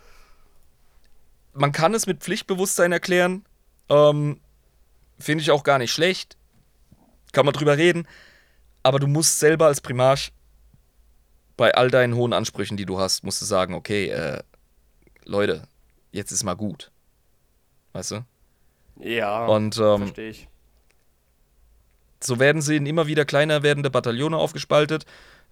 Man kann es mit Pflichtbewusstsein erklären. Ähm, Finde ich auch gar nicht schlecht. Kann man drüber reden. Aber du musst selber als Primarch bei all deinen hohen Ansprüchen, die du hast, musst du sagen, okay, äh, Leute, jetzt ist mal gut. Weißt du? Ja, Und ähm, verstehe ich. so werden sie in immer wieder kleiner werdende Bataillone aufgespaltet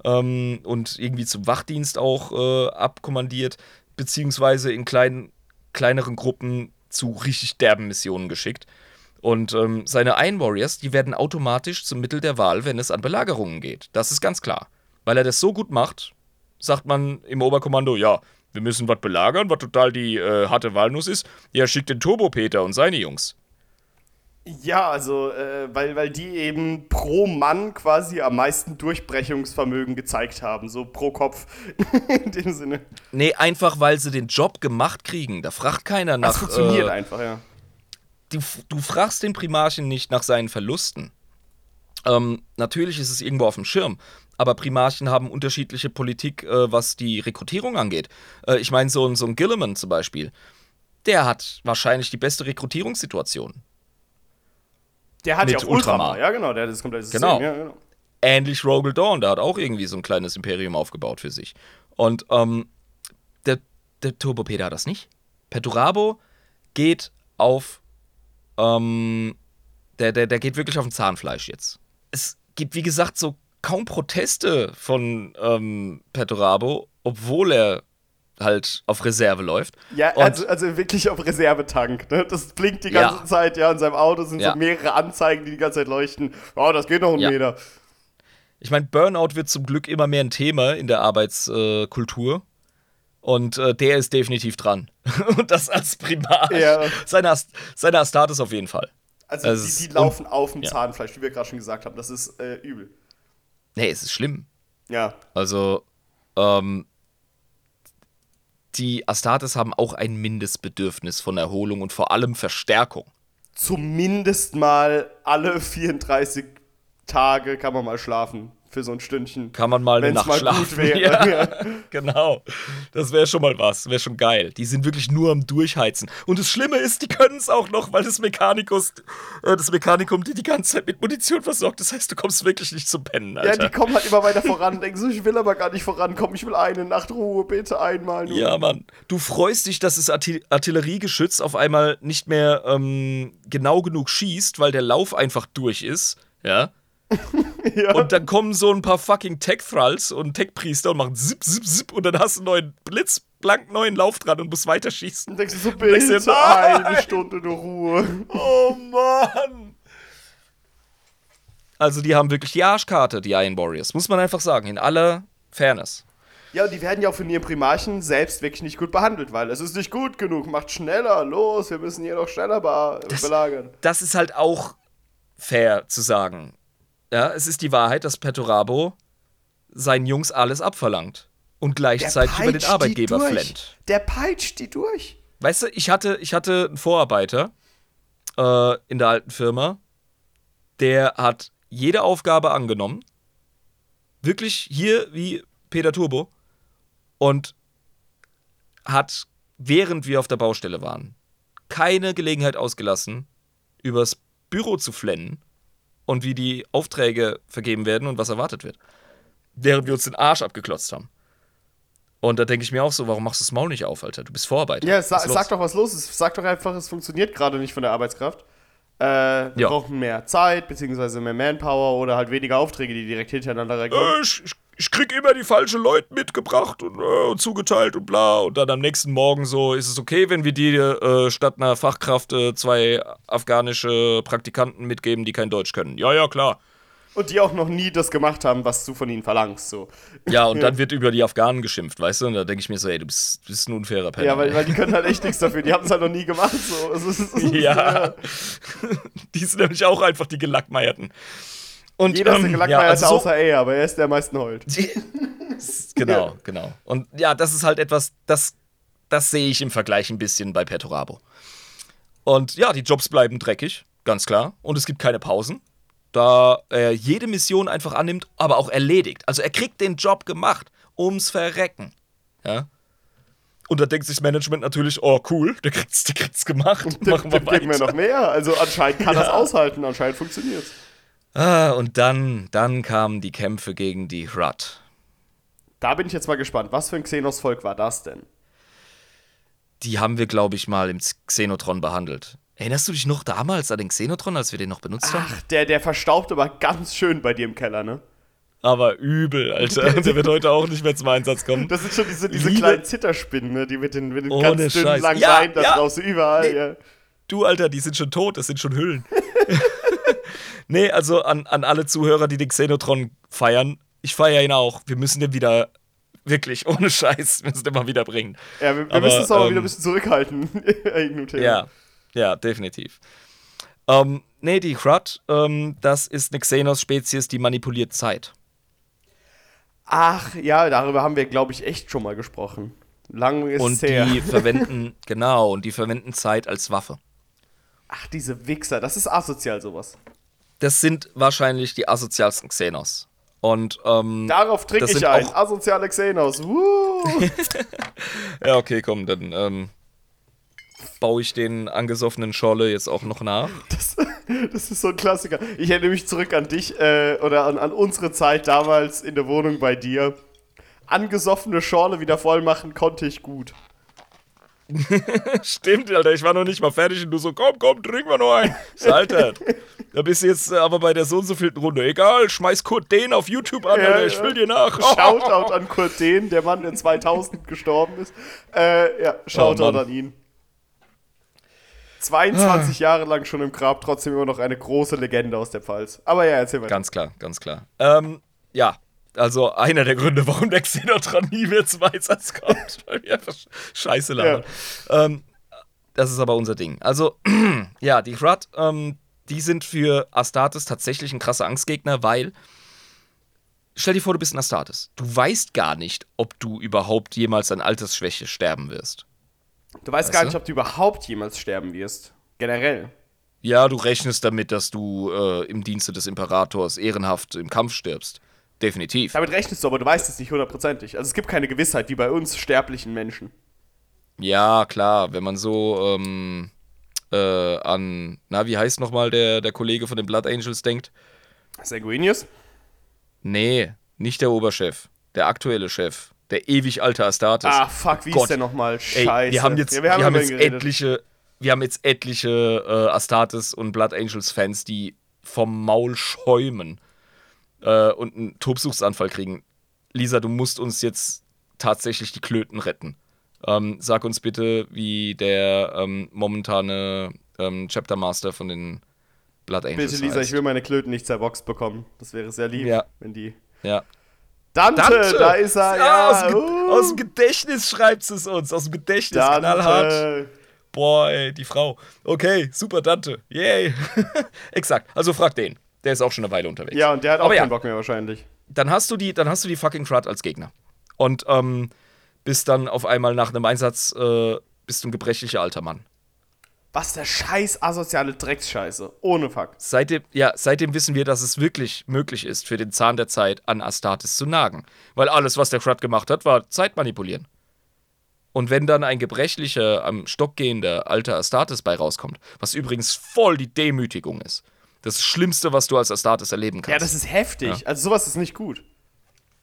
ähm, und irgendwie zum Wachdienst auch äh, abkommandiert, beziehungsweise in kleinen, kleineren Gruppen zu richtig derben Missionen geschickt. Und ähm, seine Iron Warriors, die werden automatisch zum Mittel der Wahl, wenn es an Belagerungen geht. Das ist ganz klar. Weil er das so gut macht, sagt man im Oberkommando, ja, wir müssen was belagern, was total die äh, harte Walnuss ist. Ja, schickt den Turbo-Peter und seine Jungs. Ja, also, äh, weil, weil die eben pro Mann quasi am meisten Durchbrechungsvermögen gezeigt haben, so pro Kopf. In dem Sinne. Nee, einfach weil sie den Job gemacht kriegen. Da fragt keiner nach. Das funktioniert äh, einfach, ja. du, du fragst den Primarchen nicht nach seinen Verlusten. Ähm, natürlich ist es irgendwo auf dem Schirm, aber Primarchen haben unterschiedliche Politik, äh, was die Rekrutierung angeht. Äh, ich meine, so, ein- so ein Gilliman zum Beispiel, der hat wahrscheinlich die beste Rekrutierungssituation. Der hat ja auch Ultramar. Ultramar. Ja, genau, der hat das komplette System. Genau. Ja, genau. Ähnlich Rogel Dawn, der hat auch irgendwie so ein kleines Imperium aufgebaut für sich. Und ähm, der, der Turbopeter hat das nicht. Perturabo geht auf. Ähm, der, der, der geht wirklich auf dem Zahnfleisch jetzt. Es gibt, wie gesagt, so kaum Proteste von ähm, Perturabo, obwohl er halt auf Reserve läuft. Ja, Und- also, also wirklich auf Reservetank. Ne? Das blinkt die ganze Ja. Zeit, ja, in seinem Auto sind Ja. so mehrere Anzeigen, die die ganze Zeit leuchten. Oh, das geht noch einen Ja. Meter. Ich meine, Burnout wird zum Glück immer mehr ein Thema in der Arbeitskultur. Äh, Kultur. und äh, der ist definitiv dran. und das als Primat. Ja. Seine, Ast seine Astartes auf jeden Fall. Also Das die, die laufen auf dem. Zahnfleisch, wie wir gerade schon gesagt haben. Das ist äh, übel. Nee, es ist schlimm. Ja. Also, ähm, die Astartes haben auch ein Mindestbedürfnis von Erholung und vor allem Verstärkung. Zumindest mal alle 34 Tage kann man mal schlafen. Für so ein Stündchen. Kann man mal eine Nacht mal schlafen. gut wäre. Ja, genau. Das wäre schon mal was. Wäre schon geil. Die sind wirklich nur am Durchheizen. Und das Schlimme ist, die können es auch noch, weil das Mechanikus, äh, das Mechanikum die die ganze Zeit mit Munition versorgt. Das heißt, du kommst wirklich nicht zum Pennen, Ja, Alter. die kommen halt immer weiter voran. Denken so, ich will aber gar nicht vorankommen. Ich will eine Nacht Ruhe, bitte einmal nur. Ja, Mann. Du freust dich, dass das Artil Artilleriegeschütz auf einmal nicht mehr ähm, genau genug schießt, weil der Lauf einfach durch ist. Ja. Ja. Und dann kommen so ein paar fucking Tech-Thralls und Tech-Priester und machen zip, zip, zip und dann hast du einen neuen Blitz, blank neuen Lauf dran und musst weiterschießen. Und denkst du so, bitte nein! eine Stunde nur Ruhe. Oh Mann! Also, die haben wirklich die Arschkarte, die Iron Warriors. Muss man einfach sagen, in aller Fairness. Ja, und die werden ja auch von ihren Primarchen selbst wirklich nicht gut behandelt, weil es ist nicht gut genug. Macht schneller, los, wir müssen hier noch schneller be belagern. das ist halt auch fair zu sagen. Ja, es ist die Wahrheit, dass Petorabo seinen Jungs alles abverlangt und gleichzeitig über den Arbeitgeber flennt. Der peitscht die durch. Weißt du, ich hatte, ich hatte einen Vorarbeiter äh, in der alten Firma, der hat jede Aufgabe angenommen. Wirklich hier wie Peter Turbo. Und hat, während wir auf der Baustelle waren, keine Gelegenheit ausgelassen, übers Büro zu flennen und wie die Aufträge vergeben werden und was erwartet wird. Während wir uns den Arsch abgeklotzt haben. Und da denke ich mir auch so, warum machst du das Maul nicht auf, Alter? Du bist Vorarbeiter. Ja, sa sag doch, was los ist. Sag doch einfach, es funktioniert gerade nicht von der Arbeitskraft. Äh, wir Ja. brauchen mehr Zeit, beziehungsweise mehr Manpower oder halt weniger Aufträge, die direkt hintereinander reinkommen. Äh, ich, ich, ich krieg immer die falschen Leute mitgebracht und, äh, und zugeteilt und bla. Und dann am nächsten Morgen so, ist es okay, wenn wir dir äh, statt einer Fachkraft äh, zwei afghanische Praktikanten mitgeben, die kein Deutsch können? Ja, ja, klar. Und die auch noch nie das gemacht haben, was du von ihnen verlangst. So. Ja, und dann wird über die Afghanen geschimpft, weißt du? Und da denke ich mir so, ey, du bist, du bist ein unfairer Penner. Ja, weil, weil die können halt echt nichts dafür. Die haben es halt noch nie gemacht. So. Es ist, es ist, Ja. die sind nämlich auch einfach die Gelackmeierten. Und, Jeder ist der ähm, ja, also so- außer er, aber er ist der am meisten heult. genau, genau. Und ja, das ist halt etwas, das, das sehe ich im Vergleich ein bisschen bei Petorabo. Und ja, die Jobs bleiben dreckig, ganz klar. Und es gibt keine Pausen. Da er jede Mission einfach annimmt, aber auch erledigt. Also er kriegt den Job gemacht, ums Verrecken. Ja. Und da denkt sich das Management natürlich, oh cool, der kriegt's, der kriegt's gemacht. Dem, Machen wir dem geben wir weiter. noch mehr. Also anscheinend kann Ja. das aushalten, anscheinend funktioniert Ah, und dann, dann kamen die Kämpfe gegen die Hrad. Da bin ich jetzt mal gespannt. Was für ein Xenos-Volk war das denn? Die haben wir, glaube ich, mal im Xenotron behandelt. Erinnerst du dich noch damals an den Xenotron, als wir den noch benutzt haben? Ach, der, der verstaubt aber ganz schön bei dir im Keller, ne? Aber übel, Alter. Der wird heute auch nicht mehr zum Einsatz kommen. Das sind schon diese, diese Liebe- kleinen Zitterspinnen, ne? Die mit den, mit den ganz dünnen, Scheiß. langen Ja, Beinen, das ja. brauchst du überall. Nee. Ja. Du, Alter, die sind schon tot, das sind schon Hüllen. nee, also an, an alle Zuhörer, die den Xenotron feiern, ich feiere ihn auch. Wir müssen den wieder, wirklich, ohne Scheiß, wir müssen den mal wieder bringen. Ja, wir, wir müssen es aber ähm, wieder ein bisschen zurückhalten. Ja, ja, definitiv. Ähm, nee, die Hrad, ähm, das ist eine Xenos-Spezies, die manipuliert Zeit. Ach, ja, darüber haben wir, glaube ich, echt schon mal gesprochen. Lang ist Und her. die verwenden, genau, und die verwenden Zeit als Waffe. Ach, diese Wichser, das ist asozial, sowas. Das sind wahrscheinlich die asozialsten Xenos. Und, ähm, Darauf trinke ich ein. auch- Asoziale Xenos. Ja, okay, komm, dann ähm, baue ich den angesoffenen Schorle jetzt auch noch nach. Das, das ist so ein Klassiker. Ich erinnere mich zurück an dich äh, oder an, an unsere Zeit damals in der Wohnung bei dir. Angesoffene Schorle wieder voll machen konnte ich gut. Stimmt, Alter, ich war noch nicht mal fertig und du so, komm, komm, trink mal nur ein. Alter. Da bist du jetzt äh, aber bei der so und so vielten Runde. Egal, schmeiß Kurt den auf YouTube an, Ja, Alter, ich ja. will dir nach. Shoutout an Kurt Dehn, der Mann, der 2000 gestorben ist. Äh, ja, Shoutout Oh, an ihn. 22 Jahre lang schon im Grab, trotzdem immer noch eine große Legende aus der Pfalz. Aber ja, erzähl mal. Ganz klar, ganz klar. Ähm, ja, also einer der Gründe, warum der Xenotron nie mehr zum Einsatz kommt, weil wir einfach Scheiße labern. Ähm, das ist aber unser Ding. Also, ja, die Hrad, ähm, die sind für Astartes tatsächlich ein krasser Angstgegner, weil stell dir vor, du bist ein Astartes. Du weißt gar nicht, ob du überhaupt jemals an Altersschwäche sterben wirst. Du weißt Weißt gar du? nicht, ob du überhaupt jemals sterben wirst. Generell. Ja, du rechnest damit, dass du äh, im Dienste des Imperators ehrenhaft im Kampf stirbst. Definitiv. Damit rechnest du, aber du weißt es nicht hundertprozentig. Also es gibt keine Gewissheit, wie bei uns sterblichen Menschen. Ja, klar, wenn man so ähm, äh, an, na, wie heißt nochmal der, der Kollege von den Blood Angels denkt? Sanguinius? Nee, nicht der Oberchef, der aktuelle Chef, der ewig alte Astartes. Ah, fuck, wie Gott. ist der nochmal? Ey, Scheiße. wir haben jetzt, Ja, wir haben über jetzt ihn geredet. etliche, wir haben jetzt etliche äh, Astartes und Blood Angels Fans, die vom Maul schäumen äh, und einen Tobsuchtsanfall kriegen. Lisa, du musst uns jetzt tatsächlich die Klöten retten. Ähm, sag uns bitte, wie der ähm, momentane ähm, Chapter Master von den Blood Angels Bitte, Lisa, heißt. ich will meine Klöten nicht zerboxt bekommen. Das wäre sehr lieb, Ja. wenn die. ja. Dante, Dante! da ist er, ja. aus, dem uh, aus dem Gedächtnis schreibt es uns, aus dem Gedächtnis, knallhart. Dante. Boah, ey, die Frau. Okay, super Dante. Yay. Exakt. Also frag den. Der ist auch schon eine Weile unterwegs. Ja, und der hat auch Aber ja. keinen Bock mehr wahrscheinlich. Dann hast du die, dann hast du die fucking Crud als Gegner. Und ähm, bist dann auf einmal nach einem Einsatz äh, bist du ein gebrechlicher alter Mann. Was der scheiß asoziale Drecksscheiße. Ohne Fuck. Seitdem, ja, seitdem wissen wir, dass es wirklich möglich ist, für den Zahn der Zeit an Astartes zu nagen. Weil alles, was der Crud gemacht hat, war Zeit manipulieren. Und wenn dann ein gebrechlicher, am Stock gehender alter Astartes bei rauskommt, was übrigens voll die Demütigung ist. Das Schlimmste, was du als Astartes erleben kannst. Ja, das ist heftig. Also sowas ist nicht gut.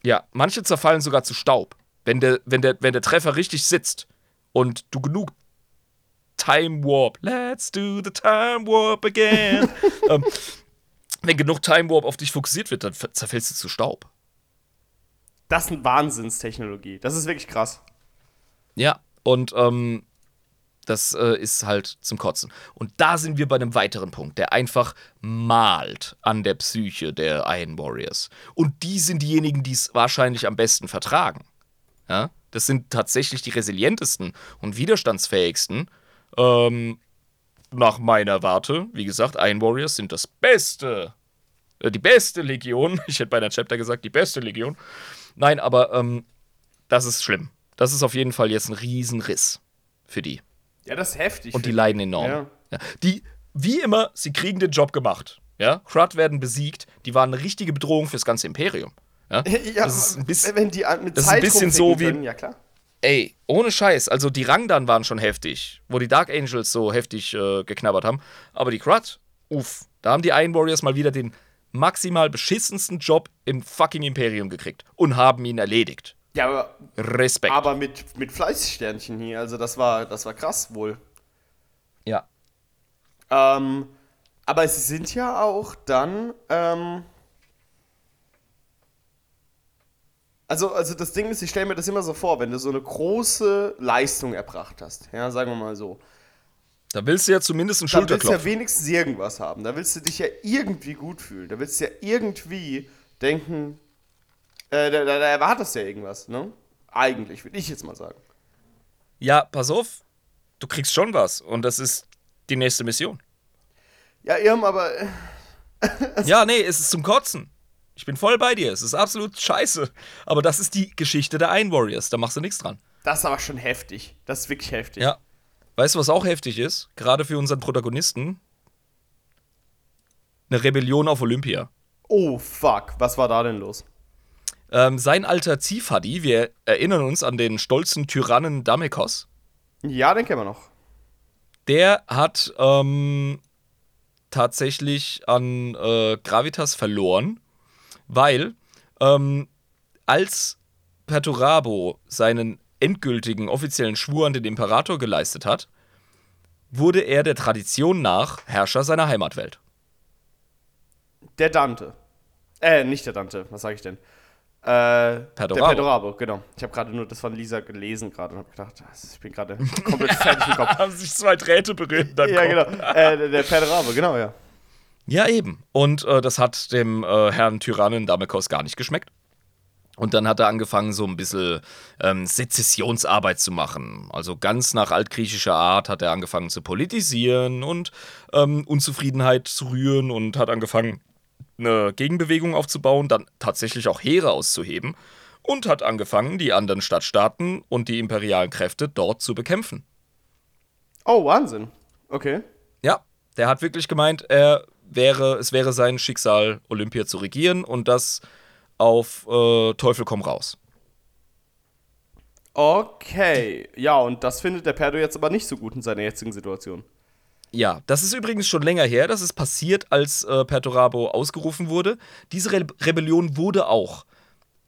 Ja, manche zerfallen sogar zu Staub. Wenn der, wenn der, wenn der Treffer richtig sitzt und du genug Time Warp, let's do the Time Warp again. ähm, wenn genug Time Warp auf dich fokussiert wird, dann zerfällst du zu Staub. Das ist eine Wahnsinnstechnologie. Das ist wirklich krass. Ja, und ähm, das äh, ist halt zum Kotzen. Und da sind wir bei einem weiteren Punkt, der einfach malt an der Psyche der Iron Warriors. Und die sind diejenigen, die es wahrscheinlich am besten vertragen. Ja? Das sind tatsächlich die resilientesten und widerstandsfähigsten. Ähm, nach meiner Warte, wie gesagt, Iron Warriors sind das Beste. Äh, die beste Legion. Ich hätte bei einer Chapter gesagt, die beste Legion. Nein, aber ähm, das ist schlimm. Das ist auf jeden Fall jetzt ein Riesenriss für die. Ja, das ist heftig. Und die leiden enorm. Ja. Ja. Die, wie immer, sie kriegen den Job gemacht. Ja? Krut werden besiegt. Die waren eine richtige Bedrohung fürs ganze Imperium. Ja? Ja, das ist ein bisschen, wenn die mit das ist ein Zeit bisschen so wie- Können, ja, klar. ey, ohne Scheiß. Also die Rangdan waren schon heftig, wo die Dark Angels so heftig äh, geknabbert haben. Aber die Krut, uff, da haben die Iron Warriors mal wieder den maximal beschissensten Job im fucking Imperium gekriegt und haben ihn erledigt. Ja, aber, Respekt. aber mit, mit Fleißsternchen hier. Also das war, das war krass wohl. ja. Ähm, aber sie sind ja auch dann. Ähm, also, also das Ding ist, ich stelle mir das immer so vor, wenn du so eine große Leistung erbracht hast, ja, sagen wir mal so, Da willst du ja zumindest einen dann willst du ja Schulterklopf. wenigstens irgendwas haben. Da willst du dich ja irgendwie gut fühlen. Da willst du ja irgendwie denken, äh, da, da, da erwartest du ja irgendwas, ne? Eigentlich, würde ich jetzt mal sagen. Ja, pass auf, du kriegst schon was und das ist die nächste Mission. Ja, Irm, aber äh, Ja, nee, es ist zum Kotzen. Ich bin voll bei dir, es ist absolut scheiße. Aber das ist die Geschichte der Iron Warriors, da machst du nichts dran. das ist aber schon heftig. Das ist wirklich heftig. Ja. Weißt du, was auch heftig ist? Gerade für unseren Protagonisten? Eine Rebellion auf Olympia. Oh, fuck. Was war da denn los? Ähm, sein alter Ziehfaddy, wir erinnern uns an den stolzen Tyrannen Damekos, Ja, den kennen wir noch. der hat ähm, tatsächlich an äh, Gravitas verloren, weil ähm, als Perturabo seinen endgültigen offiziellen Schwur an den Imperator geleistet hat, wurde er der Tradition nach Herrscher seiner Heimatwelt. Der Dante. Äh, nicht der Dante, was sage ich denn? Äh, Perdorabo. Der Perdorabo, genau. Ich habe gerade nur das von Lisa gelesen gerade und habe gedacht, ich bin gerade komplett fertig im Kopf. Haben sich zwei Drähte berührt. Dann Ja, genau. Äh, der- Perdorabo, genau, ja. Ja, eben. Und äh, das hat dem äh, Herrn Tyrannen Damekos gar nicht geschmeckt. Und dann hat er angefangen, so ein bisschen ähm, Sezessionsarbeit zu machen. Also ganz nach altgriechischer Art hat er angefangen zu politisieren und ähm, Unzufriedenheit zu rühren und hat angefangen, eine Gegenbewegung aufzubauen, dann tatsächlich auch Heere auszuheben und hat angefangen, die anderen Stadtstaaten und die imperialen Kräfte dort zu bekämpfen. Oh, Wahnsinn. Okay. Ja, der hat wirklich gemeint, er wäre, es wäre sein Schicksal, Olympia zu regieren und das auf äh, Teufel komm raus. Okay. Ja, und das findet der Perdo jetzt aber nicht so gut in seiner jetzigen Situation. Ja, das ist übrigens schon länger her. Das ist passiert, als äh, Perturabo ausgerufen wurde. Diese Re Rebellion wurde auch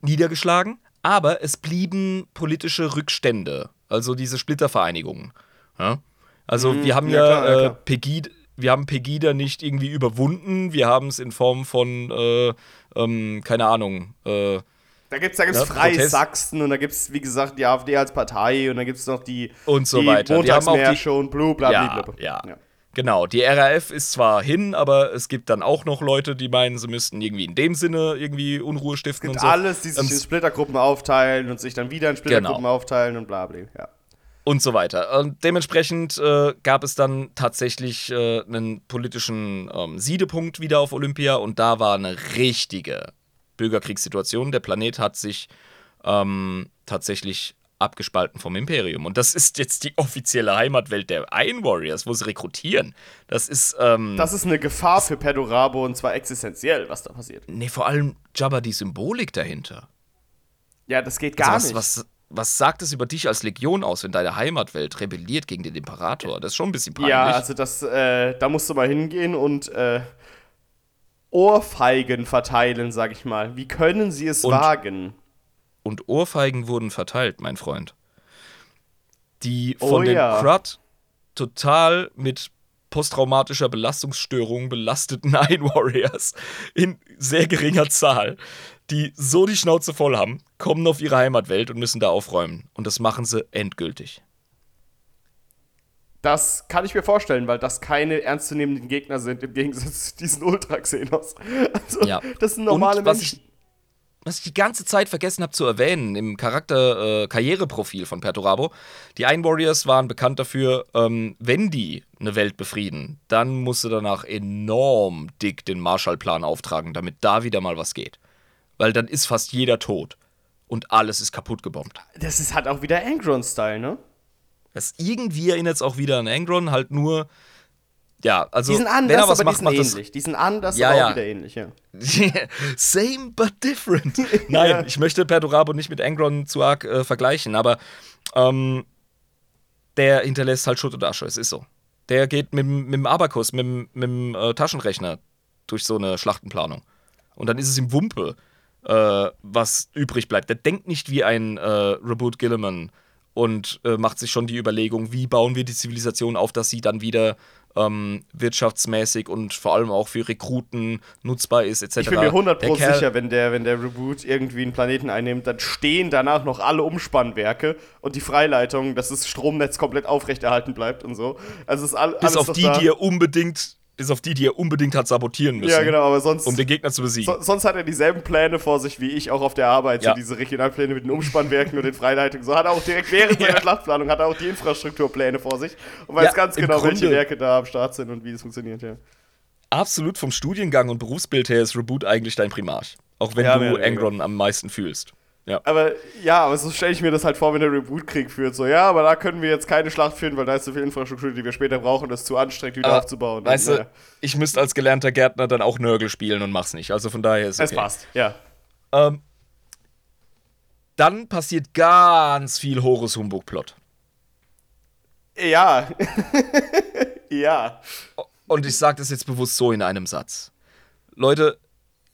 niedergeschlagen, aber es blieben politische Rückstände, also diese Splittervereinigungen. Ja? Also Mhm, wir haben ja, ja, klar, ja, äh, klar. Pegida, wir haben Pegida nicht irgendwie überwunden. Wir haben es in Form von, äh, ähm, keine Ahnung, äh, Da gibt es da gibt's Ja, Freie Protest. Sachsen und da gibt es, wie gesagt, die AfD als Partei und da gibt es noch die, Und so die weiter. Die haben auch die- und blu, bla, ja, bla, bla. ja, Genau, die RAF ist zwar hin, aber es gibt dann auch noch Leute, die meinen, sie müssten irgendwie in dem Sinne irgendwie Unruhe stiften Es und gibt so. alles, die sich Ähm, in Splittergruppen aufteilen und sich dann wieder in Splittergruppen Genau. aufteilen und bla, bla. Ja. und so weiter. Und dementsprechend äh, gab es dann tatsächlich äh, einen politischen ähm, Siedepunkt wieder auf Olympia und da war eine richtige Bürgerkriegssituation. Der Planet hat sich ähm, tatsächlich abgespalten vom Imperium. Und das ist jetzt die offizielle Heimatwelt der Iron Warriors, wo sie rekrutieren. Das ist, ähm, Das ist eine Gefahr für Pedorabo und zwar existenziell, was da passiert. nee, vor allem Jabba die Symbolik dahinter. Ja, das geht gar also was, nicht. Was, was sagt es über dich als Legion aus, wenn deine Heimatwelt rebelliert gegen den Imperator? Das ist schon ein bisschen peinlich. ja, also das, äh, da musst du mal hingehen und äh, Ohrfeigen verteilen, sag ich mal. Wie können sie es Und- wagen? Und Ohrfeigen wurden verteilt, mein Freund. Die Oh von den ja. Crud total mit posttraumatischer Belastungsstörung belasteten Nine Warriors in sehr geringer Zahl, die so die Schnauze voll haben, kommen auf ihre Heimatwelt und müssen da aufräumen. Und das machen sie endgültig. Das kann ich mir vorstellen, weil das keine ernstzunehmenden Gegner sind, im Gegensatz zu diesen Ultra-Xenos. Also, Ja. das sind normale Und Menschen. Was ich die ganze Zeit vergessen habe zu erwähnen im Charakter-Karriereprofil von Perturabo, die Iron Warriors waren bekannt dafür, ähm, wenn die eine Welt befrieden, dann musste danach enorm dick den Marshallplan auftragen, damit da wieder mal was geht. Weil dann ist fast jeder tot und alles ist kaputt gebombt. Das ist halt auch wieder Angron-Style, ne? Das irgendwie erinnert es auch wieder an Angron, halt nur, ja, also Die sind wenn anders, er was aber macht, die sind macht das ähnlich. Die sind anders, Ja, aber ja. auch wieder ähnlich, ja. Same but different. Nein, ich möchte Perdurabo nicht mit Angron zu arg äh, vergleichen, aber ähm, der hinterlässt halt Schutt und Asche, es ist so. Der geht mit, dem- mit dem Abakus, mit, dem- mit dem äh, Taschenrechner durch so eine Schlachtenplanung. Und dann ist es ihm Wumpe, äh, was übrig bleibt. Der denkt nicht wie ein äh, Reboot Gilliman und äh, macht sich schon die Überlegung, wie bauen wir die Zivilisation auf, dass sie dann wieder ähm, wirtschaftsmäßig und vor allem auch für Rekruten nutzbar ist, etc. Ich bin mir 100 Der Pro Kerl- sicher, wenn der, wenn der Reboot irgendwie einen Planeten einnimmt, dann stehen danach noch alle Umspannwerke und die Freileitung, dass das Stromnetz komplett aufrechterhalten bleibt und so. Also ist all, Bis alles auf die, da. die er unbedingt, bis auf die, die er unbedingt hat sabotieren müssen, Ja, genau, aber sonst, um den Gegner zu besiegen. so, sonst hat er dieselben Pläne vor sich wie ich auch auf der Arbeit. Ja. So diese Regionalpläne mit den Umspannwerken und den Freileitungen. So hat er auch direkt während seiner Ja. Schlachtplanung hat er auch die Infrastrukturpläne vor sich und weiß Ja, ganz genau, welche Grunde- Werke da am Start sind und wie es funktioniert. Ja. Absolut vom Studiengang und Berufsbild her ist Reboot eigentlich dein Primarch. Auch wenn du. Angron am meisten fühlst. Ja. Aber ja, aber so stelle ich mir das halt vor, wenn der Reboot-Krieg führt. So, ja, aber da können wir jetzt keine Schlacht führen, weil da ist so viel Infrastruktur, die wir später brauchen, das ist zu anstrengend wieder Aber, aufzubauen. Weißt du, ich müsste als gelernter Gärtner dann auch Nörgel spielen und mach's nicht. Also von daher ist Es okay. passt, ja. Ähm, dann passiert ganz viel Horus Humbug-Plot. Ja. ja. Und ich sage das jetzt bewusst so in einem Satz. Leute,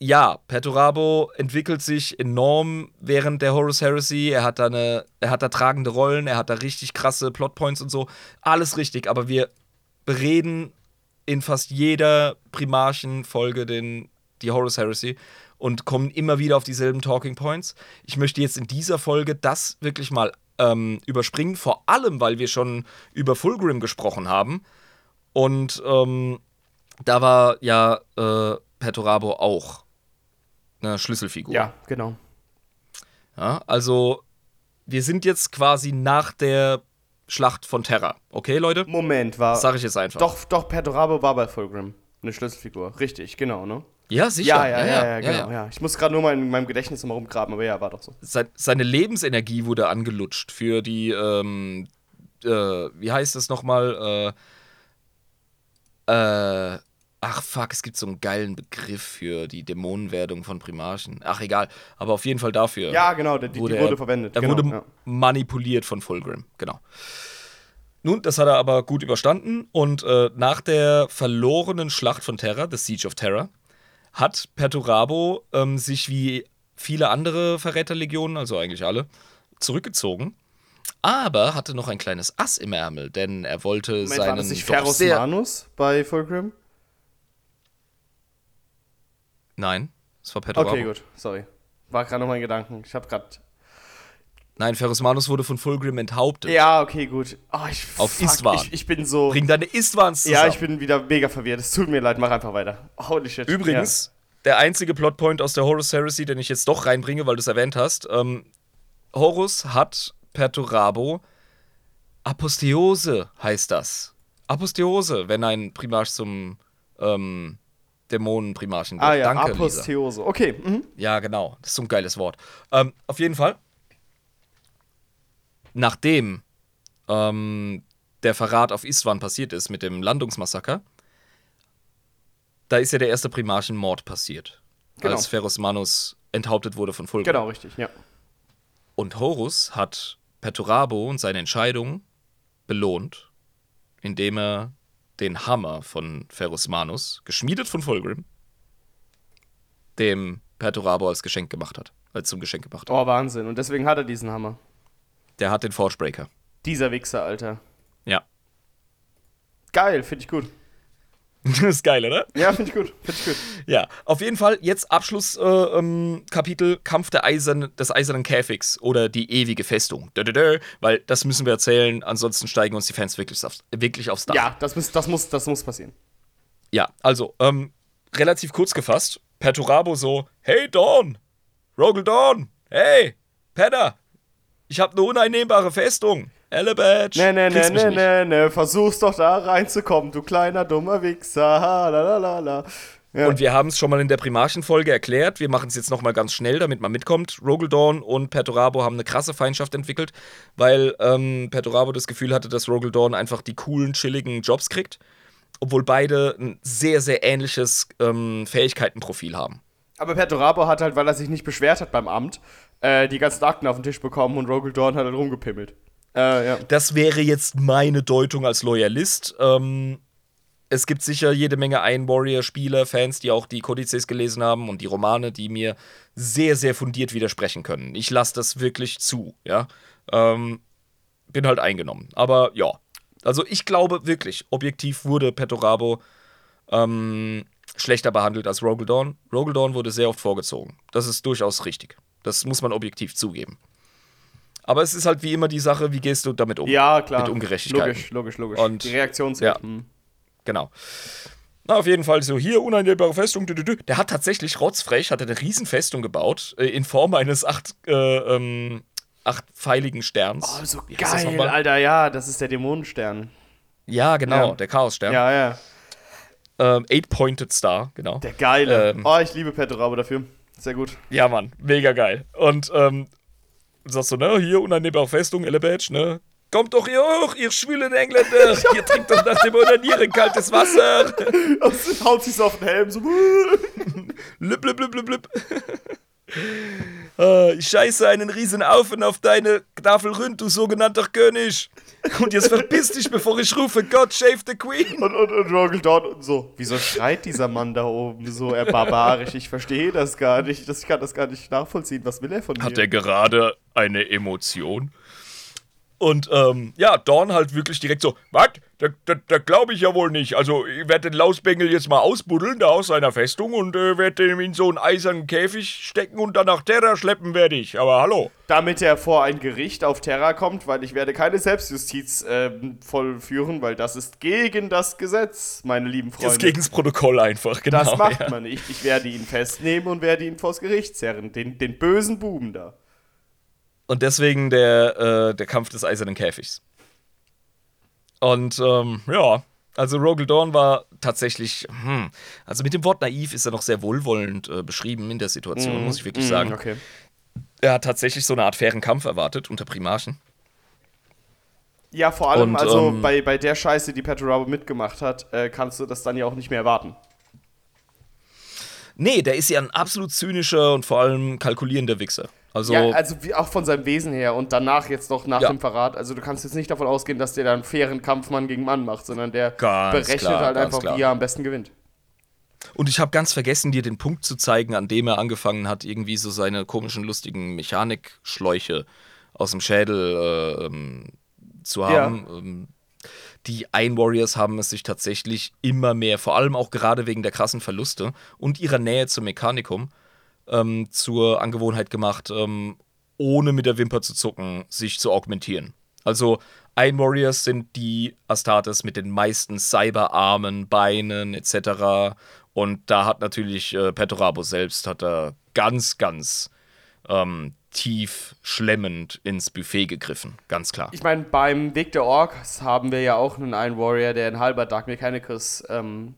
ja, Perturabo entwickelt sich enorm während der Horus Heresy. Er hat da eine, er hat da tragende Rollen, er hat da richtig krasse Plotpoints und so. Alles richtig, aber wir bereden in fast jeder Primarchen-Folge den die Horus Heresy, und kommen immer wieder auf dieselben Talking Points. Ich möchte jetzt in dieser Folge das wirklich mal ähm, überspringen, vor allem, weil wir schon über Fulgrim gesprochen haben. Und ähm, da war ja äh, Perturabo auch eine Schlüsselfigur. Ja, genau. Ja, also wir sind jetzt quasi nach der Schlacht von Terra. Okay, Leute? Moment, war. Sag ich jetzt einfach. Doch, doch, Perturabo war bei Fulgrim. Eine Schlüsselfigur. Richtig, genau, ne? Ja, sicher. Ja, ja, ja, ja, genau, ja. Ich muss gerade nur mal in meinem Gedächtnis mal rumgraben, aber ja, war doch so. Se- Seine Lebensenergie wurde angelutscht für die, ähm, äh, wie heißt das nochmal? Äh, äh, ach fuck, es gibt so einen geilen Begriff für die Dämonenwerdung von Primarchen. Ach egal, aber auf jeden Fall dafür. Ja, genau, die, die wurde wurde, er- verwendet. Er genau, wurde ja. manipuliert von Fulgrim, genau. Nun, das hat er aber gut überstanden und äh, nach der verlorenen Schlacht von Terra, The Siege of Terra, hat Perturabo ähm, sich wie viele andere Verräterlegionen, also eigentlich alle, zurückgezogen. Aber hatte noch ein kleines Ass im Ärmel, denn er wollte Moment, seinen war das nicht Ferros Manus bei Fulgrim? Nein, das war Perturabo. Okay, gut, sorry. War gerade noch mein Gedanken. Ich habe gerade. Nein, Ferrus Manus wurde von Fulgrim enthauptet. Ja, okay, gut. Oh, ich, Auf fuck, Istvan. Ich, ich bin so. Bring deine Istwans zusammen. Ja, ich bin wieder mega verwirrt. Es tut mir leid, mach einfach weiter. Holy shit. Übrigens, der einzige Plotpoint aus der Horus Heresy, den ich jetzt doch reinbringe, weil du es erwähnt hast. Ähm, Horus hat Perturabo Aposteose heißt das. Aposteose, wenn ein Primarch zum ähm, Dämonenprimarchen. Ah ja, Danke, Lisa. Aposteose. Okay. Mhm. Ja, genau. Das ist so ein geiles Wort. Ähm, auf jeden Fall, nachdem ähm, der Verrat auf Istvan passiert ist mit dem Landungsmassaker, da ist ja der erste Primarchenmord passiert. Genau. Als Ferus Manus enthauptet wurde von Fulgrim. Genau, richtig, ja. Und Horus hat Perturabo und seine Entscheidung belohnt, indem er den Hammer von Ferus Manus, geschmiedet von Fulgrim, dem Perturabo als Geschenk gemacht hat. Als zum Geschenk gemacht hat. Oh, Wahnsinn. Und deswegen hat er diesen Hammer. Der hat den Forgebreaker. Dieser Wichser, Alter. Ja. Geil, finde ich gut. Das ist geil, oder? Ja, finde ich gut. Finde ich gut. Ja, auf jeden Fall jetzt Abschlusskapitel äh, ähm, Kapitel Kampf der Eisern, des eisernen Käfigs oder die ewige Festung. Dö, dö, dö, weil das müssen wir erzählen, ansonsten steigen uns die Fans wirklich aufs, wirklich aufs Dach. Ja, das muss, das, muss, das muss passieren. Ja, also, ähm, relativ kurz gefasst, Perturabo so, hey Dawn, Rogel Dawn, hey, Penner, ich hab eine uneinnehmbare Festung. Elebadge. Nee, nee, nee, nee, nee, nee. Versuch's doch da reinzukommen, du kleiner dummer Wichser. Ha, la, la, la, la. Ja. Und wir haben es schon mal in der Primarchen-Folge erklärt. Wir machen es jetzt nochmal ganz schnell, damit man mitkommt. Rogaldorn und Perturabo haben eine krasse Feindschaft entwickelt, weil ähm, Perturabo das Gefühl hatte, dass Rogaldorn einfach die coolen, chilligen Jobs kriegt. Obwohl beide ein sehr, sehr ähnliches ähm, Fähigkeitenprofil haben. Aber Perturabo hat halt, weil er sich nicht beschwert hat beim Amt, äh, die ganzen Akten auf den Tisch bekommen und Rogel Dawn hat halt rumgepimmelt. Äh, ja. Das wäre jetzt meine Deutung als Loyalist. Ähm, es gibt sicher jede Menge Iron Warrior-Spieler, Fans, die auch die Kodizes gelesen haben und die Romane, die mir sehr, sehr fundiert widersprechen können. Ich lasse das wirklich zu, ja. Ähm, bin halt eingenommen. Aber ja. Also ich glaube wirklich, objektiv wurde Petorabo ähm, schlechter behandelt als Rogaldorn. Rogaldorn wurde sehr oft vorgezogen. Das ist durchaus richtig. Das muss man objektiv zugeben. Aber es ist halt wie immer die Sache, wie gehst du damit um? ja, klar. Mit Ungerechtigkeiten. Logisch, logisch, logisch. Und- die Reaktion ja. zählt. Hm. Genau. Na, auf jeden Fall so, hier, uneinnehmbare Festung. dü, dü, dü. Der hat tatsächlich rotzfrech, hat er eine riesen Festung gebaut, äh, in Form eines acht, äh, ähm, achtpfeiligen Sterns. Oh, so geil? Alter, ja, das ist der Dämonenstern. Ja, genau, Ja. der Chaosstern. Ja, ja. Ähm, Eight-Pointed Star, genau. Der geile. Ähm. oh, ich liebe Perturabo dafür. Sehr gut. Ja, Mann, mega geil. Und, ähm, sagst du, ne, hier, uneinnehmbare Festung, Elebadge, ne? Kommt doch hier hoch, ihr schwülen Engländer! Hier trinkt doch nach dem Onanieren kaltes Wasser! Und haut sich so auf den Helm, so. Lüpp, lüpp, lüpp, lüpp. Äh, ich scheiße einen riesen Aufen auf deine Tafel ründ, du sogenannter König. Und jetzt verpiss dich, bevor ich rufe, God save the Queen. Und, und, und Rogel dort und so. Wieso schreit dieser Mann da oben so er barbarisch? Ich verstehe das gar nicht. Das, ich kann das gar nicht nachvollziehen. Was will er von mir? Hat er gerade eine Emotion? Und ähm, ja, Dorn halt wirklich direkt so, was? Da, da, da glaube ich ja wohl nicht. Also ich werde den Lausbengel jetzt mal ausbuddeln, da aus seiner Festung und äh, werde ihn in so einen eisernen Käfig stecken und dann nach Terra schleppen werde ich. Aber hallo. Damit er vor ein Gericht auf Terra kommt, weil ich werde keine Selbstjustiz äh, vollführen, weil das ist gegen das Gesetz, meine lieben Freunde. Das ist gegen das Protokoll einfach, genau. Das macht ja. man nicht. Ich werde ihn festnehmen und werde ihn vors Gericht zerren. Den, den bösen Buben da. Und deswegen der, äh, der Kampf des eisernen Käfigs. Und ähm, ja, also Rogel Dawn war tatsächlich, hm, also mit dem Wort naiv ist er noch sehr wohlwollend äh, beschrieben in der Situation, mm, muss ich wirklich mm, sagen. Okay. Er hat tatsächlich so eine Art fairen Kampf erwartet unter Primarchen. Ja, vor allem, Und, also ähm, bei, bei der Scheiße, die Petrarabo mitgemacht hat, äh, kannst du das dann ja auch nicht mehr erwarten. Nee, der ist ja ein absolut zynischer und vor allem kalkulierender Wichser. Also, ja, also auch von seinem Wesen her und danach jetzt noch nach ja. dem Verrat. Also du kannst jetzt nicht davon ausgehen, dass der da einen fairen Kampf Mann gegen Mann macht, sondern der ganz berechnet klar, halt einfach, klar. wie er am besten gewinnt. Und ich habe ganz vergessen, dir den Punkt zu zeigen, an dem er angefangen hat, irgendwie so seine komischen, lustigen Mechanikschläuche aus dem Schädel äh, ähm, zu haben. Ja. Ähm, die Ein Warriors haben es sich tatsächlich immer mehr, vor allem auch gerade wegen der krassen Verluste und ihrer Nähe zum Mechanikum, ähm, zur Angewohnheit gemacht, ähm, ohne mit der Wimper zu zucken, sich zu augmentieren. Also Ein Warriors sind die Astartes mit den meisten Cyberarmen, Beinen etc. Und da hat natürlich äh, Petorabo selbst hat er ganz, ganz ähm, tief schlemmend ins Buffet gegriffen, ganz klar. Ich meine, beim Weg der Orks haben wir ja auch einen Iron Warrior, der ein halber Dark Mechanicus ähm,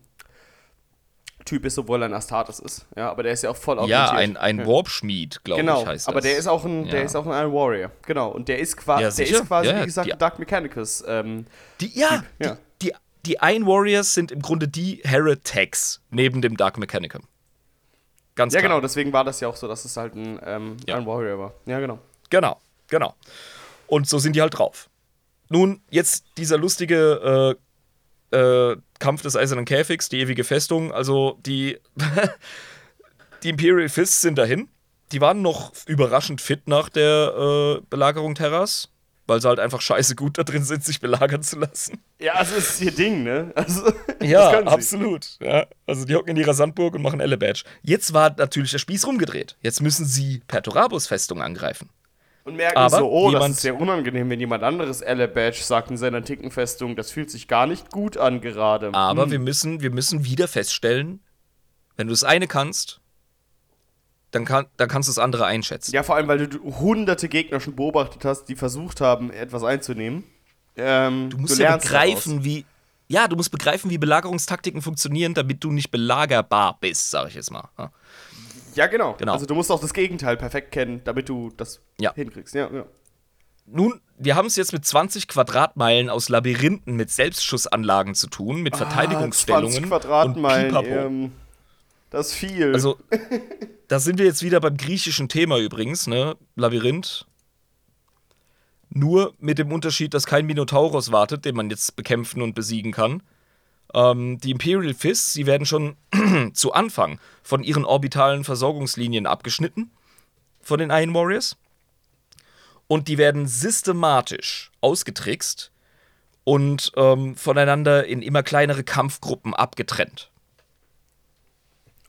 Typ ist, obwohl er ein Astartes ist. Ja, aber der ist ja auch voll Ja, ein, ein ja. Warp-Schmied, glaube genau, ich, heißt das. aber der ist auch ein, ja. der ist auch ein Iron Warrior. Genau, und der ist, qua ja, der ist quasi, wie gesagt, die, Dark Mechanicus. Ähm, die, ja, die, die, die Iron Warriors sind im Grunde die Heretics neben dem Dark Mechanicum. Ganz ja, klar. genau, deswegen war das ja auch so, dass es halt ein, ähm, ja. ein Warrior war. Ja, genau. Genau, genau. Und so sind die halt drauf. Nun, jetzt dieser lustige äh, äh, Kampf des Eisernen Käfigs, die ewige Festung. Also die, die Imperial Fists sind dahin. Die waren noch überraschend fit nach der äh, Belagerung Terras weil sie halt einfach scheiße gut da drin sind, sich belagern zu lassen. Ja, also das ist ihr Ding, ne? Also, ja, absolut. Ja, also die hocken in ihrer Sandburg und machen Elle-Badge. Jetzt war natürlich der Spieß rumgedreht. Jetzt müssen sie Perturabus Festung angreifen. Und merken Aber so, oh, das ist sehr unangenehm, wenn jemand anderes Elle-Badge sagt in seiner Tickenfestung, das fühlt sich gar nicht gut an gerade. Aber hm. wir, müssen, wir müssen wieder feststellen, wenn du das eine kannst, dann, kann, dann kannst du das andere einschätzen. Ja, vor allem, weil du hunderte Gegner schon beobachtet hast, die versucht haben, etwas einzunehmen. Ähm, du musst du ja begreifen, wie. Ja, du musst begreifen, wie Belagerungstaktiken funktionieren, damit du nicht belagerbar bist, sag ich jetzt mal. Ja, ja genau. genau. Also du musst auch das Gegenteil perfekt kennen, damit du das ja. hinkriegst. Ja, ja. Nun, wir haben es jetzt mit 20 Quadratmeilen aus Labyrinthen mit Selbstschussanlagen zu tun, mit ah, Verteidigungsstellungen. 20 Quadratmeilen. Und ähm, das ist viel. Also, da sind wir jetzt wieder beim griechischen Thema übrigens, ne? Labyrinth. Nur mit dem Unterschied, dass kein Minotauros wartet, den man jetzt bekämpfen und besiegen kann. Ähm, die Imperial Fists, sie werden schon zu Anfang von ihren orbitalen Versorgungslinien abgeschnitten von den Iron Warriors. Und die werden systematisch ausgetrickst und ähm, voneinander in immer kleinere Kampfgruppen abgetrennt.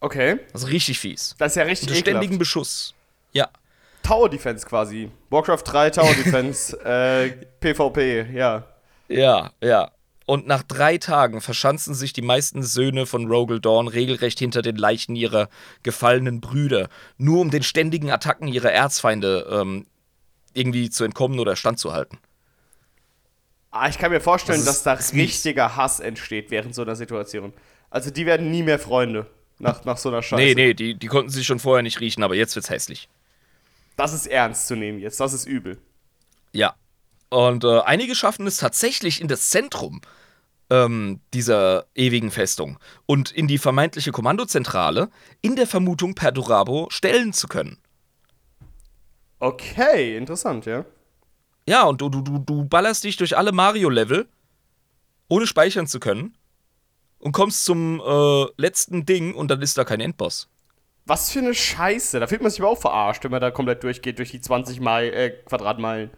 Okay. Das ist richtig fies. Das ist ja richtig Unter ständigen Beschuss. Ja. Tower Defense quasi. Warcraft 3 Tower Defense. äh, PvP, ja. Ja, ja. Und nach drei Tagen verschanzen sich die meisten Söhne von Rogel Dawn regelrecht hinter den Leichen ihrer gefallenen Brüder, nur um den ständigen Attacken ihrer Erzfeinde ähm, irgendwie zu entkommen oder standzuhalten. Ah, ich kann mir vorstellen, das dass da richtiger Hass entsteht während so einer Situation. Also die werden nie mehr Freunde nach, nach so einer Scheiße. Nee, nee, die, die konnten sich schon vorher nicht riechen, aber jetzt wird's hässlich. Das ist ernst zu nehmen jetzt, das ist übel. Ja. Und äh, einige schaffen es tatsächlich in das Zentrum ähm, dieser ewigen Festung und in die vermeintliche Kommandozentrale in der Vermutung, Perdurabo stellen zu können. Okay, interessant, ja. Ja, und du, du, du ballerst dich durch alle Mario-Level, ohne speichern zu können und kommst zum äh, letzten Ding und dann ist da kein Endboss. Was für eine Scheiße. Da fühlt man sich aber auch verarscht, wenn man da komplett durchgeht durch die 20 Mai, äh, Quadratmeilen.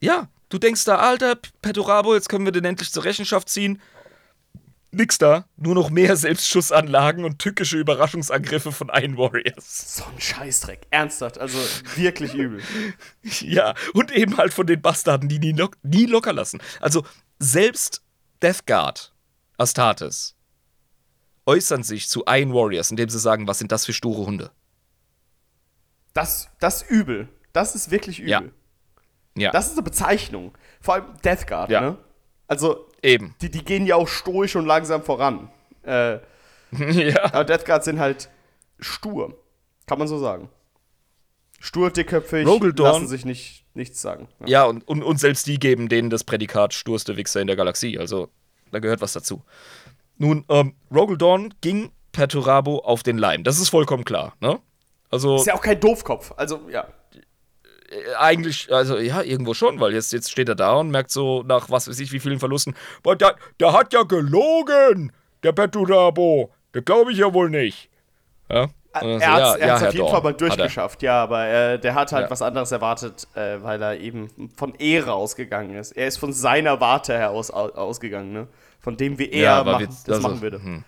Ja, du denkst da, Alter, Petorabo, jetzt können wir den endlich zur Rechenschaft ziehen. Nix da, nur noch mehr Selbstschussanlagen und tückische Überraschungsangriffe von Iron Warriors. So ein Scheißdreck. Ernsthaft, also wirklich übel. Ja, und eben halt von den Bastarden, die nie, lock nie locker lassen. Also selbst Death Guard, Astartes, äußern sich zu Iron Warriors, indem sie sagen, was sind das für sture Hunde. Das, das ist übel. Das ist wirklich übel. Ja. Ja, Das ist eine Bezeichnung. Vor allem Death Guard, Ja. ne? Also, eben. die, die gehen ja auch stoisch und langsam voran. Äh, ja. aber Death Guards sind halt stur. Kann man so sagen. Stur, dickköpfig, Rogel Dawn- lassen sich nicht, nichts sagen. Ja. Ja, und, und, und selbst die geben denen das Prädikat sturste Wichser in der Galaxie. Also, da gehört was dazu. Nun, ähm, Rogel Dawn ging Perturabo auf den Leim. Das ist vollkommen klar, ne? Also, Ist ja auch kein Doofkopf. Also, ja. Äh, eigentlich, also ja, irgendwo schon, weil jetzt, jetzt steht er da und merkt so nach was weiß ich wie vielen Verlusten, boah, der, der hat ja gelogen, der Perturabo. Der glaube ich ja wohl nicht. Ja? So, er hat ja, es ja, auf Herr jeden Dorn, Fall mal er. durchgeschafft, ja, aber äh, der hat halt Ja. was anderes erwartet, äh, weil er eben von Ehre ausgegangen ist. Er ist von seiner Warte her aus, au- ausgegangen, ne? Von dem, wie er machen, wir- das also, machen würde. hm.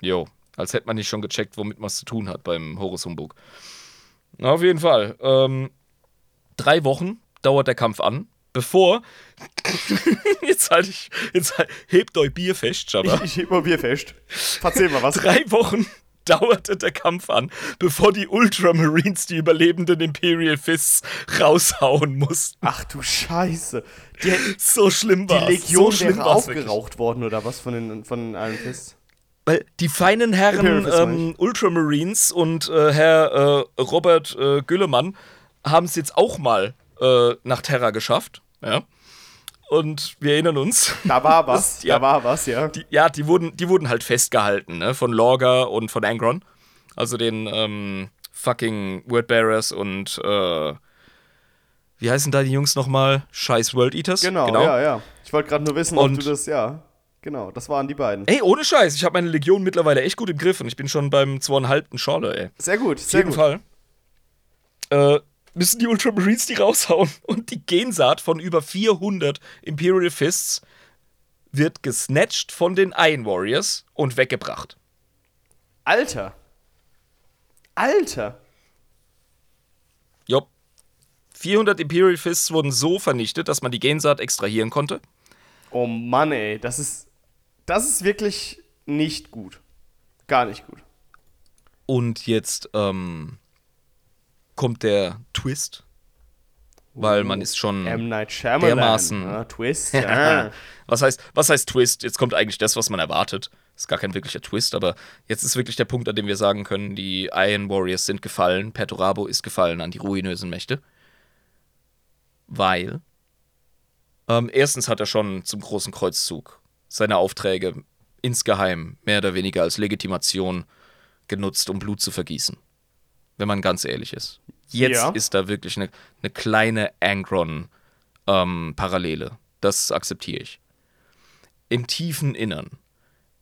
Jo, als hätte man nicht schon gecheckt, womit man es zu tun hat beim Horus Humbug. Na, auf jeden Fall. Ähm, drei Wochen dauert der Kampf an, bevor. jetzt halt ich. Jetzt halt, hebt euch Bier fest, Jabba. Ich, ich heb mal Bier fest. Erzähl mal was. Drei Wochen dauerte der Kampf an, bevor die Ultramarines die überlebenden Imperial Fists raushauen mussten. Ach du Scheiße. Die, So schlimm die war Legion so schlimm wäre wirklich. aufgeraucht worden, oder was, von den von Iron Fist? Weil die feinen Herren ähm, Ultramarines und äh, Herr äh, Robert äh, Güllemann haben es jetzt auch mal äh, nach Terra geschafft. Ja. Und wir erinnern uns. Da war was, Das- ja. da war was, ja. Die, ja, die wurden, die wurden halt festgehalten, ne? Von Lorga und von Angron. Also den ähm, fucking Wordbearers und äh, wie heißen da die Jungs nochmal? Scheiß World Eaters. Genau, ja, ja. Ich wollte gerade nur wissen, Und- ob du das, ja. Genau, das waren die beiden. Ey, ohne Scheiß, ich habe meine Legion mittlerweile echt gut im Griff und ich bin schon beim zweieinhalbten Schorle, ey. Sehr gut, Auf sehr jeden gut. Fall. Äh, müssen die Ultramarines die raushauen und die Gensaat von über 400 Imperial Fists wird gesnatcht von den Iron Warriors und weggebracht. Alter. Alter. Jopp. 400 Imperial Fists wurden so vernichtet, dass man die Gensaat extrahieren konnte. Oh Mann, ey. Das ist. Das ist wirklich nicht gut. Gar nicht gut. Und jetzt ähm, kommt der Twist, weil man ist schon M. Night Shyamalan. Dermaßen. Ja, Twist. Ja. was heißt, was heißt Twist? Jetzt kommt eigentlich das, was man erwartet. Ist gar kein wirklicher Twist, aber jetzt ist wirklich der Punkt, an dem wir sagen können, die Iron Warriors sind gefallen, Perturabo ist gefallen an die ruinösen Mächte. Weil ähm, erstens hat er schon zum großen Kreuzzug seine Aufträge insgeheim mehr oder weniger als Legitimation genutzt, um Blut zu vergießen. Wenn man ganz ehrlich ist. Jetzt Ja. ist da wirklich eine, eine kleine Angron-Parallele. das akzeptiere ich. Im tiefen Innern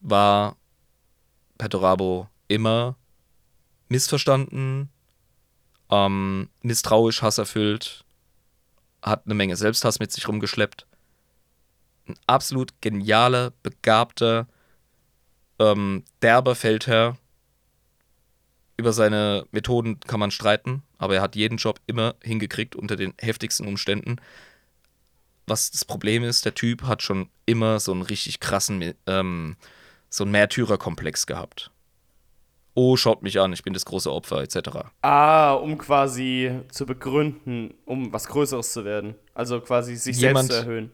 war Perturabo immer missverstanden, ähm, misstrauisch, hasserfüllt, hat eine Menge Selbsthass mit sich rumgeschleppt. Ein absolut genialer, begabter, ähm, derber Feldherr. Über seine Methoden kann man streiten, aber er hat jeden Job immer hingekriegt unter den heftigsten Umständen. Was das Problem ist, der Typ hat schon immer so einen richtig krassen, ähm, so einen Märtyrerkomplex gehabt. Oh, schaut mich an, ich bin das große Opfer, etc. Ah, um quasi zu begründen, um was Größeres zu werden. Also quasi sich Jemand- selbst zu erhöhen.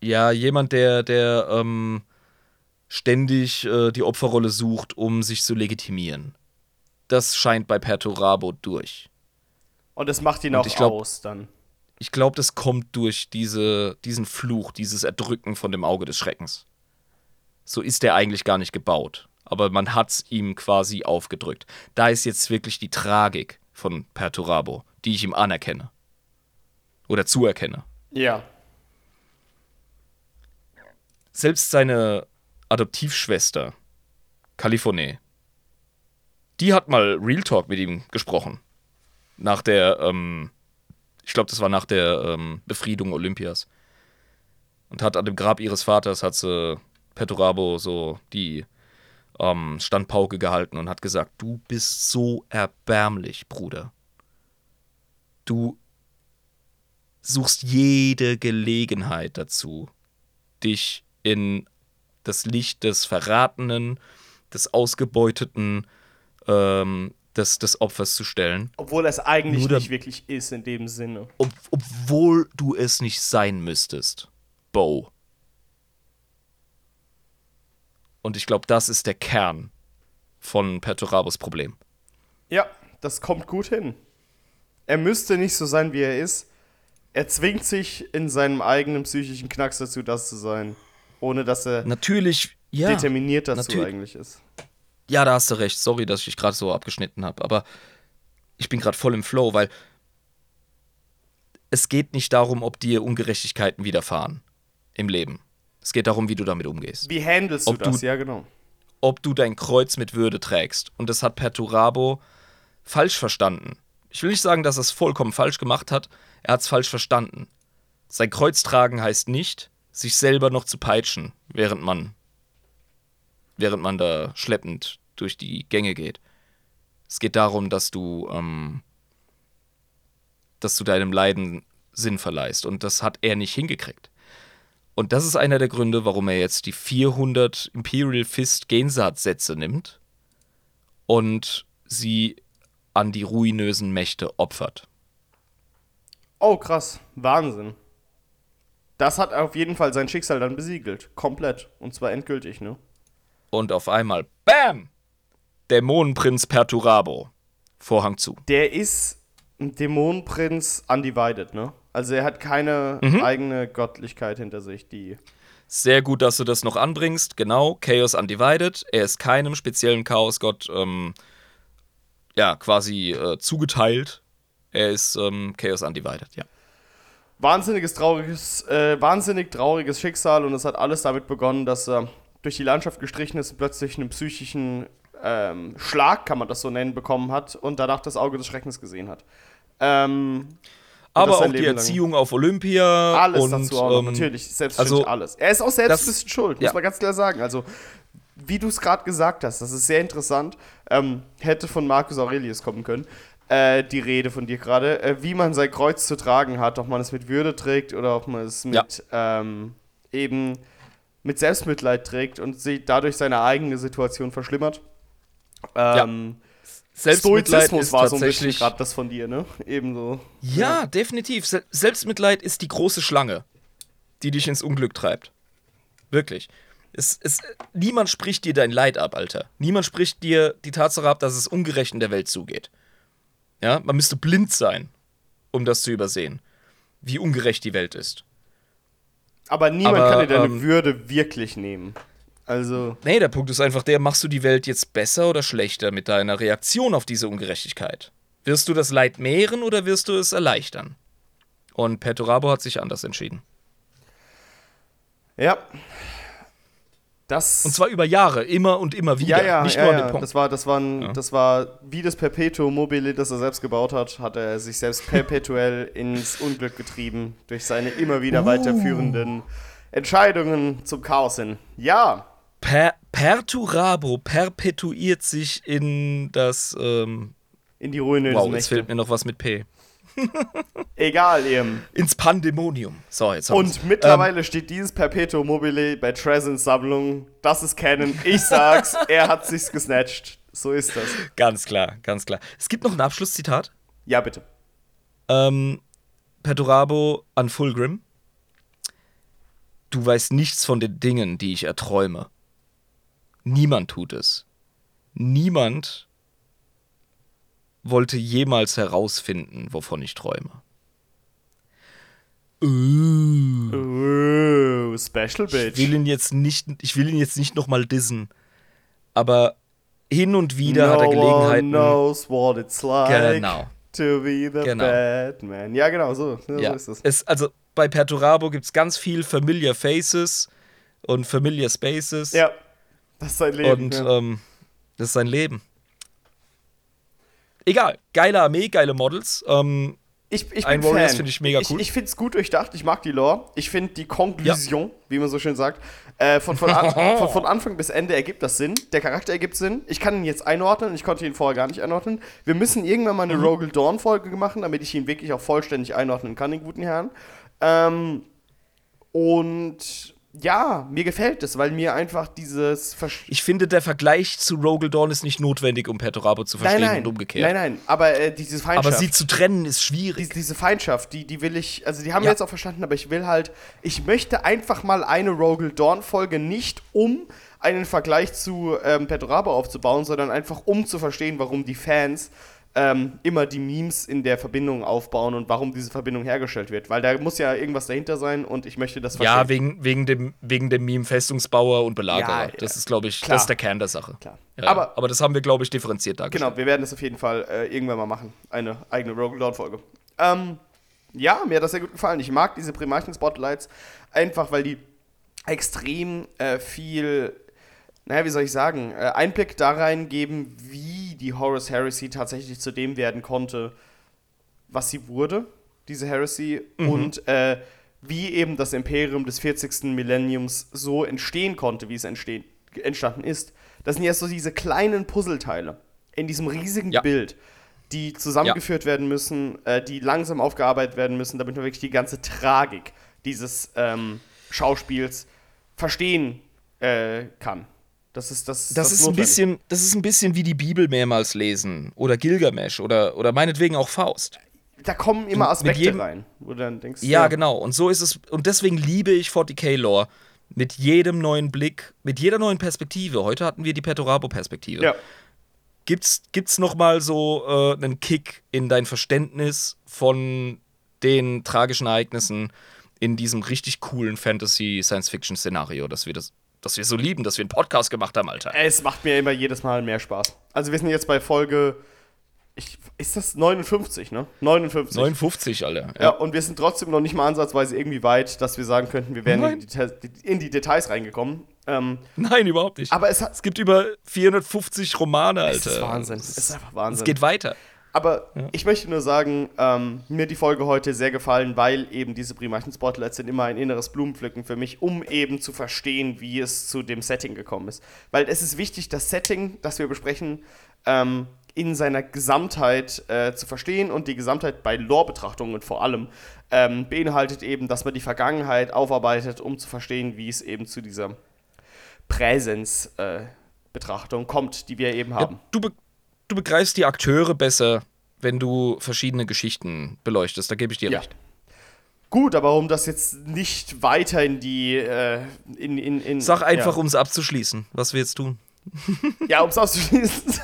Ja, jemand, der, der ähm, ständig äh, die Opferrolle sucht, um sich zu legitimieren. Das scheint bei Perturabo durch. Und das macht ihn Und auch ich glaub- aus dann. Ich glaube, das kommt durch diese, diesen Fluch, dieses Erdrücken von dem Auge des Schreckens. So ist er eigentlich gar nicht gebaut. Aber man hat's ihm quasi aufgedrückt. Da ist jetzt wirklich die Tragik von Perturabo, die ich ihm anerkenne. Oder zuerkenne. Ja. Selbst seine Adoptivschwester, Californie, die hat mal Real Talk mit ihm gesprochen. Nach der, ähm, Ich glaube, das war nach der ähm, Befriedung Olympias. Und hat an dem Grab ihres Vaters, hat sie Petorabo so die ähm, Standpauke gehalten und hat gesagt, du bist so erbärmlich, Bruder. Du suchst jede Gelegenheit dazu, dich in das Licht des Verratenen, des Ausgebeuteten, ähm, des, des Opfers zu stellen. Obwohl es eigentlich Nur nicht wirklich ist in dem Sinne. Ob, obwohl du es nicht sein müsstest, Bo. Und ich glaube, das ist der Kern von Perturabos Problem. Ja, das kommt gut hin. Er müsste nicht so sein, wie er ist. Er zwingt sich in seinem eigenen psychischen Knacks dazu, das zu sein. Ohne dass er Natürlich, ja. determiniert dazu natürlich. eigentlich ist. Ja, da hast du recht. Sorry, dass ich dich gerade so abgeschnitten habe. Aber ich bin gerade voll im Flow, weil es geht nicht darum, ob dir Ungerechtigkeiten widerfahren im Leben. Es geht darum, wie du damit umgehst. Wie handelst du du- das? ja, genau. Ob du dein Kreuz mit Würde trägst. Und das hat Perturabo falsch verstanden. Ich will nicht sagen, dass er es vollkommen falsch gemacht hat. Er hat es falsch verstanden. Sein Kreuz tragen heißt nicht, sich selber noch zu peitschen, während man, während man da schleppend durch die Gänge geht. Es geht darum, dass du, ähm, dass du deinem Leiden Sinn verleihst. Und das hat er nicht hingekriegt. Und das ist einer der Gründe, warum er jetzt die 400 Imperial Fist Gensat-Sätze nimmt und sie an die ruinösen Mächte opfert. Oh, krass. Wahnsinn. Das hat auf jeden Fall sein Schicksal dann besiegelt. Komplett. Und zwar endgültig, ne? Und auf einmal, BAM! Dämonenprinz Perturabo. Vorhang zu. Der ist ein Dämonenprinz undivided, ne? Also er hat keine Mhm. eigene Göttlichkeit hinter sich, die. Sehr gut, dass du das noch anbringst. Genau, Chaos Undivided. Er ist keinem speziellen Chaosgott ähm, ja, quasi äh, zugeteilt. Er ist ähm, Chaos Undivided, ja. Wahnsinniges, trauriges, äh, wahnsinnig trauriges Schicksal und es hat alles damit begonnen, dass er durch die Landschaft gestrichen ist und plötzlich einen psychischen ähm, Schlag, kann man das so nennen, bekommen hat und danach das Auge des Schreckens gesehen hat. Ähm, Aber auch die Leben lang. Erziehung auf Olympia. Alles und, dazu auch ähm, natürlich, selbstverständlich also, alles. Er ist auch selbst ein bisschen schuld, muss ja. man ganz klar sagen. Also, wie du es gerade gesagt hast, das ist sehr interessant. Ähm, hätte von Marcus Aurelius kommen können. Äh, die Rede von dir gerade, äh, wie man sein Kreuz zu tragen hat, ob man es mit Würde trägt oder ob man es Ja. mit ähm, eben mit Selbstmitleid trägt und sie dadurch seine eigene Situation verschlimmert. Ähm, Selbstmitleid Stoizismus ist war so ein bisschen gerade das von dir, ne? Ebenso. Ja, definitiv. Se Selbstmitleid ist die große Schlange, die dich ins Unglück treibt. Wirklich. Es, es, niemand spricht dir dein Leid ab, Alter. Niemand spricht dir die Tatsache ab, dass es ungerecht in der Welt zugeht. Ja, man müsste blind sein, um das zu übersehen, wie ungerecht die Welt ist. Aber niemand Aber, kann dir deine ähm, Würde wirklich nehmen. Also. Nee, der Punkt ist einfach der, machst du die Welt jetzt besser oder schlechter mit deiner Reaktion auf diese Ungerechtigkeit? Wirst du das Leid mehren oder wirst du es erleichtern? Und Perturabo hat sich anders entschieden. Ja. Das. Und zwar über Jahre, immer und immer wieder. ja, ja, Nicht ja, nur an ja. dem Punkt. Das war, das war, ein, Ja. das war wie das Perpetuum mobile, das er selbst gebaut hat, hat er sich selbst perpetuell ins Unglück getrieben durch seine immer wieder Uh. weiterführenden Entscheidungen zum Chaos hin. Ja, per Perturabo perpetuiert sich in das. Ähm, in die ruinösen wow, jetzt fehlt mir noch was mit P. Egal, eben. Ins Pandemonium. So, jetzt haben wir's. Und mittlerweile steht dieses Perpetuum mobile bei Tresens Sammlung. Das ist Canon. Ich sag's, er hat sich's gesnatcht. So ist das. Ganz klar, ganz klar. Es gibt noch ein Abschlusszitat. Ja, bitte. Ähm, Perturabo an Fulgrim. Du weißt nichts von den Dingen, die ich erträume. Niemand tut es. Niemand wollte jemals herausfinden, wovon ich träume. Uh. Oh, Special Ich will Bitch. ihn jetzt nicht, ich will ihn jetzt nicht nochmal dissen. Aber hin und wieder hat er no Gelegenheiten. One knows what it's like Genau. to be the Genau. Batman. Ja, genau, so, so Ja, ist es. es, also bei Perturabo gibt es ganz viel Familiar Faces und Familiar Spaces. Ja, das ist sein Leben. und ja. ähm, das ist sein Leben. Egal, geile Armee, geile Models. Ähm, Ich, ich Ein bin Warriors finde ich mega cool. Ich, ich finde es gut durchdacht. Ich mag die Lore. Ich finde die Konklusion, wie man so schön sagt, äh, von, von, an, von, von Anfang bis Ende ergibt das Sinn. Der Charakter ergibt Sinn. Ich kann ihn jetzt einordnen. Ich konnte ihn vorher gar nicht einordnen. Wir müssen irgendwann mal eine Mhm. Rogel Dawn-Folge machen, damit ich ihn wirklich auch vollständig einordnen kann, den guten Herrn. Ähm, und ja, mir gefällt es, weil mir einfach dieses Versch Ich finde, der Vergleich zu Rogel Dawn ist nicht notwendig, um Perturabo zu verstehen nein, nein, und umgekehrt. Nein, nein, aber äh, diese Feindschaft. Aber sie zu trennen ist schwierig. die, diese Feindschaft, die, die will ich, also die haben wir Ja. jetzt auch verstanden, aber ich will halt, ich möchte einfach mal eine Rogel Dawn-Folge nicht um einen Vergleich zu ähm, Perturabo aufzubauen, sondern einfach um zu verstehen, warum die Fans ähm, immer die Memes in der Verbindung aufbauen und warum diese Verbindung hergestellt wird. Weil da muss ja irgendwas dahinter sein und ich möchte das verstehen. Ja, wegen, wegen, dem, wegen dem Meme Festungsbauer und Belagerer. Ja, das ja. ist, glaube ich, Klar. das ist der Kern der Sache. Klar. Ja, Aber- aber, das haben wir, glaube ich, differenziert dargestellt. Genau, wir werden das auf jeden Fall äh, irgendwann mal machen. Eine eigene Rogue Dawn-Folge. Ähm, ja, mir hat das sehr gut gefallen. Ich mag diese Primarchen-Spotlights einfach, weil die extrem äh, viel, naja, wie soll ich sagen, äh, Einblick da rein geben, wie die Horus Heresy tatsächlich zu dem werden konnte, was sie wurde, diese Heresy, und äh, wie eben das Imperium des 40. Millenniums so entstehen konnte, wie es entstehen, entstanden ist. Das sind ja so diese kleinen Puzzleteile in diesem riesigen Ja. Bild, die zusammengeführt werden müssen, äh, die langsam aufgearbeitet werden müssen, damit man wirklich die ganze Tragik dieses ähm, Schauspiels verstehen äh, kann. Das ist das. Das, ist ein bisschen, das ist ein bisschen wie die Bibel mehrmals lesen oder Gilgamesh oder, oder meinetwegen auch Faust. Da kommen immer Aspekte jedem- rein, wo du dann denkst, Ja, genau. Und so ist es. Und deswegen liebe ich 40k-Lore. Mit jedem neuen Blick, mit jeder neuen Perspektive. Heute hatten wir die Perturabo-Perspektive. Ja. Gibt's, gibt's noch mal so äh, einen Kick in dein Verständnis von den tragischen Ereignissen in diesem richtig coolen Fantasy-Science-Fiction-Szenario, dass wir das, dass wir so lieben, dass wir einen Podcast gemacht haben, Alter. Es macht mir immer jedes Mal mehr Spaß. Also wir sind jetzt bei Folge. Ich, ist das 59, ne? 59. 59, Alter. Ja, und wir sind trotzdem noch nicht mal ansatzweise irgendwie weit, dass wir sagen könnten, wir wären in die, Details- in die Details reingekommen. Ähm, Nein, überhaupt nicht. aber es, hat, es gibt über 450 Romane, es Alter. ist Wahnsinn. Es ist einfach Wahnsinn. Es geht weiter. Aber ich möchte nur sagen, ähm, mir die Folge heute sehr gefallen, weil eben diese Primarchen-Spotlights sind immer ein inneres Blumenpflücken für mich, um eben zu verstehen, wie es zu dem Setting gekommen ist. Weil es ist wichtig, das Setting, das wir besprechen, ähm, in seiner Gesamtheit äh, zu verstehen und die Gesamtheit bei Lore-Betrachtungen vor allem ähm, beinhaltet eben, dass man die Vergangenheit aufarbeitet, um zu verstehen, wie es eben zu dieser Präsenz-Betrachtung kommt, die wir eben haben. Ja, du, be du begreifst die Akteure besser, wenn du verschiedene Geschichten beleuchtest. Da gebe ich dir Ja. recht. Gut, aber um das jetzt nicht weiter in die. Äh, in, in, in, Sag einfach, ja. um es abzuschließen, was wir jetzt tun. Ja, um es auszuschließen.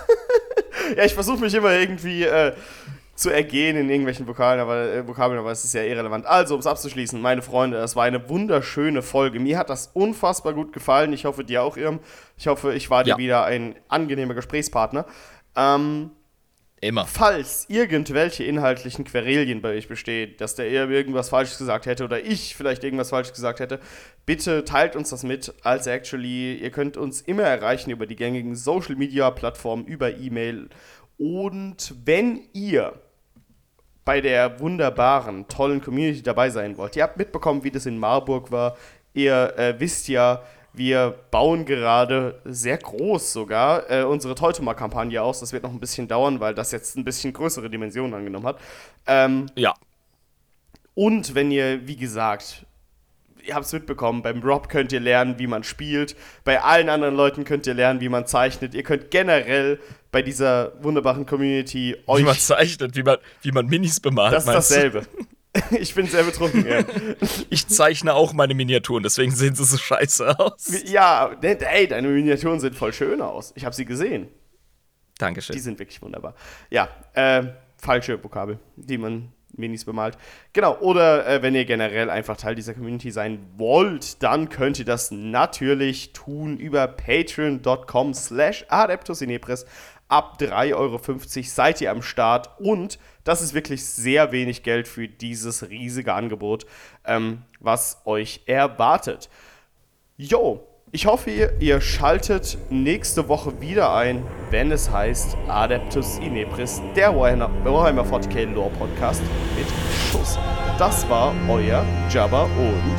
ja, ich versuche mich immer irgendwie äh, zu ergehen in irgendwelchen Vokalen, aber, äh, Vokabeln, aber es ist ja irrelevant. Also, um es abzuschließen, meine Freunde, das war eine wunderschöne Folge. Mir hat das unfassbar gut gefallen. Ich hoffe, dir auch, Irm. Ich hoffe, ich war dir Ja. wieder ein angenehmer Gesprächspartner. Ähm, Immer. falls irgendwelche inhaltlichen Querelien bei euch bestehen, dass der Irm irgendwas Falsches gesagt hätte oder ich vielleicht irgendwas Falsches gesagt hätte, bitte teilt uns das mit. Also actually, ihr könnt uns immer erreichen über die gängigen Social Media Plattformen, über E-Mail. Und wenn ihr bei der wunderbaren, tollen Community dabei sein wollt, ihr habt mitbekommen, wie das in Marburg war. Ihr äh, wisst ja, wir bauen gerade sehr groß sogar äh, unsere Teutuma-Kampagne aus. Das wird noch ein bisschen dauern, weil das jetzt ein bisschen größere Dimensionen angenommen hat. Ähm, Ja. und wenn ihr, wie gesagt, ihr habt es mitbekommen, beim Rob könnt ihr lernen, wie man spielt. Bei allen anderen Leuten könnt ihr lernen, wie man zeichnet. Ihr könnt generell bei dieser wunderbaren Community Wie man euch. zeichnet, wie man, wie man Minis bemalt. Das ist dasselbe. Ich bin sehr betrunken, ja. Ich zeichne auch meine Miniaturen, deswegen sehen sie so scheiße aus. Ja, ne, ey, deine Miniaturen sehen voll schön aus. Ich habe sie gesehen. Die Dankeschön. sind wirklich wunderbar. Ja, äh, falsche Vokabel, die man Minis bemalt. Genau, oder äh, wenn ihr generell einfach Teil dieser Community sein wollt, dann könnt ihr das natürlich tun über patreon.com slash adeptusinepris. Ab 3,50 Euro seid ihr am Start und das ist wirklich sehr wenig Geld für dieses riesige Angebot, ähm, was euch erwartet. Jo, Ich hoffe, ihr, ihr schaltet nächste Woche wieder ein, wenn es heißt Adeptus Inepris, der Warhammer, Warhammer 40k Lore Podcast mit Schuss. Das war euer Jabba und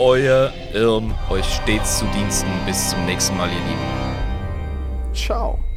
Euer Irm euch stets zu Diensten. Bis zum nächsten Mal, ihr Lieben. ciao.